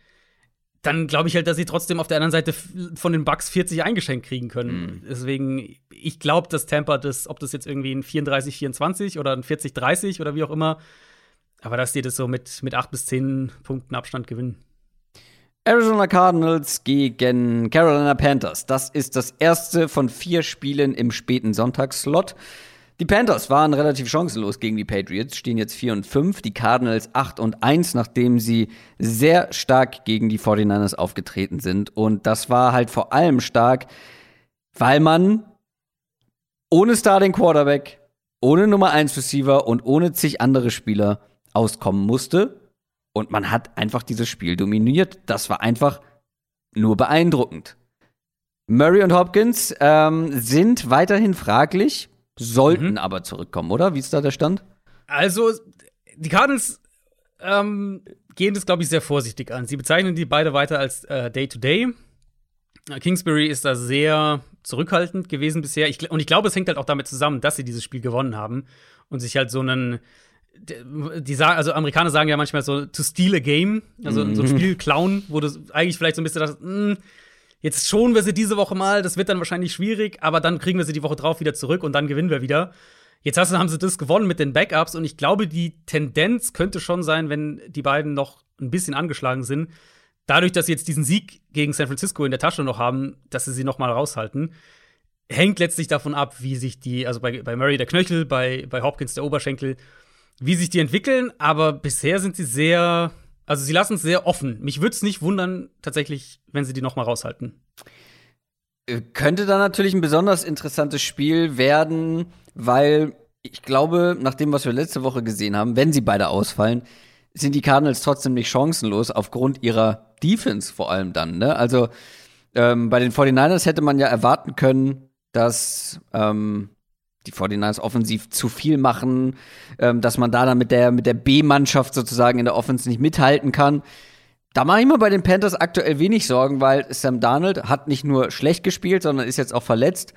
dann glaube ich halt, dass sie trotzdem auf der anderen Seite von den Bucks 40 eingeschenkt kriegen können. Deswegen, ich glaube, dass Tampa das, ob das jetzt irgendwie ein 34-24 oder ein 40-30 oder wie auch immer, aber dass die das so mit, mit 8 bis 10 Punkten Abstand gewinnen. Arizona Cardinals gegen Carolina Panthers. Das ist das erste von vier Spielen im späten Sonntagsslot. Die Panthers waren relativ chancenlos gegen die Patriots, stehen jetzt 4 und 5, die Cardinals 8 und 1, nachdem sie sehr stark gegen die 49ers aufgetreten sind. Und das war halt vor allem stark, weil man ohne Starting Quarterback, ohne Nummer 1 Receiver und ohne zig andere Spieler auskommen musste. Und man hat einfach dieses Spiel dominiert. Das war einfach nur beeindruckend. Murray und Hopkins ähm, sind weiterhin fraglich, sollten Mhm. aber zurückkommen, oder? Wie ist da der Stand? Also, die Cardinals ähm, gehen das, glaube ich, sehr vorsichtig an. Sie bezeichnen die beide weiter als äh, Day-to-Day. Äh, Kingsbury ist da sehr zurückhaltend gewesen bisher. Ich, und ich glaube, es hängt halt auch damit zusammen, dass sie dieses Spiel gewonnen haben und sich halt so einen. Die, sagen, also Amerikaner sagen ja manchmal so to steal a game, also so ein Spiel klauen, wo du eigentlich vielleicht so ein bisschen dachtest, "Hm, jetzt schonen wir sie diese Woche mal, das wird dann wahrscheinlich schwierig, aber dann kriegen wir sie die Woche drauf wieder zurück und dann gewinnen wir wieder. Jetzt hast, haben sie das gewonnen mit den Backups und ich glaube, die Tendenz könnte schon sein, wenn die beiden noch ein bisschen angeschlagen sind, dadurch, dass sie jetzt diesen Sieg gegen San Francisco in der Tasche noch haben, dass sie sie noch mal raushalten, hängt letztlich davon ab, wie sich die, also bei, bei Murray der Knöchel, bei, bei Hopkins der Oberschenkel, wie sich die entwickeln, aber bisher sind sie sehr, also sie lassen es sehr offen. Mich würde es nicht wundern, tatsächlich, wenn sie die noch mal raushalten. Äh, Könnte da natürlich ein besonders interessantes Spiel werden, weil ich glaube, nach dem, was wir letzte Woche gesehen haben, wenn sie beide ausfallen, sind die Cardinals trotzdem nicht chancenlos, aufgrund ihrer Defense vor allem dann. Ne? Also ähm, bei den 49ers hätte man ja erwarten können, dass ähm, die 49ers offensiv zu viel machen, ähm, dass man da dann mit der, mit der B-Mannschaft sozusagen in der Offense nicht mithalten kann. Da mache ich mir bei den Panthers aktuell wenig Sorgen, weil Sam Darnold hat nicht nur schlecht gespielt, sondern ist jetzt auch verletzt.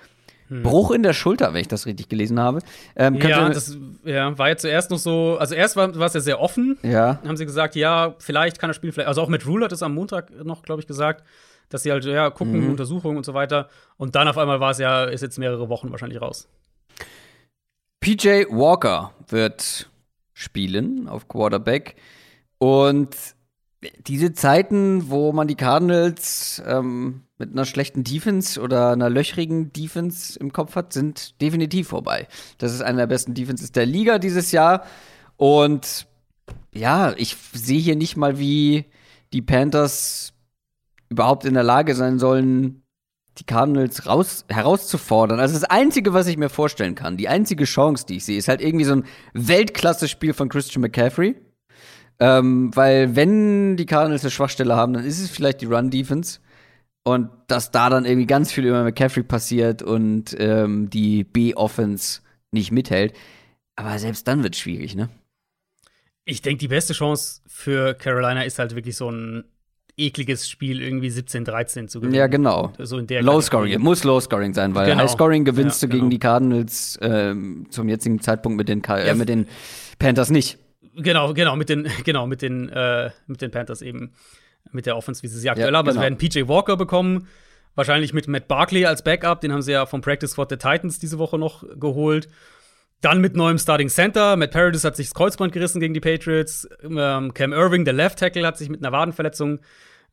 Bruch in der Schulter, wenn ich das richtig gelesen habe. Ähm, Ja, das ja, war ja zuerst noch so, also erst war war es ja sehr offen. ja. haben sie gesagt, ja, vielleicht kann er spielen, vielleicht, also auch mit Rule hat es am Montag noch, glaube ich, gesagt, dass sie halt, ja, gucken, Mhm. Untersuchungen und so weiter. Und dann auf einmal war es ja, ist jetzt mehrere Wochen wahrscheinlich raus. PJ Walker wird spielen auf Quarterback. Und diese Zeiten, wo man die Cardinals ähm, mit einer schlechten Defense oder einer löchrigen Defense im Kopf hat, sind definitiv vorbei. Das ist eine der besten Defenses der Liga dieses Jahr. Und ja, ich sehe hier nicht mal, wie die Panthers überhaupt in der Lage sein sollen, die Cardinals raus, herauszufordern. Also das Einzige, was ich mir vorstellen kann, die einzige Chance, die ich sehe, ist halt irgendwie so ein Weltklasse-Spiel von Christian McCaffrey. Ähm, weil wenn die Cardinals eine Schwachstelle haben, dann ist es vielleicht die Run-Defense. Und dass da dann irgendwie ganz viel über McCaffrey passiert und ähm, die B-Offense nicht mithält. Aber selbst dann wird es schwierig, ne? Ich denke, die beste Chance für Carolina ist halt wirklich so ein ekliges Spiel, irgendwie 17-13 zu gewinnen. Ja, genau. So in der Low Scoring, Kategorie. muss Low Scoring sein, weil Genau. High Scoring gewinnst Ja, du gegen genau. die Cardinals ähm, zum jetzigen Zeitpunkt mit den, Ka Ja, äh, mit den Panthers nicht. Genau, genau, mit den, genau, mit den, äh, mit den Panthers eben. Mit der Offense, wie sie sie aktuell Ja, haben. Also genau. werden PJ Walker bekommen. Wahrscheinlich mit Matt Barkley als Backup. Den haben sie ja vom Practice Squad der Titans diese Woche noch geholt. Dann mit neuem Starting Center. Matt Paradis hat sich das Kreuzband gerissen gegen die Patriots. Ähm, Cam Irving, der Left Tackle, hat sich mit einer Wadenverletzung äh,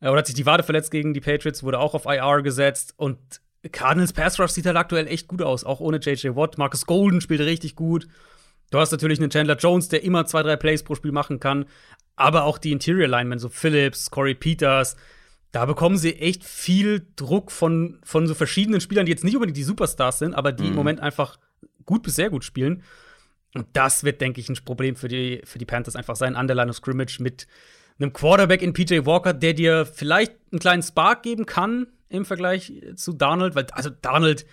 oder hat sich die Wade verletzt gegen die Patriots, wurde auch auf IR gesetzt. Und Cardinals Pass Rush sieht halt aktuell echt gut aus, auch ohne JJ Watt. Marcus Golden spielt richtig gut. Du hast natürlich einen Chandler Jones, der immer zwei, drei Plays pro Spiel machen kann. Aber auch die Interior Linemen, so Phillips, Corey Peters, da bekommen sie echt viel Druck von, von so verschiedenen Spielern, die jetzt nicht unbedingt die Superstars sind, aber die mhm. im Moment einfach gut bis sehr gut spielen. Und das wird, denke ich, ein Problem für die, für die Panthers einfach sein, an der Line of Scrimmage mit einem Quarterback in PJ Walker, der dir vielleicht einen kleinen Spark geben kann im Vergleich zu Donald, weil, also Donald,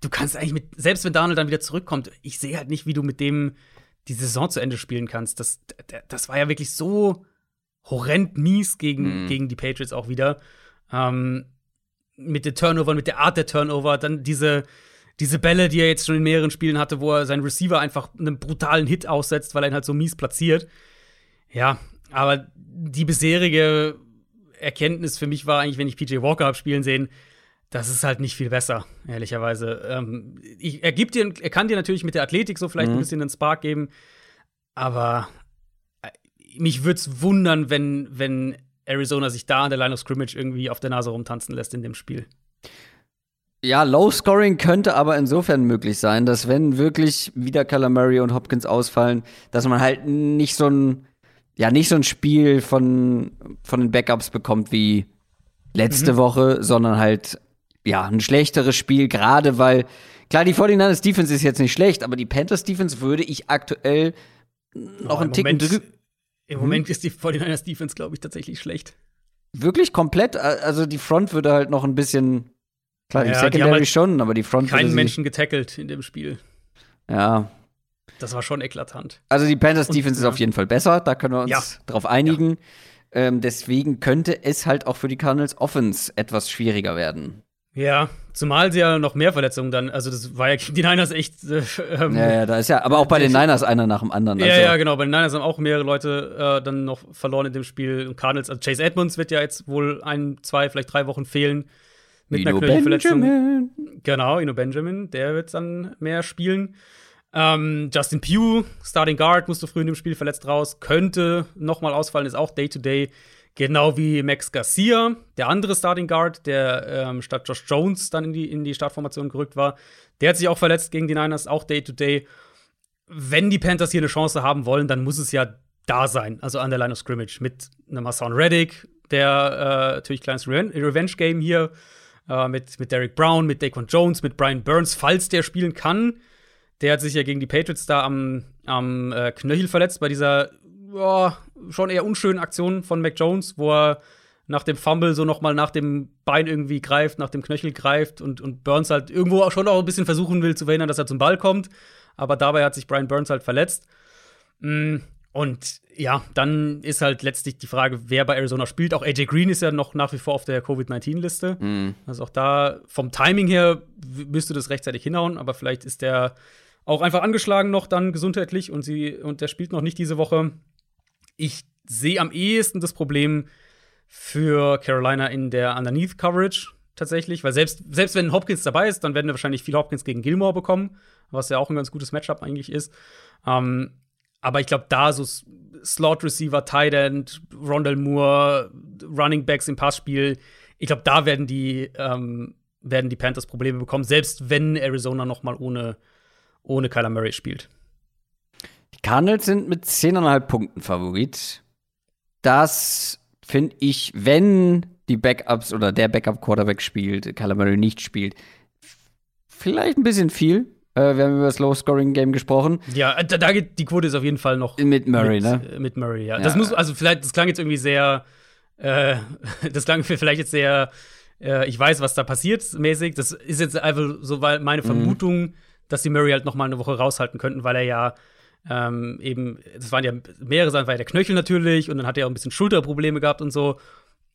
du kannst eigentlich mit, selbst wenn Donald dann wieder zurückkommt, ich sehe halt nicht, wie du mit dem die Saison zu Ende spielen kannst. Das, das war ja wirklich so horrend mies gegen, mhm. gegen die Patriots auch wieder. Ähm, mit den Turnover, mit der Art der Turnover, dann diese, diese Bälle, die er jetzt schon in mehreren Spielen hatte, wo er seinen Receiver einfach einen brutalen Hit aussetzt, weil er ihn halt so mies platziert. Ja, aber die bisherige Erkenntnis für mich war eigentlich, wenn ich PJ Walker habe spielen sehen, das ist halt nicht viel besser, ehrlicherweise. Ähm, ich, er, gibt dir, er kann dir natürlich mit der Athletik so vielleicht mhm. ein bisschen einen Spark geben, aber äh, mich würde es wundern, wenn, wenn Arizona sich da an der Line of Scrimmage irgendwie auf der Nase rumtanzen lässt in dem Spiel. Ja, Low Scoring könnte aber insofern möglich sein, dass wenn wirklich wieder Calamari und Hopkins ausfallen, dass man halt nicht so ein ja nicht so ein Spiel von von den Backups bekommt wie letzte mhm. Woche, sondern halt ja ein schlechteres Spiel, gerade weil klar die 49ers Defense ist jetzt nicht schlecht, aber die Panthers Defense würde ich aktuell noch oh, einen Ticken drüber. Im Moment hm? ist die 49ers Defense glaube ich tatsächlich schlecht. Wirklich komplett, also die Front würde halt noch ein bisschen Klar, die ja, Secondary die halt schon, aber die Front keinen Menschen getackelt in dem Spiel. Ja. Das war schon eklatant. Also die Panthers Defense ist auf jeden Fall besser, da können wir uns ja. drauf einigen. Ja. Ähm, deswegen könnte es halt auch für die Cardinals Offense etwas schwieriger werden. Ja, zumal sie ja noch mehr Verletzungen dann, also das war ja die Niners echt. Äh, ähm, ja, ja, da ist ja, aber auch bei den Niners einer nach dem anderen. Also. Ja, ja, genau. Bei den Niners haben auch mehrere Leute äh, dann noch verloren in dem Spiel. Und Cardinals, also Chase Edmonds wird ja jetzt wohl ein, zwei, vielleicht drei Wochen fehlen mit Ino einer Knöchelverletzung. Genau, Ino Benjamin, der wird dann mehr spielen. Ähm, Justin Pugh, Starting Guard, musste früh in dem Spiel verletzt raus, könnte nochmal ausfallen, ist auch Day-to-Day. -Day. Genau wie Max Garcia, der andere Starting Guard, der ähm, statt Josh Jones dann in die, in die Startformation gerückt war. Der hat sich auch verletzt gegen die Niners, auch Day-to-Day. -Day. Wenn die Panthers hier eine Chance haben wollen, dann muss es ja da sein, also an der Line of Scrimmage mit einem Hassan Reddick, der äh, natürlich kleines Revenge-Game hier äh, mit, mit Derek Brown, mit Daquan Jones, mit Brian Burns, falls der spielen kann. Der hat sich ja gegen die Patriots da am, am äh, Knöchel verletzt bei dieser oh, schon eher unschönen Aktion von Mac Jones, wo er nach dem Fumble so noch mal nach dem Bein irgendwie greift, nach dem Knöchel greift und, und Burns halt irgendwo auch schon auch ein bisschen versuchen will zu verhindern, dass er zum Ball kommt. Aber dabei hat sich Brian Burns halt verletzt. Mm, und ja, dann ist halt letztlich die Frage, wer bei Arizona spielt. Auch AJ Green ist ja noch nach wie vor auf der Covid-19-Liste. Mhm. Also auch da vom Timing her müsste das rechtzeitig hinhauen, aber vielleicht ist der auch einfach angeschlagen noch dann gesundheitlich und sie und der spielt noch nicht diese Woche. Ich sehe am ehesten das Problem für Carolina in der Underneath Coverage tatsächlich, weil selbst, selbst wenn Hopkins dabei ist, dann werden wir wahrscheinlich viel Hopkins gegen Gilmore bekommen, was ja auch ein ganz gutes Matchup eigentlich ist. Ähm, aber ich glaube, da so Slot Receiver, Tight End, Rondell Moore, Running Backs im Passspiel, ich glaube, da werden die, ähm, werden die Panthers Probleme bekommen, selbst wenn Arizona noch mal ohne, ohne Kyler Murray spielt. Die Cardinals sind mit 10,5 Punkten Favorit. Das finde ich, wenn die Backups oder der Backup-Quarterback spielt, Kyler Murray nicht spielt, vielleicht ein bisschen viel. Äh, wir haben über das Low-Scoring-Game gesprochen. Ja, äh, da, da, geht die Quote ist auf jeden Fall noch. Mit Murray, mit, ne? Äh, mit Murray, ja. ja. Das muss, also vielleicht, das klang jetzt irgendwie sehr, äh, das klang vielleicht jetzt sehr, äh, ich weiß, was da passiert, mäßig. Das ist jetzt einfach so weil meine mhm. Vermutung, mhm. Dass die Murray halt noch mal eine Woche raushalten könnten, weil er ja ähm, eben, das waren ja mehrere Sachen, war ja der Knöchel natürlich und dann hat er auch ein bisschen Schulterprobleme gehabt und so.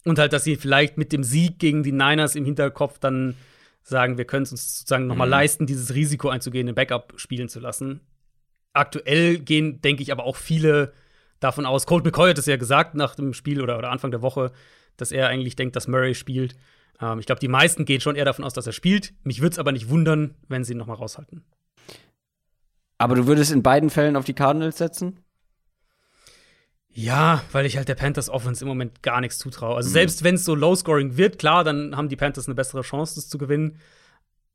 Und halt, dass sie vielleicht mit dem Sieg gegen die Niners im Hinterkopf dann sagen, wir können es uns sozusagen noch mal mhm. leisten, dieses Risiko einzugehen, den Backup spielen zu lassen. Aktuell gehen, denke ich, aber auch viele davon aus. Colt McCoy hat es ja gesagt nach dem Spiel oder, oder Anfang der Woche, dass er eigentlich denkt, dass Murray spielt. Ähm, ich glaube, die meisten gehen schon eher davon aus, dass er spielt. Mich würde es aber nicht wundern, wenn sie ihn noch mal raushalten. Aber du würdest in beiden Fällen auf die Cardinals setzen? Ja, weil ich halt der Panthers Offense im Moment gar nichts zutraue. Also, mhm. selbst wenn es so low-scoring wird, klar, dann haben die Panthers eine bessere Chance, das zu gewinnen.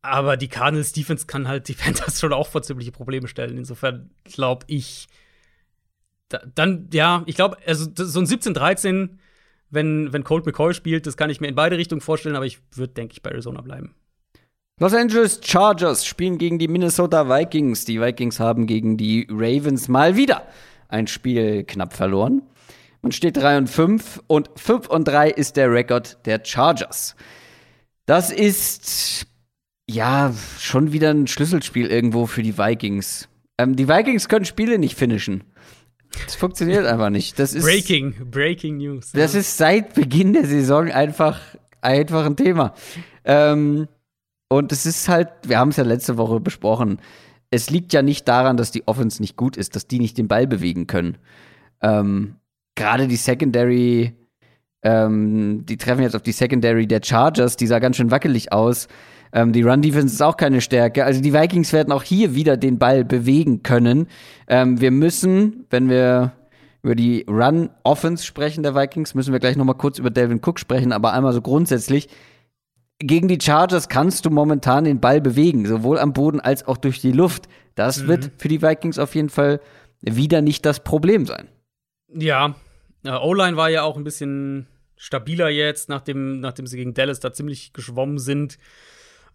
Aber die Cardinals Defense kann halt die Panthers schon auch vor ziemliche Probleme stellen. Insofern glaube ich, da, dann, ja, ich glaube, also so ein 17-13, wenn, wenn Colt McCoy spielt, das kann ich mir in beide Richtungen vorstellen, aber ich würde, denke ich, bei Arizona bleiben. Los Angeles Chargers spielen gegen die Minnesota Vikings. Die Vikings haben gegen die Ravens mal wieder ein Spiel knapp verloren. Man steht 3 und 5 und 5 und 3 ist der Rekord der Chargers. Das ist ja schon wieder ein Schlüsselspiel irgendwo für die Vikings. Ähm, die Vikings können Spiele nicht finishen. Das funktioniert einfach nicht. Das ist, breaking, breaking News. Das ja. ist seit Beginn der Saison einfach, einfach ein Thema. Ähm, und es ist halt, wir haben es ja letzte Woche besprochen, es liegt ja nicht daran, dass die Offense nicht gut ist, dass die nicht den Ball bewegen können. Ähm, Gerade die Secondary, ähm, die treffen jetzt auf die Secondary der Chargers, die sah ganz schön wackelig aus. Ähm, die Run-Defense ist auch keine Stärke. Also die Vikings werden auch hier wieder den Ball bewegen können. Ähm, wir müssen, wenn wir über die Run-Offense sprechen der Vikings, müssen wir gleich noch mal kurz über Delvin Cook sprechen, aber einmal so grundsätzlich gegen die Chargers kannst du momentan den Ball bewegen, sowohl am Boden als auch durch die Luft. Das mhm. wird für die Vikings auf jeden Fall wieder nicht das Problem sein. Ja, O-Line war ja auch ein bisschen stabiler jetzt, nachdem, nachdem sie gegen Dallas da ziemlich geschwommen sind.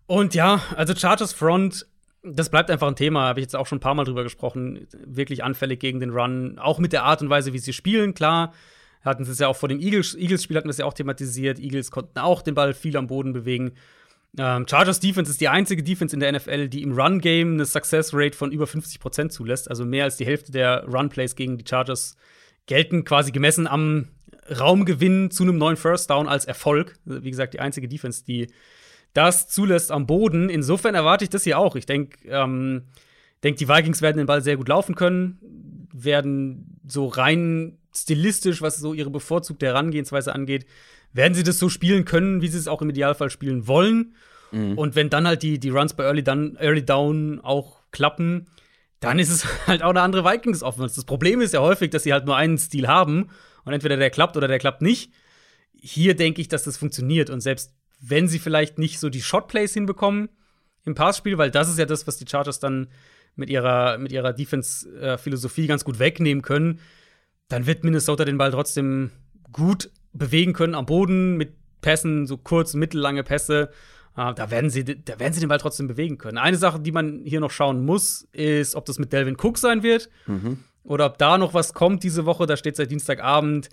Und ja, also Chargers Front, das bleibt einfach ein Thema, habe ich jetzt auch schon ein paar Mal drüber gesprochen. Wirklich anfällig gegen den Run, auch mit der Art und Weise, wie sie spielen, klar hatten es ja auch vor dem Eagles-Spiel, Eagles hatten wir es ja auch thematisiert. Eagles konnten auch den Ball viel am Boden bewegen. Ähm, Chargers Defense ist die einzige Defense in der NFL, die im Run-Game eine Success Rate von über 50% zulässt. Also mehr als die Hälfte der Run-Plays gegen die Chargers gelten quasi gemessen am Raumgewinn zu einem neuen First Down als Erfolg. Wie gesagt, die einzige Defense, die das zulässt am Boden. Insofern erwarte ich das hier auch. Ich denke, ähm, denk, die Vikings werden den Ball sehr gut laufen können, werden so rein stilistisch, was so ihre bevorzugte Herangehensweise angeht, werden sie das so spielen können, wie sie es auch im Idealfall spielen wollen. Mhm. Und wenn dann halt die, die Runs bei Early Down, Early Down auch klappen, dann ist es halt auch eine andere Vikings-Offense. Das Problem ist ja häufig, dass sie halt nur einen Stil haben und entweder der klappt oder der klappt nicht. Hier denke ich, dass das funktioniert und selbst wenn sie vielleicht nicht so die Shotplays hinbekommen im Passspiel, weil das ist ja das, was die Chargers dann mit ihrer, mit ihrer Defense-Philosophie ganz gut wegnehmen können, dann wird Minnesota den Ball trotzdem gut bewegen können am Boden mit Pässen, so kurz, mittellange Pässe. Uh, da, werden sie, da werden sie den Ball trotzdem bewegen können. Eine Sache, die man hier noch schauen muss, ist, ob das mit Delvin Cook sein wird mhm. oder ob da noch was kommt diese Woche. Da steht seit Dienstagabend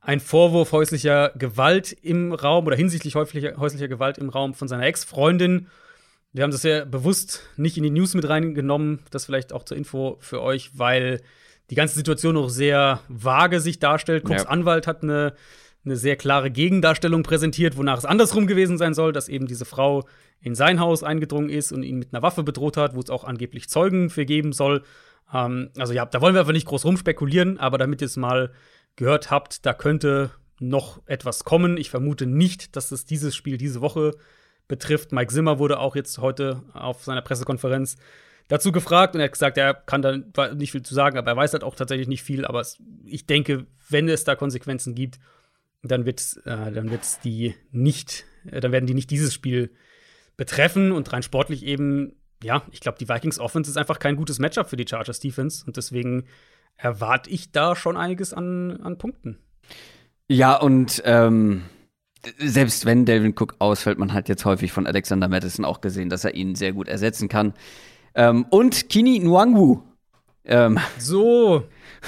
ein Vorwurf häuslicher Gewalt im Raum oder hinsichtlich häuslicher, häuslicher Gewalt im Raum von seiner Ex-Freundin. Wir haben das ja bewusst nicht in die News mit reingenommen. Das vielleicht auch zur Info für euch, weil die ganze Situation noch sehr vage sich darstellt. Cooks ja. Anwalt hat eine, eine sehr klare Gegendarstellung präsentiert, wonach es andersrum gewesen sein soll, dass eben diese Frau in sein Haus eingedrungen ist und ihn mit einer Waffe bedroht hat, wo es auch angeblich Zeugen für geben soll. Ähm, also ja, da wollen wir einfach nicht groß rumspekulieren, aber damit ihr es mal gehört habt, da könnte noch etwas kommen. Ich vermute nicht, dass es dieses Spiel diese Woche betrifft. Mike Zimmer wurde auch jetzt heute auf seiner Pressekonferenz dazu gefragt und er hat gesagt, er kann da nicht viel zu sagen, aber er weiß halt auch tatsächlich nicht viel. Aber ich denke, wenn es da Konsequenzen gibt, dann wird äh, dann wird's die nicht, äh, dann werden die nicht dieses Spiel betreffen und rein sportlich eben, ja, ich glaube, die Vikings Offense ist einfach kein gutes Matchup für die Chargers Defense und deswegen erwarte ich da schon einiges an, an Punkten. Ja, und ähm, selbst wenn Delvin Cook ausfällt, man hat jetzt häufig von Alexander Madison auch gesehen, dass er ihn sehr gut ersetzen kann. Ähm, und Kini Nwangwu. Ähm, so.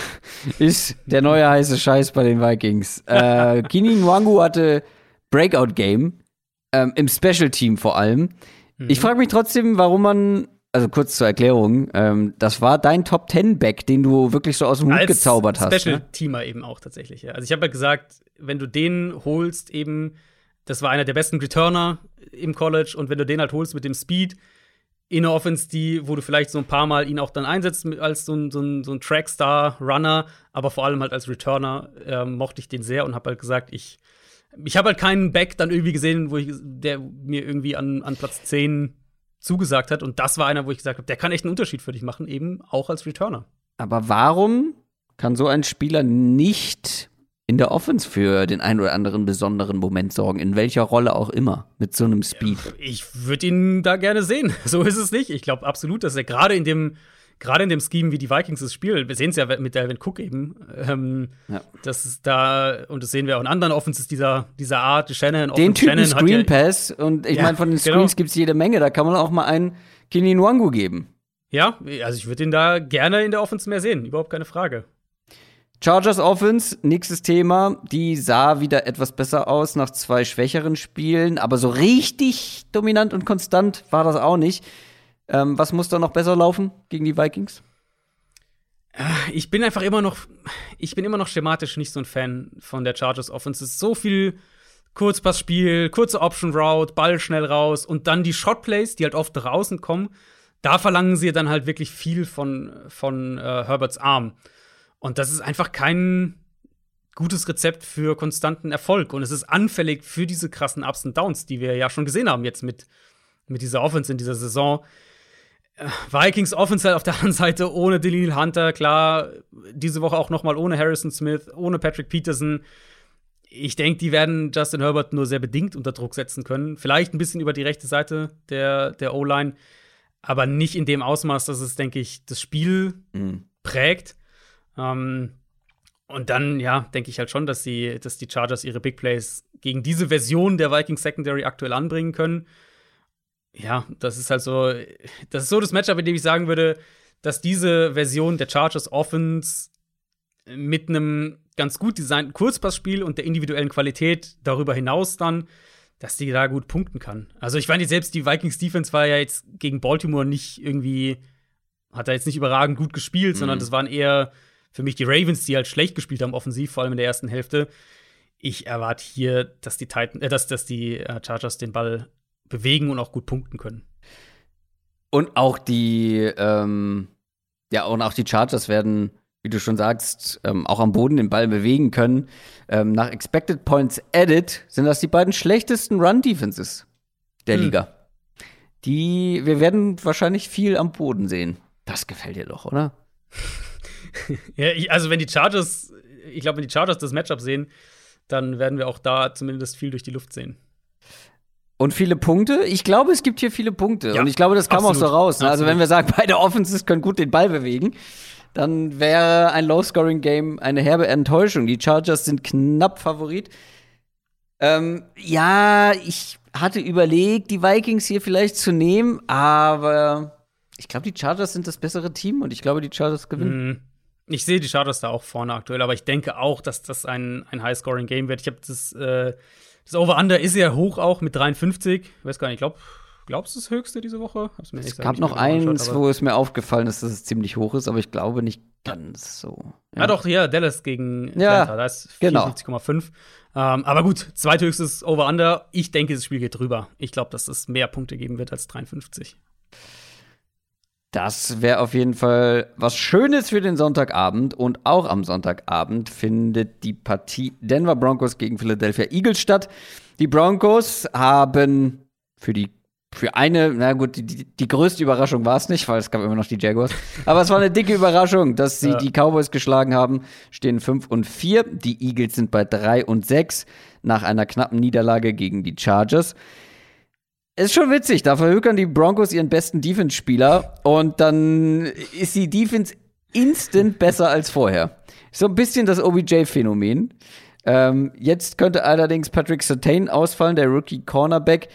Ist der neue heiße Scheiß bei den Vikings. Äh, Kini Nwangwu hatte Breakout-Game. Ähm, Im Special-Team vor allem. Mhm. Ich frage mich trotzdem, warum man also kurz zur Erklärung, ähm, das war dein Top Ten Back, den du wirklich so aus dem Hut gezaubert hast. Special ne? Teamer eben auch tatsächlich. Ja. Also ich habe ja gesagt, wenn du den holst, eben, das war einer der besten Returner im College und wenn du den halt holst mit dem Speed, in der Offense, die, wo du vielleicht so ein paar Mal ihn auch dann einsetzt als so ein, so ein, so ein Trackstar-Runner, aber vor allem halt als Returner, äh, mochte ich den sehr und habe halt gesagt, ich, ich habe halt keinen Back dann irgendwie gesehen, wo ich, der mir irgendwie an, an Platz 10 zugesagt hat. Und das war einer, wo ich gesagt habe, der kann echt einen Unterschied für dich machen, eben auch als Returner. Aber warum kann so ein Spieler nicht in der Offense für den einen oder anderen besonderen Moment sorgen, in welcher Rolle auch immer, mit so einem Speed. Ich würde ihn da gerne sehen. So ist es nicht. Ich glaube absolut, dass er gerade in dem gerade in dem Scheme, wie die Vikings das spielen, wir sehen es ja mit Dalvin Cook eben, ähm, ja. das ist da, und das sehen wir auch in anderen Offenses dieser, dieser Art, Shannon, Den Typen Shannon Screen Pass, und ich ja, meine, von den genau. Screens genau. gibt es jede Menge, da kann man auch mal einen Kini Nwangu geben. Ja, also ich würde ihn da gerne in der Offense mehr sehen, überhaupt keine Frage. Chargers Offense, nächstes Thema. Die sah wieder etwas besser aus nach zwei schwächeren Spielen, aber so richtig dominant und konstant war das auch nicht. Ähm, was muss da noch besser laufen gegen die Vikings? Äh, ich bin einfach immer noch, ich bin immer noch schematisch nicht so ein Fan von der Chargers Offense. Es ist so viel Kurzpassspiel, kurze Option Route, Ball schnell raus und dann die Shotplays, die halt oft draußen kommen. Da verlangen sie dann halt wirklich viel von, von äh, Herberts Arm. Und das ist einfach kein gutes Rezept für konstanten Erfolg. Und es ist anfällig für diese krassen Ups und Downs, die wir ja schon gesehen haben jetzt mit, mit dieser Offense in dieser Saison. Vikings Offense halt auf der anderen Seite ohne Daniel Hunter, klar, diese Woche auch noch mal ohne Harrison Smith, ohne Patrick Peterson. Ich denke, die werden Justin Herbert nur sehr bedingt unter Druck setzen können. Vielleicht ein bisschen über die rechte Seite der, der O-Line, aber nicht in dem Ausmaß, dass es, denke ich, das Spiel mhm. prägt. Ähm, und dann, ja, denke ich halt schon, dass, die, dass die Chargers ihre Big Plays gegen diese Version der Vikings Secondary aktuell anbringen können. Ja, das ist halt so, das ist so das Matchup, in dem ich sagen würde, dass diese Version der Chargers Offense mit einem ganz gut designten Kurzpassspiel und der individuellen Qualität darüber hinaus dann, dass die da gut punkten kann. Also ich meine, selbst die Vikings Defense war ja jetzt gegen Baltimore nicht irgendwie, hat er jetzt nicht überragend gut gespielt, mhm. sondern das waren eher für mich die Ravens, die halt schlecht gespielt haben offensiv, vor allem in der ersten Hälfte. Ich erwarte hier, dass die Titan, äh, dass, dass die äh, Chargers den Ball bewegen und auch gut punkten können. Und auch die, ähm, ja, und auch die Chargers werden, wie du schon sagst, ähm, auch am Boden den Ball bewegen können. Ähm, nach Expected Points Added sind das die beiden schlechtesten Run-Defenses der hm. Liga. Die, wir werden wahrscheinlich viel am Boden sehen. Das gefällt dir doch, oder? ja, also wenn die Chargers, ich glaube, wenn die Chargers das Matchup sehen, dann werden wir auch da zumindest viel durch die Luft sehen. Und viele Punkte? Ich glaube, es gibt hier viele Punkte. Ja, und ich glaube, das kam absolut, auch so raus. Ne? Also, wenn wir sagen, beide Offenses können gut den Ball bewegen, dann wäre ein Low-Scoring-Game eine herbe Enttäuschung. Die Chargers sind knapp Favorit. Ähm, ja, ich hatte überlegt, die Vikings hier vielleicht zu nehmen, aber ich glaube, die Chargers sind das bessere Team und ich glaube, die Chargers gewinnen. Mm. Ich sehe die Chargers da auch vorne aktuell, aber ich denke auch, dass das ein, ein High-Scoring-Game wird. Ich habe das, äh, das Over-Under ist ja hoch auch mit 53. Ich weiß gar nicht, ich glaube, glaubst du das höchste diese Woche? es gab noch eins, wo es mir aufgefallen ist, dass es ziemlich hoch ist, aber ich glaube nicht ganz so. Ja, ja doch, hier, Dallas gegen Atlanta, ja, da ist 54,5. Genau. Ähm, aber gut, zweithöchstes Over-Under. Ich denke, das Spiel geht drüber. Ich glaube, dass es mehr Punkte geben wird als 53. Das wäre auf jeden Fall was Schönes für den Sonntagabend. Und auch am Sonntagabend findet die Partie Denver Broncos gegen Philadelphia Eagles statt. Die Broncos haben für die für eine, na gut, die, die größte Überraschung war es nicht, weil es gab immer noch die Jaguars. Aber es war eine dicke Überraschung, dass sie ja. die Cowboys geschlagen haben. Stehen 5 und 4. Die Eagles sind bei 3 und 6 nach einer knappen Niederlage gegen die Chargers. Ist schon witzig, da verhökern die Broncos ihren besten Defense-Spieler und dann ist die Defense instant besser als vorher. So ein bisschen das OBJ-Phänomen. Ähm, jetzt könnte allerdings Patrick Sertain ausfallen, der Rookie Cornerback.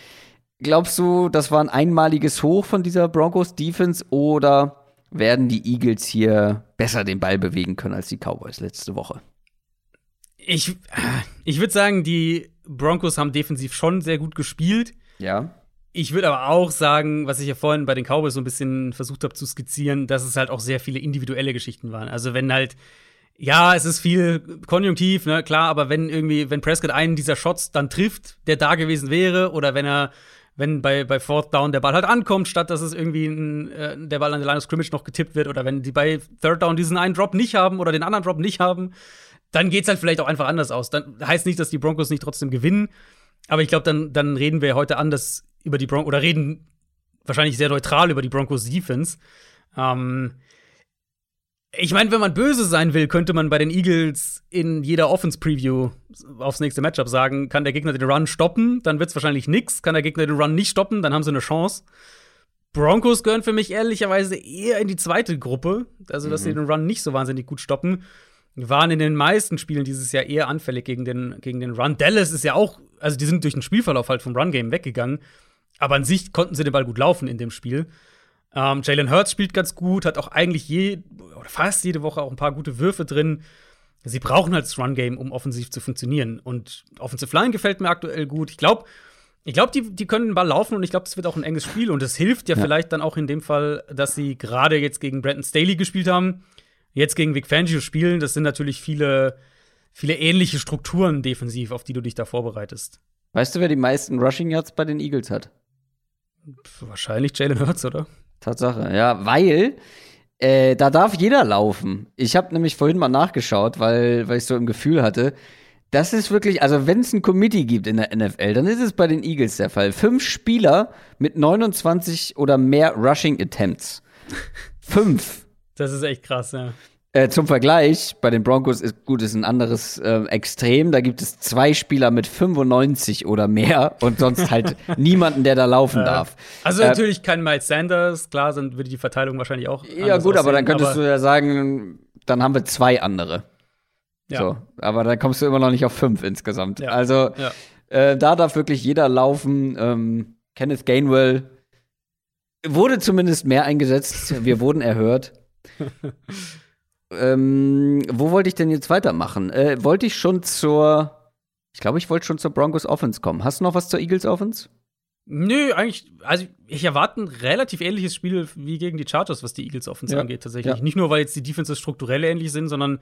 Glaubst du, das war ein einmaliges Hoch von dieser Broncos Defense oder werden die Eagles hier besser den Ball bewegen können als die Cowboys letzte Woche? Ich, ich würde sagen, die Broncos haben defensiv schon sehr gut gespielt. Ja. Ich würde aber auch sagen, was ich ja vorhin bei den Cowboys so ein bisschen versucht habe zu skizzieren, dass es halt auch sehr viele individuelle Geschichten waren. Also wenn halt, ja, es ist viel konjunktiv, ne, klar, aber wenn irgendwie, wenn Prescott einen dieser Shots dann trifft, der da gewesen wäre, oder wenn er, wenn bei, bei Fourth Down der Ball halt ankommt, statt dass es irgendwie ein, äh, der Ball an der Line of Scrimmage noch getippt wird, oder wenn die bei Third Down diesen einen Drop nicht haben oder den anderen Drop nicht haben, dann geht's halt vielleicht auch einfach anders aus. Dann heißt nicht, dass die Broncos nicht trotzdem gewinnen, aber ich glaube, dann, dann reden wir heute anders über die Broncos oder reden wahrscheinlich sehr neutral über die Broncos Defense. Ähm, Ich meine, wenn man böse sein will, könnte man bei den Eagles in jeder Offense-Preview aufs nächste Matchup sagen, kann der Gegner den Run stoppen, dann wird es wahrscheinlich nix. Kann der Gegner den Run nicht stoppen, dann haben sie eine Chance. Broncos gehören für mich ehrlicherweise eher in die zweite Gruppe, also dass mhm. sie den Run nicht so wahnsinnig gut stoppen. Waren in den meisten Spielen dieses Jahr eher anfällig gegen den, gegen den Run. Dallas ist ja auch, also die sind durch den Spielverlauf halt vom Run-Game weggegangen, aber an sich konnten sie den Ball gut laufen in dem Spiel. Ähm, Jalen Hurts spielt ganz gut, hat auch eigentlich je, oder fast jede Woche auch ein paar gute Würfe drin. Sie brauchen halt das Run-Game, um offensiv zu funktionieren. Und Offensive Line gefällt mir aktuell gut. Ich glaube, ich glaube, die, die können den Ball laufen und ich glaube, es wird auch ein enges Spiel. Und es hilft ja, ja, vielleicht dann auch in dem Fall, dass sie gerade jetzt gegen Brandon Staley gespielt haben, jetzt gegen Vic Fangio spielen. Das sind natürlich viele, viele ähnliche Strukturen defensiv, auf die du dich da vorbereitest. Weißt du, wer die meisten Rushing Yards bei den Eagles hat? Wahrscheinlich Jalen Hurts, oder? Tatsache, ja, weil äh, da darf jeder laufen. Ich habe nämlich vorhin mal nachgeschaut, weil, weil ich so im Gefühl hatte, das ist wirklich, also wenn es ein Committee gibt in der NFL, dann ist es bei den Eagles der Fall. Fünf Spieler mit 29 oder mehr Rushing Attempts. Fünf. Das ist echt krass, ja. Äh, zum Vergleich, bei den Broncos ist gut, ist ein anderes äh, Extrem. Da gibt es zwei Spieler mit 95 oder mehr und sonst halt niemanden, der da laufen darf. Also äh, natürlich kein Miles Sanders, klar, dann würde die Verteilung wahrscheinlich auch. Ja, gut, aussehen, aber dann könntest aber du ja sagen, dann haben wir zwei andere. Ja. So, aber dann kommst du immer noch nicht auf fünf insgesamt. Ja. Also ja. Äh, da darf wirklich jeder laufen. Ähm, Kenneth Gainwell wurde zumindest mehr eingesetzt. Wir wurden erhört. Ähm, wo wollte ich denn jetzt weitermachen? Äh, wollte ich schon zur. Ich glaube, ich wollte schon zur Broncos Offense kommen. Hast du noch was zur Eagles Offense? Nö, eigentlich, also ich erwarte ein relativ ähnliches Spiel wie gegen die Chargers, was die Eagles Offense ja. angeht, tatsächlich. Ja. Nicht nur, weil jetzt die Defenses strukturell ähnlich sind, sondern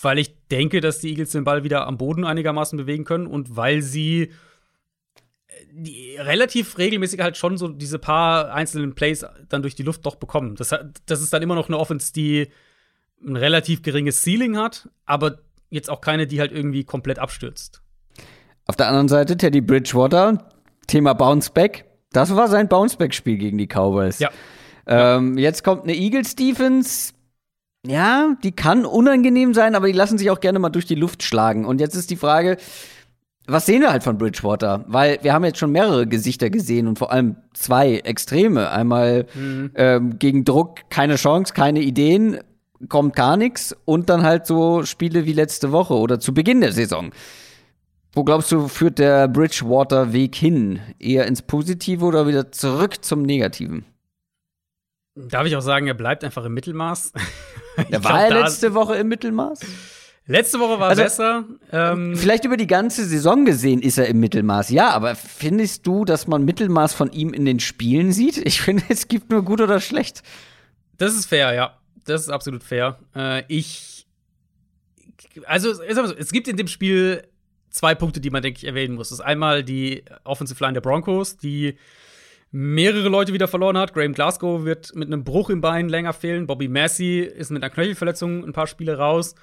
weil ich denke, dass die Eagles den Ball wieder am Boden einigermaßen bewegen können und weil sie äh, die relativ regelmäßig halt schon so diese paar einzelnen Plays dann durch die Luft doch bekommen. Das, das ist dann immer noch eine Offense, die ein relativ geringes Ceiling hat, aber jetzt auch keine, die halt irgendwie komplett abstürzt. Auf der anderen Seite Teddy Bridgewater, Thema Bounceback. Das war sein Bounceback-Spiel gegen die Cowboys. Ja. Ähm. Jetzt kommt eine Eagles Defense. Ja, die kann unangenehm sein, aber die lassen sich auch gerne mal durch die Luft schlagen. Und jetzt ist die Frage, was sehen wir halt von Bridgewater? Weil wir haben jetzt schon mehrere Gesichter gesehen und vor allem zwei Extreme. Einmal mhm. ähm, gegen Druck keine Chance, keine Ideen kommt gar nichts und dann halt so Spiele wie letzte Woche oder zu Beginn der Saison. Wo glaubst du, führt der Bridgewater-Weg hin? Eher ins Positive oder wieder zurück zum Negativen? Darf ich auch sagen, er bleibt einfach im Mittelmaß? Er war er letzte Woche im Mittelmaß? Letzte Woche war also, besser. Ähm, vielleicht über die ganze Saison gesehen ist er im Mittelmaß, ja, aber findest du, dass man Mittelmaß von ihm in den Spielen sieht? Ich finde, es gibt nur gut oder schlecht. Das ist fair, ja das ist absolut fair. Äh, ich. Also, so, es gibt in dem Spiel zwei Punkte, die man, denke ich, erwähnen muss. Das ist einmal die Offensive Line der Broncos, die mehrere Leute wieder verloren hat. Graham Glasgow wird mit einem Bruch im Bein länger fehlen. Bobby Massey ist mit einer Knöchelverletzung ein paar Spiele raus.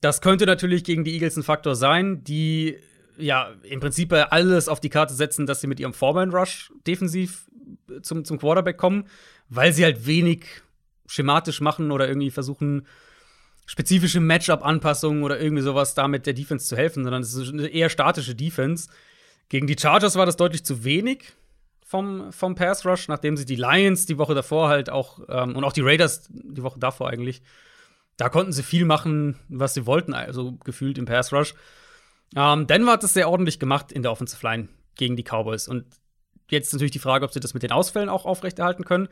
Das könnte natürlich gegen die Eagles ein Faktor sein, die ja im Prinzip alles auf die Karte setzen, dass sie mit ihrem Foreman Rush defensiv zum, zum Quarterback kommen, weil sie halt wenig schematisch machen oder irgendwie versuchen, spezifische Matchup-Anpassungen oder irgendwie sowas damit der Defense zu helfen, sondern es ist eine eher statische Defense. Gegen die Chargers war das deutlich zu wenig vom, vom Pass Rush, nachdem sie die Lions die Woche davor halt auch ähm, und auch die Raiders die Woche davor eigentlich, da konnten sie viel machen, was sie wollten, also gefühlt im Pass Rush. Ähm, Denver hat das sehr ordentlich gemacht in der Offensive Line gegen die Cowboys und jetzt natürlich die Frage, ob sie das mit den Ausfällen auch aufrechterhalten können.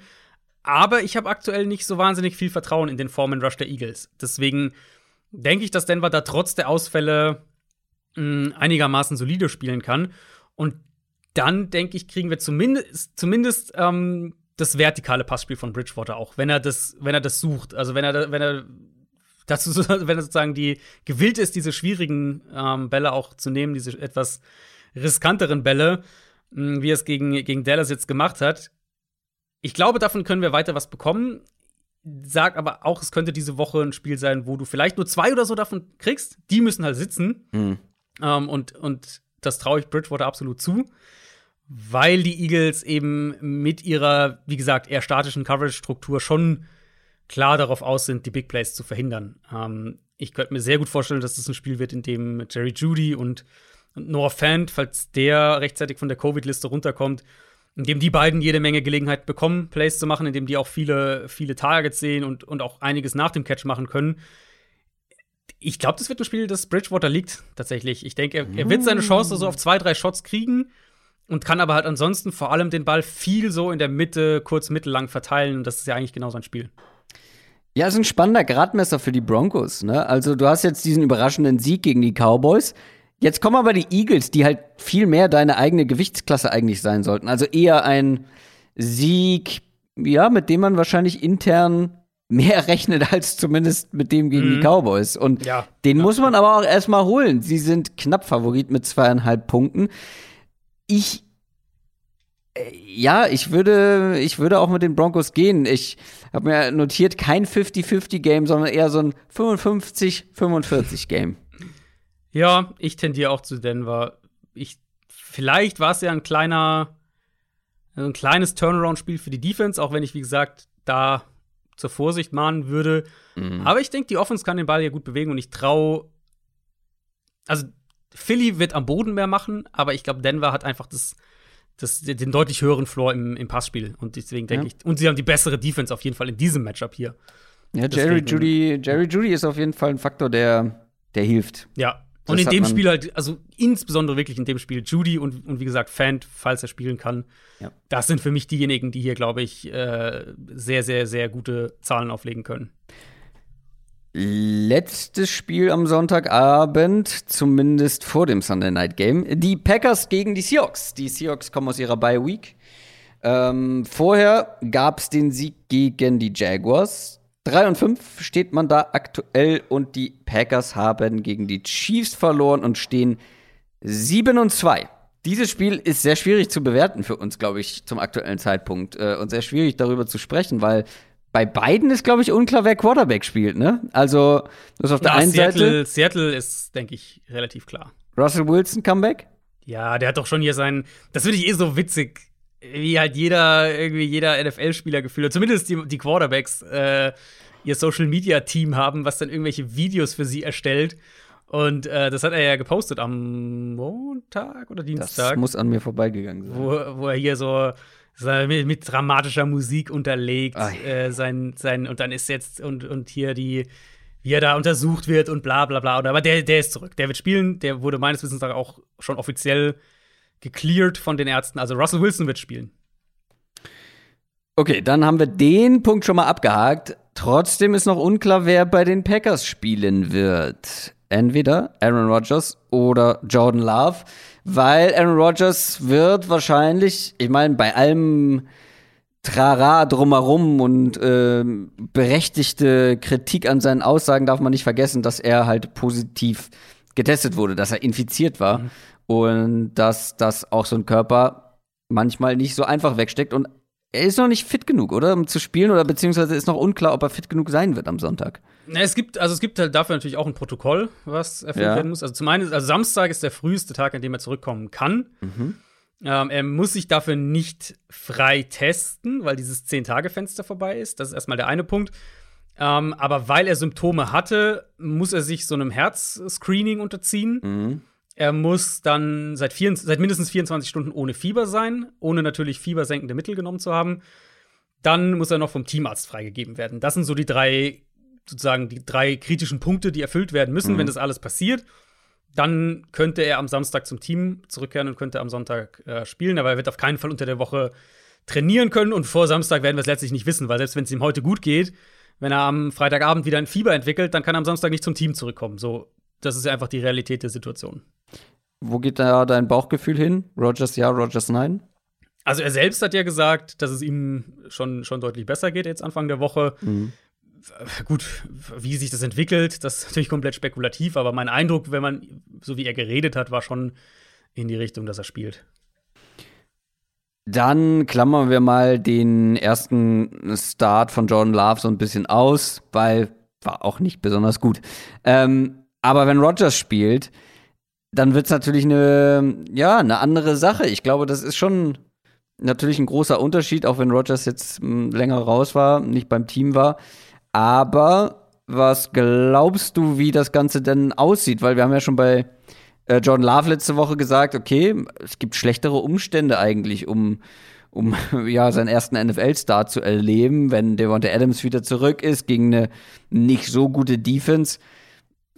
Aber ich habe aktuell nicht so wahnsinnig viel Vertrauen in den Foreman Rush der Eagles. Deswegen denke ich, dass Denver da trotz der Ausfälle mh, hm, einigermaßen solide spielen kann. Und dann denke ich, kriegen wir zumindest, zumindest ähm, das vertikale Passspiel von Bridgewater auch, wenn er das, wenn er das sucht. Also wenn er, wenn er dazu, wenn er sozusagen die gewillt ist, diese schwierigen ähm, Bälle auch zu nehmen, diese etwas riskanteren Bälle, mh, hm, wie er es gegen, gegen Dallas jetzt gemacht hat, ich glaube, davon können wir weiter was bekommen. Sag aber auch, es könnte diese Woche ein Spiel sein, wo du vielleicht nur zwei oder so davon kriegst. Die müssen halt sitzen. Mhm. Ähm, und, und das traue ich Bridgewater absolut zu. Weil die Eagles eben mit ihrer, wie gesagt, eher statischen Coverage-Struktur schon klar darauf aus sind, die Big Plays zu verhindern. Ähm, ich könnte mir sehr gut vorstellen, dass das ein Spiel wird, in dem Jerry Judy und, und Noah Fant, falls der rechtzeitig von der Covid-Liste runterkommt, in dem die beiden jede Menge Gelegenheit bekommen, Plays zu machen, in dem die auch viele, viele Targets sehen und, und auch einiges nach dem Catch machen können. Ich glaube, das wird ein Spiel, das Bridgewater liegt, tatsächlich. Ich denke, er, er wird seine Chance so auf zwei, drei Shots kriegen und kann aber halt ansonsten vor allem den Ball viel so in der Mitte, kurz, mittellang verteilen. Und das ist ja eigentlich genau sein Spiel. Ja, ist ein spannender Gradmesser für die Broncos. Ne? Also du hast jetzt diesen überraschenden Sieg gegen die Cowboys. Jetzt kommen aber die Eagles, die halt viel mehr deine eigene Gewichtsklasse eigentlich sein sollten. Also eher ein Sieg, ja, mit dem man wahrscheinlich intern mehr rechnet als zumindest mit dem gegen mhm. die Cowboys. Und ja, den ja. muss man aber auch erstmal holen. Sie sind knapp Favorit mit zweieinhalb Punkten. Ich äh, ja, ich würde, ich würde auch mit den Broncos gehen. Ich habe mir notiert, kein 50-50-Game, sondern eher so ein 55-45-Game. Ja, ich tendiere auch zu Denver. Ich, vielleicht war es ja ein kleiner, ein kleines Turnaround-Spiel für die Defense, auch wenn ich, wie gesagt, da zur Vorsicht mahnen würde. Mhm. Aber ich denke, die Offense kann den Ball ja gut bewegen und ich traue. Also, Philly wird am Boden mehr machen, aber ich glaube, Denver hat einfach das, das, den deutlich höheren Floor im, im Passspiel. Und deswegen denke ja. ich, und sie haben die bessere Defense auf jeden Fall in diesem Matchup hier. Ja, Jerry Judy, Jerry Judy ist auf jeden Fall ein Faktor, der, der hilft. Ja, und in dem Spiel halt, also insbesondere wirklich in dem Spiel, Judy und, und wie gesagt, Fant, falls er spielen kann. Ja. Das sind für mich diejenigen, die hier, glaube ich, äh, sehr, sehr, sehr gute Zahlen auflegen können. Letztes Spiel am Sonntagabend, zumindest vor dem Sunday Night Game. Die Packers gegen die Seahawks. Die Seahawks kommen aus ihrer Bye Week. Ähm, vorher gab es den Sieg gegen die Jaguars. 3 und 5 steht man da aktuell und die Packers haben gegen die Chiefs verloren und stehen 7 und 2. Dieses Spiel ist sehr schwierig zu bewerten für uns, glaube ich, zum aktuellen Zeitpunkt äh, und sehr schwierig darüber zu sprechen, weil bei beiden ist, glaube ich, unklar, wer Quarterback spielt, ne? Also, das ist auf der ja, einen Seattle, Seite. Seattle ist, denke ich, relativ klar. Russell Wilson Comeback? Ja, der hat doch schon hier seinen. Das finde ich eh so witzig wie halt jeder, irgendwie jeder NFL-Spieler gefühlt zumindest die, die Quarterbacks, äh, ihr Social-Media-Team haben, was dann irgendwelche Videos für sie erstellt. Und äh, das hat er ja gepostet am Montag oder Dienstag. Das muss an mir vorbeigegangen sein. Wo, wo er hier so mit, mit dramatischer Musik unterlegt, äh, sein, sein, und dann ist jetzt, und, und hier die, wie er da untersucht wird und bla bla bla. Aber der, der ist zurück. Der wird spielen. Der wurde meines Wissens auch schon offiziell gecleared von den Ärzten. Also Russell Wilson wird spielen. Okay, dann haben wir den Punkt schon mal abgehakt. Trotzdem ist noch unklar, wer bei den Packers spielen wird. Entweder Aaron Rodgers oder Jordan Love, weil Aaron Rodgers wird wahrscheinlich, ich meine, bei allem Trara drumherum und äh, berechtigte Kritik an seinen Aussagen darf man nicht vergessen, dass er halt positiv getestet wurde, dass er infiziert war. Mhm und dass das auch so ein Körper manchmal nicht so einfach wegsteckt. Und er ist noch nicht fit genug, oder? Um zu spielen, oder beziehungsweise ist noch unklar, ob er fit genug sein wird am Sonntag. Es gibt, also es gibt halt dafür natürlich auch ein Protokoll, was erfüllt ja. werden muss. Also zum einen, also Samstag ist der früheste Tag, an dem er zurückkommen kann. Mhm. Ähm, er muss sich dafür nicht frei testen, weil dieses Zehn-Tage-Fenster vorbei ist. Das ist erstmal der eine Punkt. Ähm, aber weil er Symptome hatte, muss er sich so einem Herzscreening unterziehen. Mhm. Er muss dann seit, vier, seit mindestens 24 Stunden ohne Fieber sein, ohne natürlich fiebersenkende Mittel genommen zu haben. Dann muss er noch vom Teamarzt freigegeben werden. Das sind so die drei, sozusagen die drei kritischen Punkte, die erfüllt werden müssen, mhm. wenn das alles passiert. Dann könnte er am Samstag zum Team zurückkehren und könnte am Sonntag äh, spielen, aber er wird auf keinen Fall unter der Woche trainieren können und vor Samstag werden wir es letztlich nicht wissen, weil selbst wenn es ihm heute gut geht, wenn er am Freitagabend wieder ein Fieber entwickelt, dann kann er am Samstag nicht zum Team zurückkommen. So, das ist einfach die Realität der Situation. Wo geht da dein Bauchgefühl hin? Rogers ja, Rogers nein? Also er selbst hat ja gesagt, dass es ihm schon, schon deutlich besser geht jetzt Anfang der Woche. Mhm. Gut, wie sich das entwickelt, das ist natürlich komplett spekulativ, aber mein Eindruck, wenn man, so wie er geredet hat, war schon in die Richtung, dass er spielt. Dann klammern wir mal den ersten Start von Jordan Love so ein bisschen aus, weil war auch nicht besonders gut. Ähm, aber wenn Rogers spielt, dann wird es natürlich eine, ja, eine andere Sache. Ich glaube, das ist schon natürlich ein großer Unterschied, auch wenn Rogers jetzt hm, länger raus war, nicht beim Team war. Aber was glaubst du, wie das Ganze denn aussieht? Weil wir haben ja schon bei äh, Jordan Love letzte Woche gesagt, okay, es gibt schlechtere Umstände eigentlich, um, um ja, seinen ersten NFL-Star zu erleben, wenn Devonta Adams wieder zurück ist gegen eine nicht so gute Defense.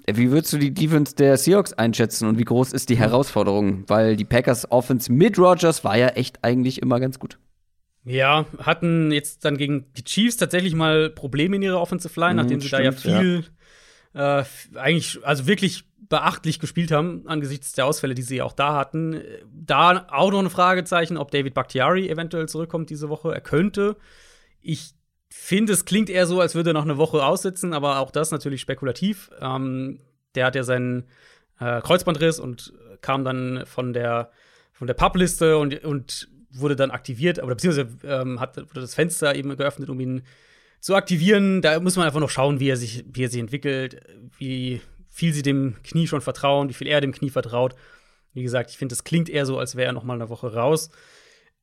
Wie würdest du die Defense der Seahawks einschätzen und wie groß ist die Herausforderung? Weil die Packers Offense mit Rogers war ja echt eigentlich immer ganz gut. Ja, hatten jetzt dann gegen die Chiefs tatsächlich mal Probleme in ihrer Offensive Line, nachdem sie stimmt, da ja viel, ja. Äh, eigentlich, also wirklich beachtlich gespielt haben, angesichts der Ausfälle, die sie auch da hatten. Da auch noch ein Fragezeichen, ob David Bakhtiari eventuell zurückkommt diese Woche. Er könnte. Ich finde, es klingt eher so, als würde er noch eine Woche aussitzen, aber auch das natürlich spekulativ. Ähm, der hat ja seinen äh, Kreuzbandriss und kam dann von der, von der Publiste und, und wurde dann aktiviert, oder beziehungsweise ähm, hat, wurde das Fenster eben geöffnet, um ihn zu aktivieren. Da muss man einfach noch schauen, wie er sich, wie er sich entwickelt, wie viel sie dem Knie schon vertrauen, wie viel er dem Knie vertraut. Wie gesagt, ich finde, das klingt eher so, als wäre er noch mal eine Woche raus.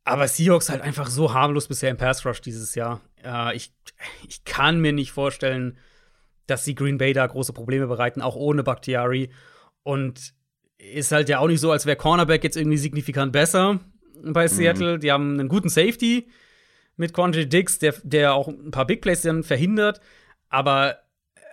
Aber Seahawks halt einfach so harmlos bisher im Pass Rush dieses Jahr. Äh, ich, ich kann mir nicht vorstellen, dass sie Green Bay da große Probleme bereiten, auch ohne Bakhtiari. Und ist halt ja auch nicht so, als wäre Cornerback jetzt irgendwie signifikant besser bei mhm. Seattle. Mhm. Die haben einen guten Safety mit Quandre Dix, der, der auch ein paar Big Plays dann verhindert. Aber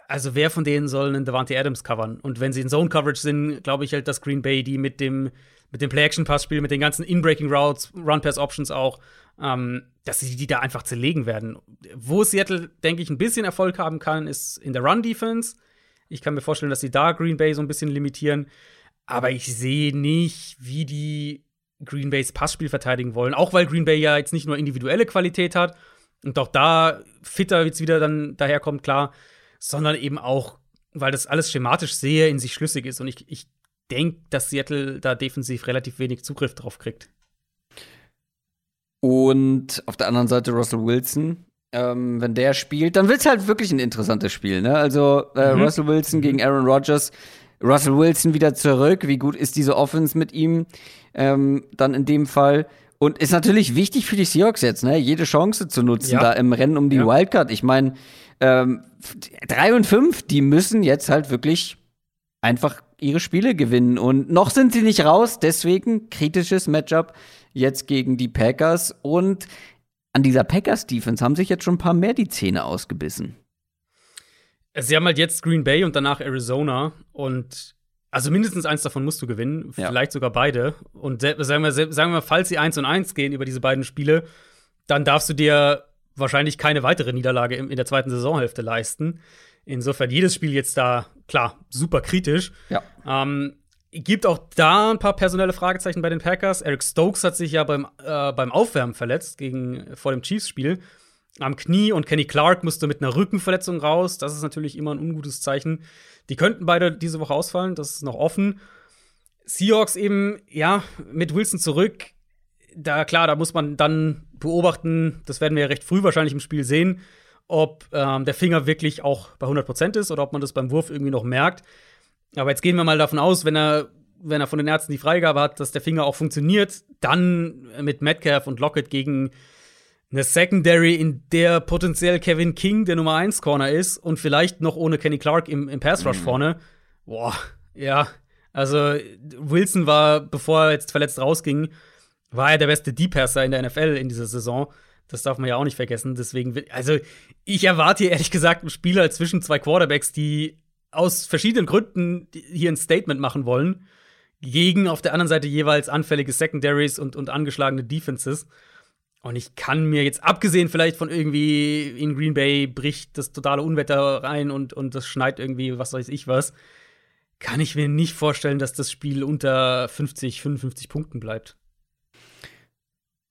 also wer von denen soll einen Devante Adams covern? Und wenn sie in Zone Coverage sind, glaube ich halt, dass Green Bay die mit dem mit dem Play-Action-Pass-Spiel, mit den ganzen In-Breaking Routes, Run-Pass-Options auch, ähm, dass sie die da einfach zerlegen werden. Wo Seattle, denke ich, ein bisschen Erfolg haben kann, ist in der Run-Defense. Ich kann mir vorstellen, dass sie da Green Bay so ein bisschen limitieren. Aber ich sehe nicht, wie die Green Bays Passspiel verteidigen wollen. Auch weil Green Bay ja jetzt nicht nur individuelle Qualität hat und auch da fitter jetzt wieder dann daherkommt, klar, sondern eben auch, weil das alles schematisch sehr in sich schlüssig ist. Und ich, ich denke, dass Seattle da defensiv relativ wenig Zugriff drauf kriegt. Und auf der anderen Seite Russell Wilson. Ähm, wenn der spielt, dann wird es halt wirklich ein interessantes Spiel. Ne? Also äh, mhm. Russell Wilson gegen Aaron Rodgers. Russell Wilson wieder zurück. Wie gut ist diese Offense mit ihm? Ähm, dann in dem Fall. Und ist natürlich wichtig für die Seahawks jetzt, ne? jede Chance zu nutzen, ja. da im Rennen um die ja. Wildcard. Ich meine, ähm, drei und fünf, die müssen jetzt halt wirklich einfach ihre Spiele gewinnen. Und noch sind sie nicht raus, deswegen kritisches Matchup jetzt gegen die Packers. Und an dieser Packers-Defense haben sich jetzt schon ein paar mehr die Zähne ausgebissen. Sie haben halt jetzt Green Bay und danach Arizona. Und also mindestens eins davon musst du gewinnen, ja. vielleicht sogar beide. Und sagen wir, sagen wir, falls sie eins und eins gehen über diese beiden Spiele, dann darfst du dir wahrscheinlich keine weitere Niederlage in der zweiten Saisonhälfte leisten. Insofern jedes Spiel jetzt da, klar, super kritisch. Ja. Ähm, gibt auch da ein paar personelle Fragezeichen bei den Packers. Eric Stokes hat sich ja beim, äh, beim Aufwärmen verletzt gegen, vor dem Chiefs-Spiel am Knie und Kenny Clark musste mit einer Rückenverletzung raus. Das ist natürlich immer ein ungutes Zeichen. Die könnten beide diese Woche ausfallen, das ist noch offen. Seahawks eben, ja, mit Wilson zurück. Da, klar, da muss man dann beobachten, das werden wir ja recht früh wahrscheinlich im Spiel sehen, ob ähm, der Finger wirklich auch bei 100% ist oder ob man das beim Wurf irgendwie noch merkt. Aber jetzt gehen wir mal davon aus, wenn er, wenn er von den Ärzten die Freigabe hat, dass der Finger auch funktioniert, dann mit Metcalf und Lockett gegen eine Secondary, in der potenziell Kevin King der Nummer 1 Corner ist und vielleicht noch ohne Kenny Clark im, im Pass Rush mhm. vorne. Boah, ja. Also Wilson war, bevor er jetzt verletzt rausging, war er der beste Deep Passer in der NFL in dieser Saison. Das darf man ja auch nicht vergessen. Deswegen, also ich erwarte hier ehrlich gesagt einen Spieler zwischen zwei Quarterbacks, die aus verschiedenen Gründen hier ein Statement machen wollen, gegen auf der anderen Seite jeweils anfällige Secondaries und, und angeschlagene Defenses. Und ich kann mir jetzt, abgesehen vielleicht von irgendwie in Green Bay bricht das totale Unwetter rein und, und das schneit irgendwie, was weiß ich was, kann ich mir nicht vorstellen, dass das Spiel unter 50, 55 Punkten bleibt.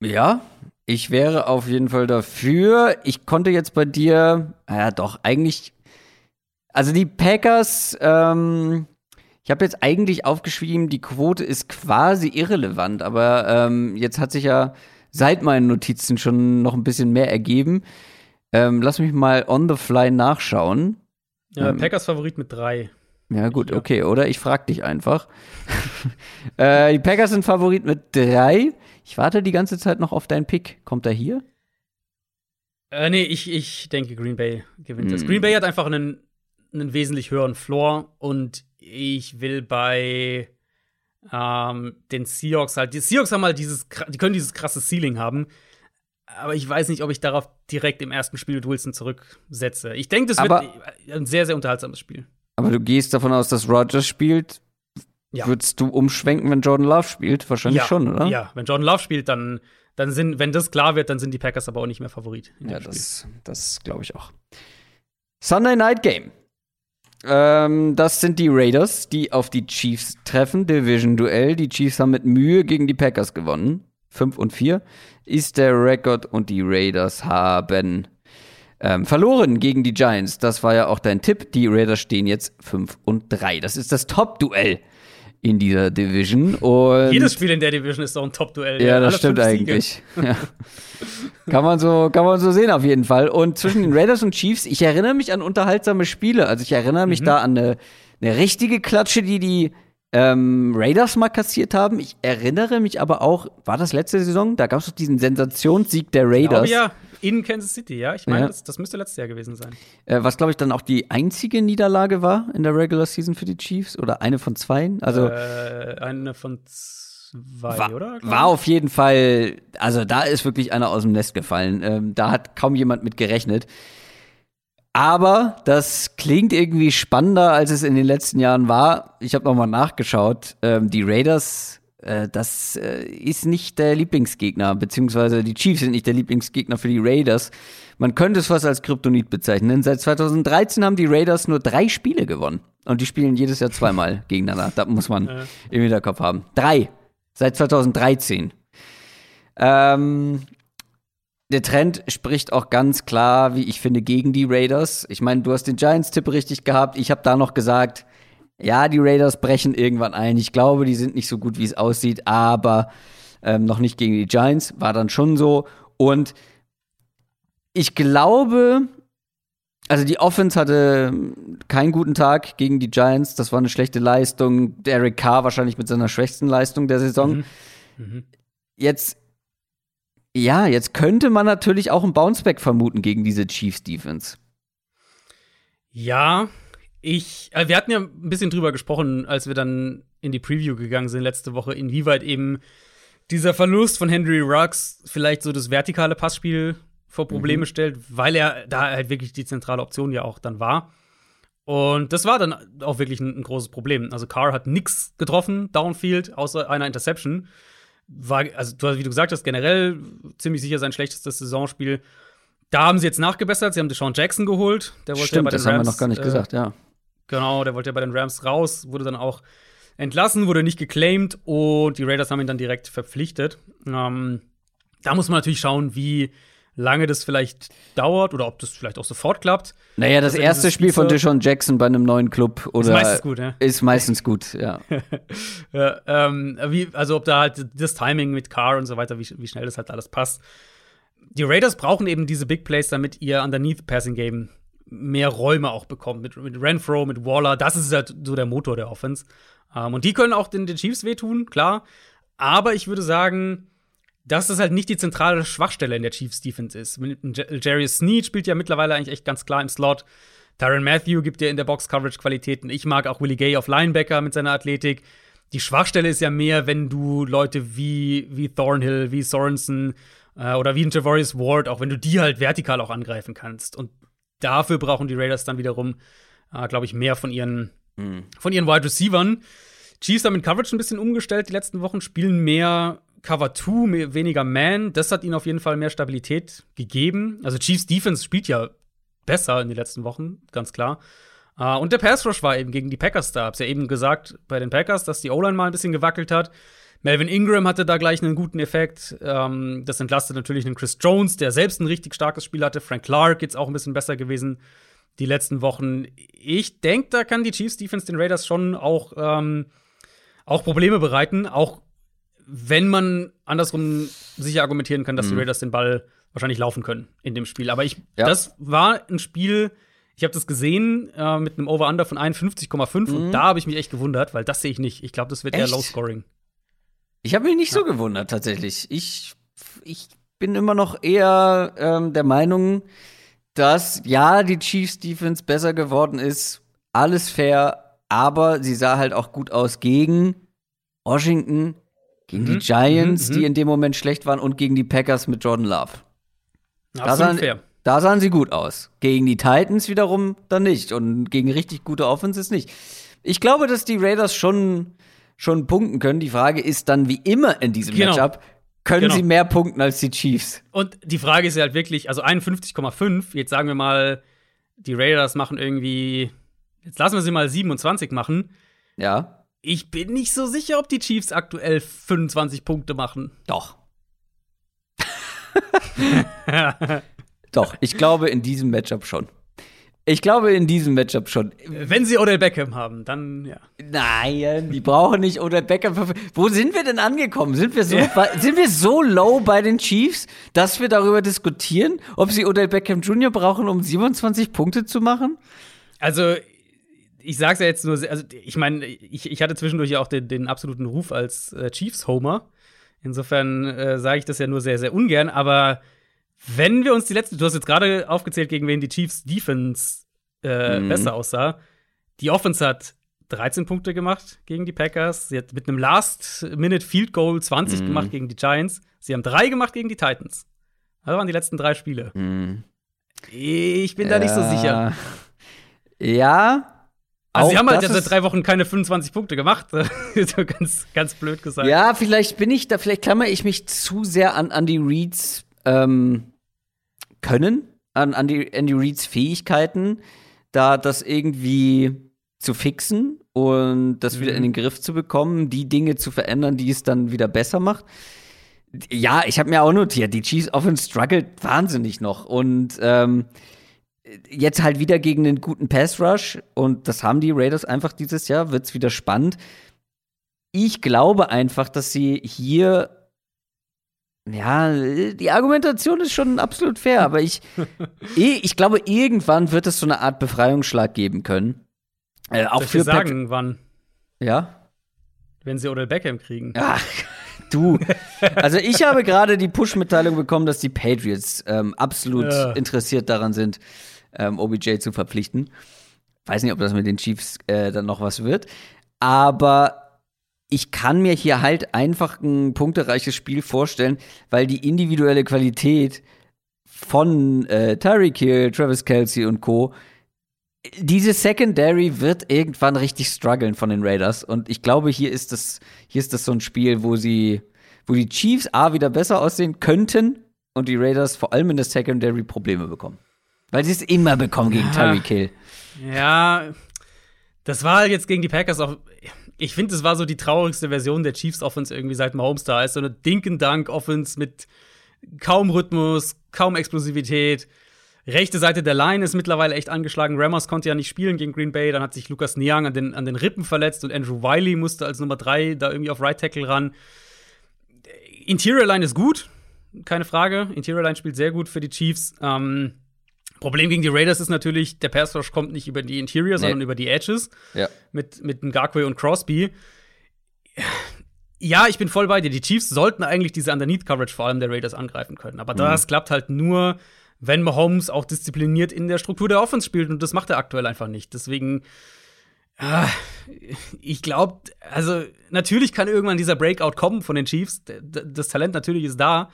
Ja, ich wäre auf jeden Fall dafür. Ich konnte jetzt bei dir, ja doch, eigentlich. Also die Packers, ähm, ich habe jetzt eigentlich aufgeschrieben, die Quote ist quasi irrelevant, aber ähm, jetzt hat sich ja seit meinen Notizen schon noch ein bisschen mehr ergeben. Ähm, lass mich mal on the fly nachschauen. Ja, ähm, Packers Favorit mit drei. Ja, gut, okay, oder? Ich frag dich einfach. äh, die Packers sind Favorit mit drei. Ich warte die ganze Zeit noch auf deinen Pick. Kommt er hier? Äh, nee, ich, ich denke, Green Bay gewinnt das. Hm. Green Bay hat einfach einen, einen wesentlich höheren Floor und ich will bei ähm, den Seahawks halt. Die Seahawks haben halt dieses, die können dieses krasse Ceiling haben. Aber ich weiß nicht, ob ich darauf direkt im ersten Spiel mit Wilson zurücksetze. Ich denke, das Aber- wird ein sehr, sehr unterhaltsames Spiel. Aber du gehst davon aus, dass Rogers spielt. Ja. Würdest du umschwenken, wenn Jordan Love spielt? Wahrscheinlich ja, schon, oder? Ja, wenn Jordan Love spielt, dann, dann sind, wenn das klar wird, dann sind die Packers aber auch nicht mehr Favorit. Ja, das, das glaube ich auch. Sunday Night Game. Ähm, das sind die Raiders, die auf die Chiefs treffen. Division-Duell. Die Chiefs haben mit Mühe gegen die Packers gewonnen. 5 und 4 ist der Rekord und die Raiders haben ähm, verloren gegen die Giants. Das war ja auch dein Tipp. Die Raiders stehen jetzt 5 und 3. Das ist das Top-Duell in dieser Division. Und Jedes Spiel in der Division ist doch ein Top-Duell. ja, Alle das stimmt eigentlich. Ja. kann, man so, kann man so sehen auf jeden Fall. Und zwischen den Raiders und Chiefs, ich erinnere mich an unterhaltsame Spiele. Also ich erinnere Mhm. mich da an eine, eine richtige Klatsche, die die ähm, Raiders mal kassiert haben. Ich erinnere mich aber auch, war das letzte Saison? Da gab es doch diesen Sensationssieg der Raiders. ja, in Kansas City, ja. Ich meine, Ja. das, das müsste letztes Jahr gewesen sein. Äh, was, glaube ich, dann auch die einzige Niederlage war in der Regular Season für die Chiefs. Oder eine von zweien. Also äh, eine von zwei, war, oder? war ich? auf jeden Fall, also da ist wirklich einer aus dem Nest gefallen. Ähm, da hat kaum jemand mit gerechnet. Aber das klingt irgendwie spannender, als es in den letzten Jahren war. Ich habe nochmal nachgeschaut. Ähm, die Raiders, äh, das äh, ist nicht der Lieblingsgegner, beziehungsweise die Chiefs sind nicht der Lieblingsgegner für die Raiders. Man könnte es fast als Kryptonit bezeichnen. Denn seit 2013 haben die Raiders nur drei Spiele gewonnen. Und die spielen jedes Jahr zweimal gegeneinander. Da muss man Ja. im Hinterkopf haben. Drei. Seit 2013. Ähm, der Trend spricht auch ganz klar, wie ich finde, gegen die Raiders. Ich meine, du hast den Giants-Tipp richtig gehabt. Ich habe da noch gesagt, ja, die Raiders brechen irgendwann ein. Ich glaube, die sind nicht so gut, wie es aussieht, aber ähm, noch nicht gegen die Giants. War dann schon so. Und ich glaube, also die Offense hatte keinen guten Tag gegen die Giants. Das war eine schlechte Leistung. Derek Carr wahrscheinlich mit seiner schwächsten Leistung der Saison. Mhm. Jetzt, ja, jetzt könnte man natürlich auch ein Bounceback vermuten gegen diese Chiefs Defense. Ja, ich, äh, wir hatten ja ein bisschen drüber gesprochen, als wir dann in die Preview gegangen sind letzte Woche, inwieweit eben dieser Verlust von Henry Ruggs vielleicht so das vertikale Passspiel vor Probleme Mhm. stellt, weil er da halt wirklich die zentrale Option ja auch dann war. Und das war dann auch wirklich ein, ein großes Problem. Also Carr hat nichts getroffen, Downfield, außer einer Interception. War, also du, wie du gesagt hast, generell ziemlich sicher sein schlechtestes Saisonspiel. Da haben sie jetzt nachgebessert. Sie haben Deshaun Jackson geholt. Der wollte ja Stimmt, bei den das haben wir Rams, noch gar nicht äh, gesagt, ja. Genau, der wollte ja bei den Rams raus, wurde dann auch entlassen, wurde nicht geclaimed und die Raiders haben ihn dann direkt verpflichtet. Ähm, da muss man natürlich schauen, wie lange das vielleicht dauert oder ob das vielleicht auch sofort klappt. Naja, das Also erste Spiel von Deshaun Jackson bei einem neuen Club oder Ist meistens gut, ja. ist meistens gut, ja. Ja, ähm, wie, also ob da halt das Timing mit Carr und so weiter, wie, wie schnell das halt alles passt. Die Raiders brauchen eben diese Big Plays, damit ihr Underneath Passing Game mehr Räume auch bekommt. Mit, mit Renfro, mit Waller, das ist halt so der Motor der Offense. Ähm, und die können auch den, den Chiefs wehtun, klar. Aber ich würde sagen, dass das halt nicht die zentrale Schwachstelle in der Chiefs Defense ist. J- Jarius Sneed spielt ja mittlerweile eigentlich echt ganz klar im Slot. Tyron Matthew gibt dir in der Box Coverage Qualitäten. Ich mag auch Willie Gay auf Linebacker mit seiner Athletik. Die Schwachstelle ist ja mehr, wenn du Leute wie, wie Thornhill, wie Sorensen äh, oder wie ein Javorius Ward, auch wenn du die halt vertikal auch angreifen kannst. Und dafür brauchen die Raiders dann wiederum, äh, glaube ich, mehr von ihren, von ihren Wide Receivern. Chiefs haben mit Coverage ein bisschen umgestellt die letzten Wochen, spielen mehr Cover 2, mehr, weniger Man. Das hat ihnen auf jeden Fall mehr Stabilität gegeben. Also Chiefs Defense spielt ja besser in den letzten Wochen, ganz klar. Äh, und der Pass Rush war eben gegen die Packers da. Hab's ja eben gesagt bei den Packers, dass die O-Line mal ein bisschen gewackelt hat. Melvin Ingram hatte da gleich einen guten Effekt. Ähm, das entlastet natürlich einen Chris Jones, der selbst ein richtig starkes Spiel hatte. Frank Clark jetzt auch ein bisschen besser gewesen die letzten Wochen. Ich denke, da kann die Chiefs Defense den Raiders schon auch, ähm, auch Probleme bereiten, auch wenn man andersrum sicher argumentieren kann, dass die Raiders den Ball wahrscheinlich laufen können in dem Spiel. Aber ich, Ja. das war ein Spiel, ich habe das gesehen äh, mit einem Over-Under von 51,5 und da habe ich mich echt gewundert, weil das sehe ich nicht. Ich glaube, das wird eher Echt? Low-Scoring. Ich habe mich nicht so gewundert, tatsächlich. Ich, ich bin immer noch eher ähm, der Meinung, dass ja, die Chiefs Defense besser geworden ist. Alles fair, aber sie sah halt auch gut aus gegen Washington, gegen Mhm, die Giants, mhm, die in dem Moment schlecht waren, und gegen die Packers mit Jordan Love. Da Absolut sahen, fair. da sahen sie gut aus. Gegen die Titans wiederum dann nicht. Und gegen richtig gute Offenses nicht. Ich glaube, dass die Raiders schon, schon punkten können. Die Frage ist dann, wie immer in diesem Genau. Matchup, können Genau. sie mehr punkten als die Chiefs? Und die Frage ist ja halt wirklich, also 51,5, jetzt sagen wir mal, die Raiders machen irgendwie, jetzt lassen wir sie mal 27 machen. Ja, Ich bin nicht so sicher, ob die Chiefs aktuell 25 Punkte machen. doch. Doch, ich glaube in diesem Matchup schon. Ich glaube in diesem Matchup schon. Wenn sie Odell Beckham haben, dann ja. Nein, die brauchen nicht Odell Beckham. Wo sind wir denn angekommen? Sind wir so, bei, sind wir so low bei den Chiefs, dass wir darüber diskutieren, ob sie Odell Beckham Jr. brauchen, um 27 Punkte zu machen? Also, ich sag's ja jetzt nur, also ich meine, ich, ich hatte zwischendurch ja auch den, den absoluten Ruf als äh, Chiefs-Homer. Insofern äh, sage ich das ja nur sehr, sehr ungern, aber wenn wir uns die letzte, du hast jetzt gerade aufgezählt, gegen wen die Chiefs Defense äh, Mhm. besser aussah. Die Offense hat 13 Punkte gemacht gegen die Packers. Sie hat mit einem Last-Minute-Field-Goal 20 Mhm. gemacht gegen die Giants. Sie haben drei gemacht gegen die Titans. Das waren die letzten drei Spiele. Ich bin da nicht so sicher. Ja. Also, sie haben halt das seit drei Wochen keine 25 Punkte gemacht. so ganz, ganz blöd gesagt. Ja, vielleicht bin ich da, vielleicht klammere ich mich zu sehr an Andy Reids ähm, Können, an Andy, Andy Reids Fähigkeiten, da das irgendwie zu fixen und das wieder Mhm. in den Griff zu bekommen, die Dinge zu verändern, die es dann wieder besser macht. Ja, ich habe mir auch notiert, die Chiefs Offense struggelt wahnsinnig noch und ähm, jetzt halt wieder gegen einen guten Pass Rush und das haben die Raiders einfach dieses Jahr, wird's wieder spannend. Ich glaube einfach, dass sie hier ja, die Argumentation ist schon absolut fair, aber ich, eh- ich glaube, irgendwann wird es so eine Art Befreiungsschlag geben können. Äh, auch Soll ich für dir Pat- sagen, wann, Ja? wenn sie Odell Beckham kriegen. Ach, du. Also ich habe gerade die Push-Mitteilung bekommen, dass die Patriots ähm, absolut Ja. interessiert daran sind, ähm, OBJ zu verpflichten. Weiß nicht, ob das mit den Chiefs äh, dann noch was wird. Aber ich kann mir hier halt einfach ein punktereiches Spiel vorstellen, weil die individuelle Qualität von äh, Tyreek Hill, Travis Kelsey und Co. Diese Secondary wird irgendwann richtig strugglen von den Raiders und ich glaube, hier ist das hier ist das so ein Spiel, wo sie wo die Chiefs A wieder besser aussehen könnten und die Raiders vor allem in der Secondary Probleme bekommen. Weil sie es immer bekommen gegen. Tyreek Hill. Ja, das war halt jetzt gegen die Packers auch. Ich finde, es war so die traurigste Version der Chiefs Offense irgendwie seit Mahomes da ist. So eine Dink-and-Dunk-Offense mit kaum Rhythmus, kaum Explosivität. Rechte Seite der Line ist mittlerweile echt angeschlagen. Ramos konnte ja nicht spielen gegen Green Bay. Dann hat sich Lukas Niang an den, an den Rippen verletzt und Andrew Wiley musste als Nummer drei da irgendwie auf Right Tackle ran. Interior Line ist gut, keine Frage. Interior Line spielt sehr gut für die Chiefs. Ähm, Problem gegen die Raiders ist natürlich, der Pass Rush kommt nicht über die Interior, sondern über die Edges Ja. mit, mit Ngakwe und Crosby. Ja, ich bin voll bei dir. Die Chiefs sollten eigentlich diese Underneath-Coverage vor allem der Raiders angreifen können. Aber das klappt halt nur, wenn Mahomes auch diszipliniert in der Struktur der Offense spielt. Und das macht er aktuell einfach nicht. Deswegen, ah, ich glaube, also natürlich kann irgendwann dieser Breakout kommen von den Chiefs. Das Talent natürlich ist da.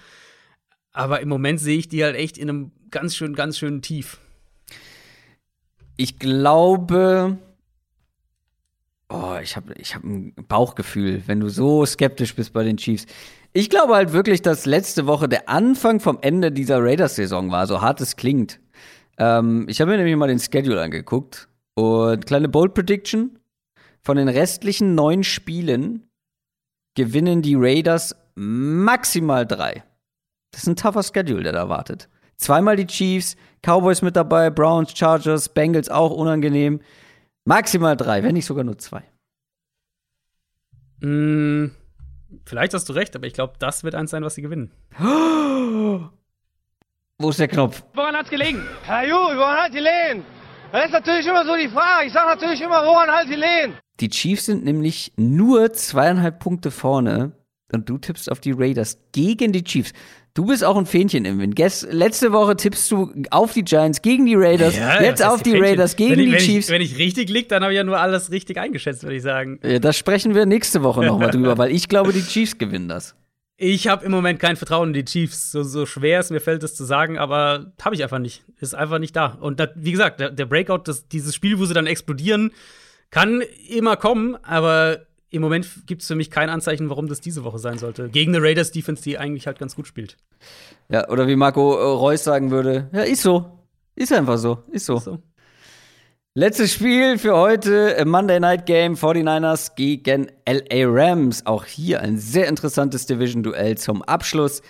Aber im Moment sehe ich die halt echt in einem ganz schön, ganz schönen Tief. Ich glaube. Oh, ich habe ich hab ein Bauchgefühl, wenn du so skeptisch bist bei den Chiefs. Ich glaube halt wirklich, dass letzte Woche der Anfang vom Ende dieser Raiders-Saison war, so hart es klingt. Ähm, ich habe mir nämlich mal den Schedule angeguckt und kleine Bold Prediction. Von den restlichen neun Spielen gewinnen die Raiders maximal drei. Das ist ein tougher Schedule, der da wartet. Zweimal die Chiefs, Cowboys mit dabei, Browns, Chargers, Bengals auch unangenehm. Maximal drei, wenn nicht sogar nur zwei. Mm, vielleicht hast du recht, aber ich glaube, das wird eins sein, was sie gewinnen. Wo ist der Knopf? Woran hat's gelegen? Ja gut, woran hat die Lehen? Das ist natürlich immer so die Frage. Ich sag natürlich immer, woran halt die Lehen? Die Chiefs sind nämlich nur zweieinhalb Punkte vorne und du tippst auf die Raiders gegen die Chiefs. Du bist auch ein Fähnchen im Wind. Gest letzte Woche tippst du auf die Giants gegen die Raiders, Ja, jetzt auf die Fähnchen? Raiders gegen ich, die Chiefs. Ich, wenn ich richtig liege, dann habe ich ja nur alles richtig eingeschätzt, würde ich sagen. Ja, da sprechen wir nächste Woche nochmal drüber, weil ich glaube, die Chiefs gewinnen das. Ich habe im Moment kein Vertrauen in die Chiefs. So, so schwer es mir fällt, das zu sagen, aber habe ich einfach nicht. Ist einfach nicht da. Und das, wie gesagt, der, der Breakout, das, dieses Spiel, wo sie dann explodieren, kann immer kommen, aber im Moment gibt es für mich kein Anzeichen, warum das diese Woche sein sollte. Gegen eine Raiders-Defense, die eigentlich halt ganz gut spielt. Ja, oder wie Marco äh, Reus sagen würde, ja, ist so. Ist einfach so. Ist so. So. Letztes Spiel für heute, äh, Monday Night Game, 49ers gegen LA Rams. Auch hier ein sehr interessantes Division-Duell zum Abschluss.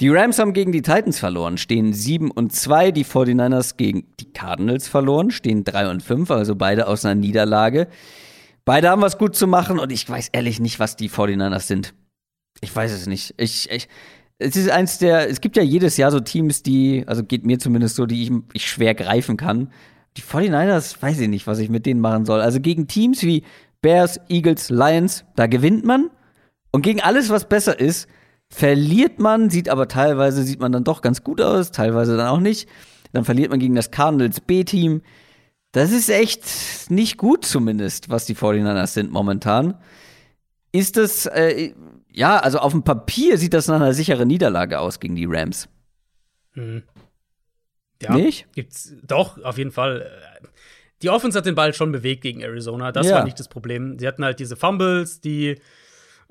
Die Rams haben gegen die Titans verloren, stehen 7 und 2. Die 49ers gegen die Cardinals verloren, stehen 3 und 5, also beide aus einer Niederlage. Beide haben was gut zu machen und ich weiß ehrlich nicht, was die 49ers sind. Ich weiß es nicht. Ich, ich, es ist eins der, es gibt ja jedes Jahr so Teams, die, also geht mir zumindest so, die ich, ich schwer greifen kann. Die 49ers, weiß ich nicht, was ich mit denen machen soll. Also gegen Teams wie Bears, Eagles, Lions, da gewinnt man. Und gegen alles, was besser ist, verliert man, sieht aber teilweise, sieht man dann doch ganz gut aus, teilweise dann auch nicht. Dann verliert man gegen das Cardinals B-Team. Das ist echt nicht gut zumindest, was die 49ers sind momentan. Ist das, äh, ja, also auf dem Papier sieht das nach einer sicheren Niederlage aus gegen die Rams. Ja, Nicht? Gibt's doch, auf jeden Fall. Die Offense hat den Ball schon bewegt gegen Arizona. Das Ja. war nicht das Problem. Sie hatten halt diese Fumbles, die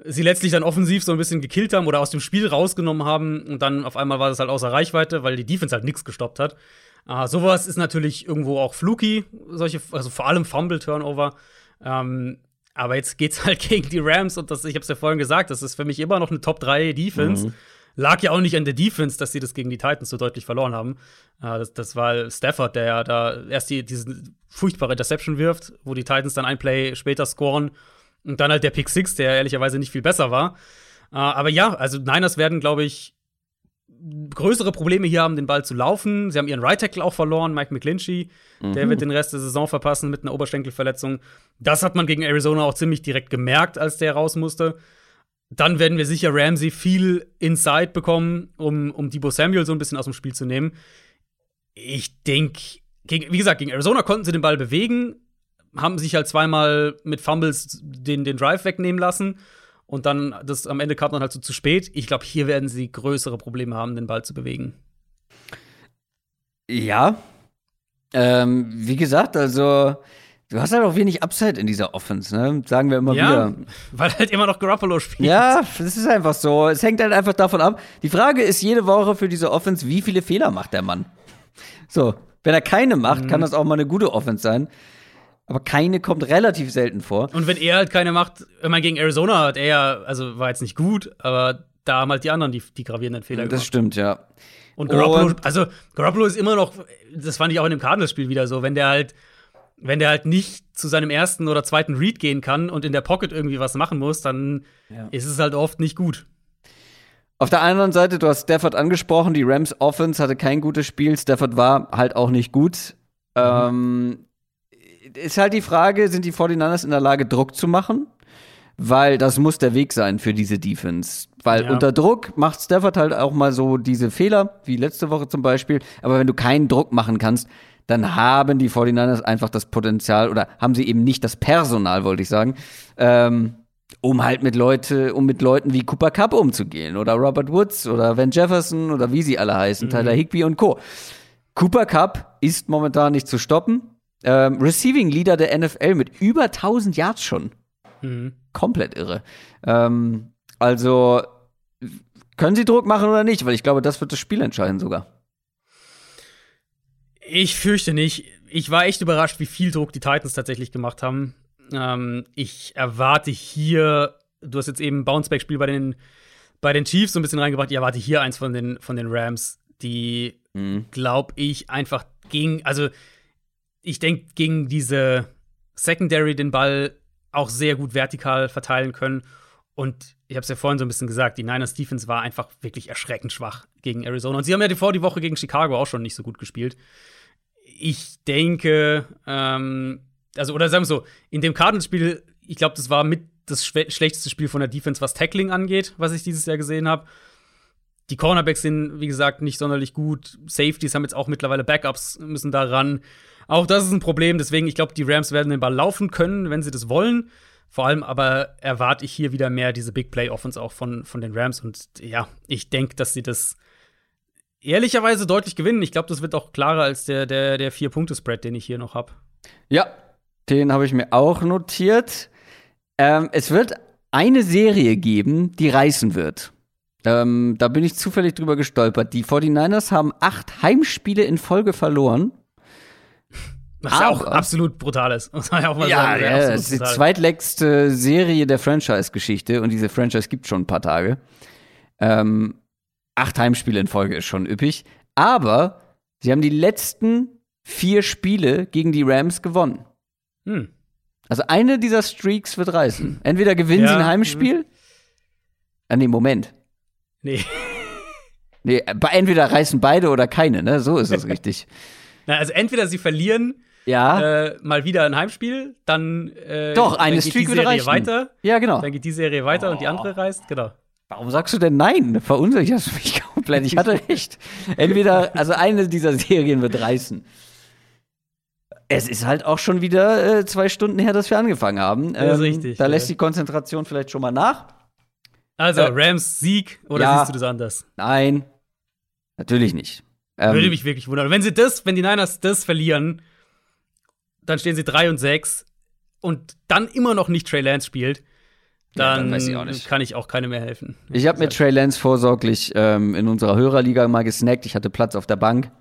sie letztlich dann offensiv so ein bisschen gekillt haben oder aus dem Spiel rausgenommen haben. Und dann auf einmal war das halt außer Reichweite, weil die Defense halt nichts gestoppt hat. Äh, sowas ist natürlich irgendwo auch fluky, solche, also vor allem Fumble-Turnover. Ähm, aber jetzt geht's halt gegen die Rams und das, ich hab's ja vorhin gesagt, das ist für mich immer noch eine Top 3 Defense. Lag ja auch nicht an der Defense, dass sie das gegen die Titans so deutlich verloren haben. Äh, das, das war Stafford, der ja da erst die, diese furchtbare Interception wirft, wo die Titans dann ein Play später scoren. Und dann halt der Pick Six, der ehrlicherweise nicht viel besser war. Äh, aber ja, also Niners werden, glaube ich, größere Probleme hier haben, den Ball zu laufen. Sie haben ihren Right Tackle auch verloren, Mike McClinchy. Der wird den Rest der Saison verpassen mit einer Oberschenkelverletzung. Das hat man gegen Arizona auch ziemlich direkt gemerkt, als der raus musste. Dann werden wir sicher Ramsey viel Inside bekommen, um, um Debo Samuel so ein bisschen aus dem Spiel zu nehmen. Ich denke, wie gesagt, gegen Arizona konnten sie den Ball bewegen, haben sich halt zweimal mit Fumbles den, den Drive wegnehmen lassen. Und dann, das am Ende kam dann halt so zu spät. Ich glaube, hier werden sie größere Probleme haben, den Ball zu bewegen. Ja. Ähm, wie gesagt, also du hast halt auch wenig Upside in dieser Offense, ne? Sagen wir immer wieder. weil halt immer noch Garoppolo spielt. Ja, das ist einfach so. Es hängt halt einfach davon ab. Die Frage ist jede Woche für diese Offense, wie viele Fehler macht der Mann? So, wenn er keine macht, kann das auch mal eine gute Offense sein. Aber keine kommt relativ selten vor. Und wenn er halt keine macht, wenn man gegen Arizona hat, er ja, also war jetzt nicht gut, aber da haben halt die anderen die, die gravierenden Fehler Das gemacht. stimmt, ja. Und Garoppolo, Und- also Garoppolo ist immer noch, das fand ich auch in dem Cardinals-Spiel wieder so, wenn der halt, wenn der halt nicht zu seinem ersten oder zweiten Read gehen kann und in der Pocket irgendwie was machen muss, dann Ja. ist es halt oft nicht gut. Auf der anderen Seite, du hast Stafford angesprochen, die Rams Offense hatte kein gutes Spiel. Stafford war halt auch nicht gut. Ähm, ist halt die Frage, sind die 49ers in der Lage, Druck zu machen? Weil das muss der Weg sein für diese Defense. Weil Ja. unter Druck macht Stafford halt auch mal so diese Fehler, wie letzte Woche zum Beispiel. Aber wenn du keinen Druck machen kannst, dann haben die 49ers einfach das Potenzial oder haben sie eben nicht das Personal, wollte ich sagen, ähm, um halt mit Leute, um mit Leuten wie Cooper Cup umzugehen oder Robert Woods oder Van Jefferson oder wie sie alle heißen, Tyler Higby und Co. Cooper Cup ist momentan nicht zu stoppen. Ähm, Receiving Leader der NFL mit über 1000 Yards schon. Mhm. Komplett irre. Ähm, also können sie Druck machen oder nicht? Weil ich glaube, das wird das Spiel entscheiden sogar. Ich fürchte nicht. Ich war echt überrascht, wie viel Druck die Titans tatsächlich gemacht haben. Ähm, ich erwarte hier, du hast jetzt eben ein Bounceback-Spiel bei den, bei den Chiefs so ein bisschen reingebracht. Ich erwarte hier eins von den, von den Rams, die, glaube ich, einfach gegen, also ich denke, gegen diese Secondary den Ball auch sehr gut vertikal verteilen können. Und ich habe es ja vorhin so ein bisschen gesagt, die Niners Defense war einfach wirklich erschreckend schwach gegen Arizona. Und sie haben ja vor die Woche gegen Chicago auch schon nicht so gut gespielt. Ich denke, ähm, also, oder sagen wir so, in dem Cardinals-Spiel, ich glaube, das war mit das schlechteste Spiel von der Defense, was Tackling angeht, was ich dieses Jahr gesehen habe. Die Cornerbacks sind, wie gesagt, nicht sonderlich gut. Safeties haben jetzt auch mittlerweile Backups, müssen da ran. Auch das ist ein Problem, deswegen, ich glaube, die Rams werden den Ball laufen können, wenn sie das wollen. Vor allem aber erwarte ich hier wieder mehr diese Big Play Offense auch von, von den Rams. Und ja, ich denke, dass sie das ehrlicherweise deutlich gewinnen. Ich glaube, das wird auch klarer als der, der, der Vier-Punkte-Spread, den ich hier noch habe. Ja, den habe ich mir auch notiert. Ähm, es wird eine Serie geben, die reißen wird. Ähm, da bin ich zufällig drüber gestolpert. Die 49ers haben acht Heimspiele in Folge verloren. Was ja auch absolut brutal ist. Ja auch mal ja, sagen. Ja, das ist die zweitletzte Serie der Franchise-Geschichte und diese Franchise gibt schon ein paar Tage. Ähm, acht Heimspiele in Folge ist schon üppig. Aber sie haben die letzten vier Spiele gegen die Rams gewonnen. Hm. Also eine dieser Streaks wird reißen. Entweder gewinnen ja. sie ein Heimspiel. Ah, nee, Moment. Nee. Nee, entweder reißen beide oder keine, ne? So ist es richtig. Na, also entweder sie verlieren ja. Äh, mal wieder ein Heimspiel, dann äh, Doch, eine dann geht Streak die Serie weiter. Ja, genau. Dann geht die Serie weiter oh. und die andere oh. reist, genau. Warum sagst du denn nein? Verunsicherst du mich komplett. Ich hatte recht. Entweder, also eine dieser Serien wird reißen. Es ist halt auch schon wieder äh, zwei Stunden her, dass wir angefangen haben. Ähm, ist richtig. Da ja. lässt die Konzentration vielleicht schon mal nach. Also, äh, Rams Sieg oder ja, siehst du das anders? Nein, natürlich nicht. Ähm, Würde mich wirklich wundern. Wenn sie das, wenn die Niners das verlieren, dann stehen sie 3 und 6 und dann immer noch nicht Trey Lance spielt, dann, ja, dann ich kann ich auch keine mehr helfen. Ich habe mit Trey Lance vorsorglich ähm, in unserer Hörerliga mal gesnackt. Ich hatte Platz auf der Bank.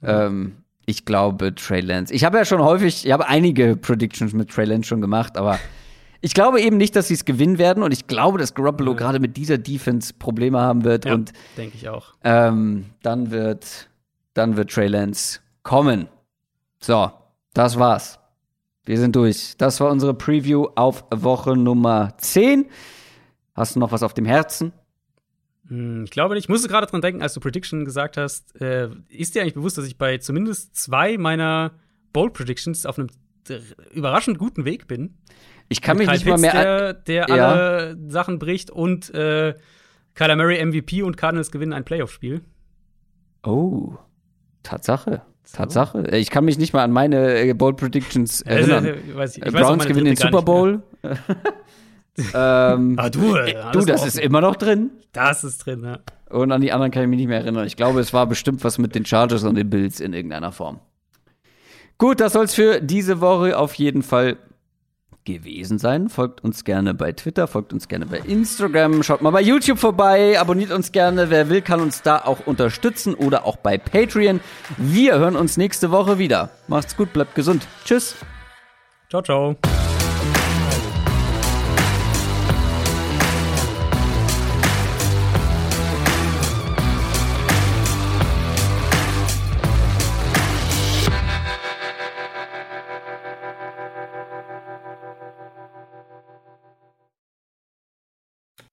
Mhm. Ähm, ich glaube Trey Lance. Ich habe ja schon häufig, ich habe einige Predictions mit Trey Lance schon gemacht, aber ich glaube eben nicht, dass sie es gewinnen werden und ich glaube, dass Garoppolo ja. gerade mit dieser Defense Probleme haben wird ja, und denke ich auch. Ähm, dann wird dann wird Trey Lance kommen. So, das war's. Wir sind durch. Das war unsere Preview auf Woche Nummer 10. Hast du noch was auf dem Herzen? Hm, ich glaube nicht. Ich musste gerade dran denken, als du Prediction gesagt hast. Äh, ist dir eigentlich bewusst, dass ich bei zumindest zwei meiner Bold Predictions auf einem überraschend guten Weg bin? Ich kann mich nicht Pitts, mal mehr. Der, der ja. alle Sachen bricht und äh, Kyler Murray MVP und Cardinals gewinnen ein Playoff-Spiel. Oh, Tatsache. Tatsache. Ich kann mich nicht mal an meine äh, Bold Predictions erinnern. ich weiß, ich Browns gewinnen den Super Bowl. ähm, ah, du, äh, du, das ist immer noch drin. Das ist drin, ja. Und an die anderen kann ich mich nicht mehr erinnern. Ich glaube, es war bestimmt was mit den Chargers und den Bills in irgendeiner Form. Gut, das soll es für diese Woche auf jeden Fall gewesen sein. Folgt uns gerne bei Twitter, folgt uns gerne bei Instagram, schaut mal bei YouTube vorbei, abonniert uns gerne. Wer will, kann uns da auch unterstützen oder auch bei Patreon. Wir hören uns nächste Woche wieder. Macht's gut, bleibt gesund. Tschüss. Ciao, ciao.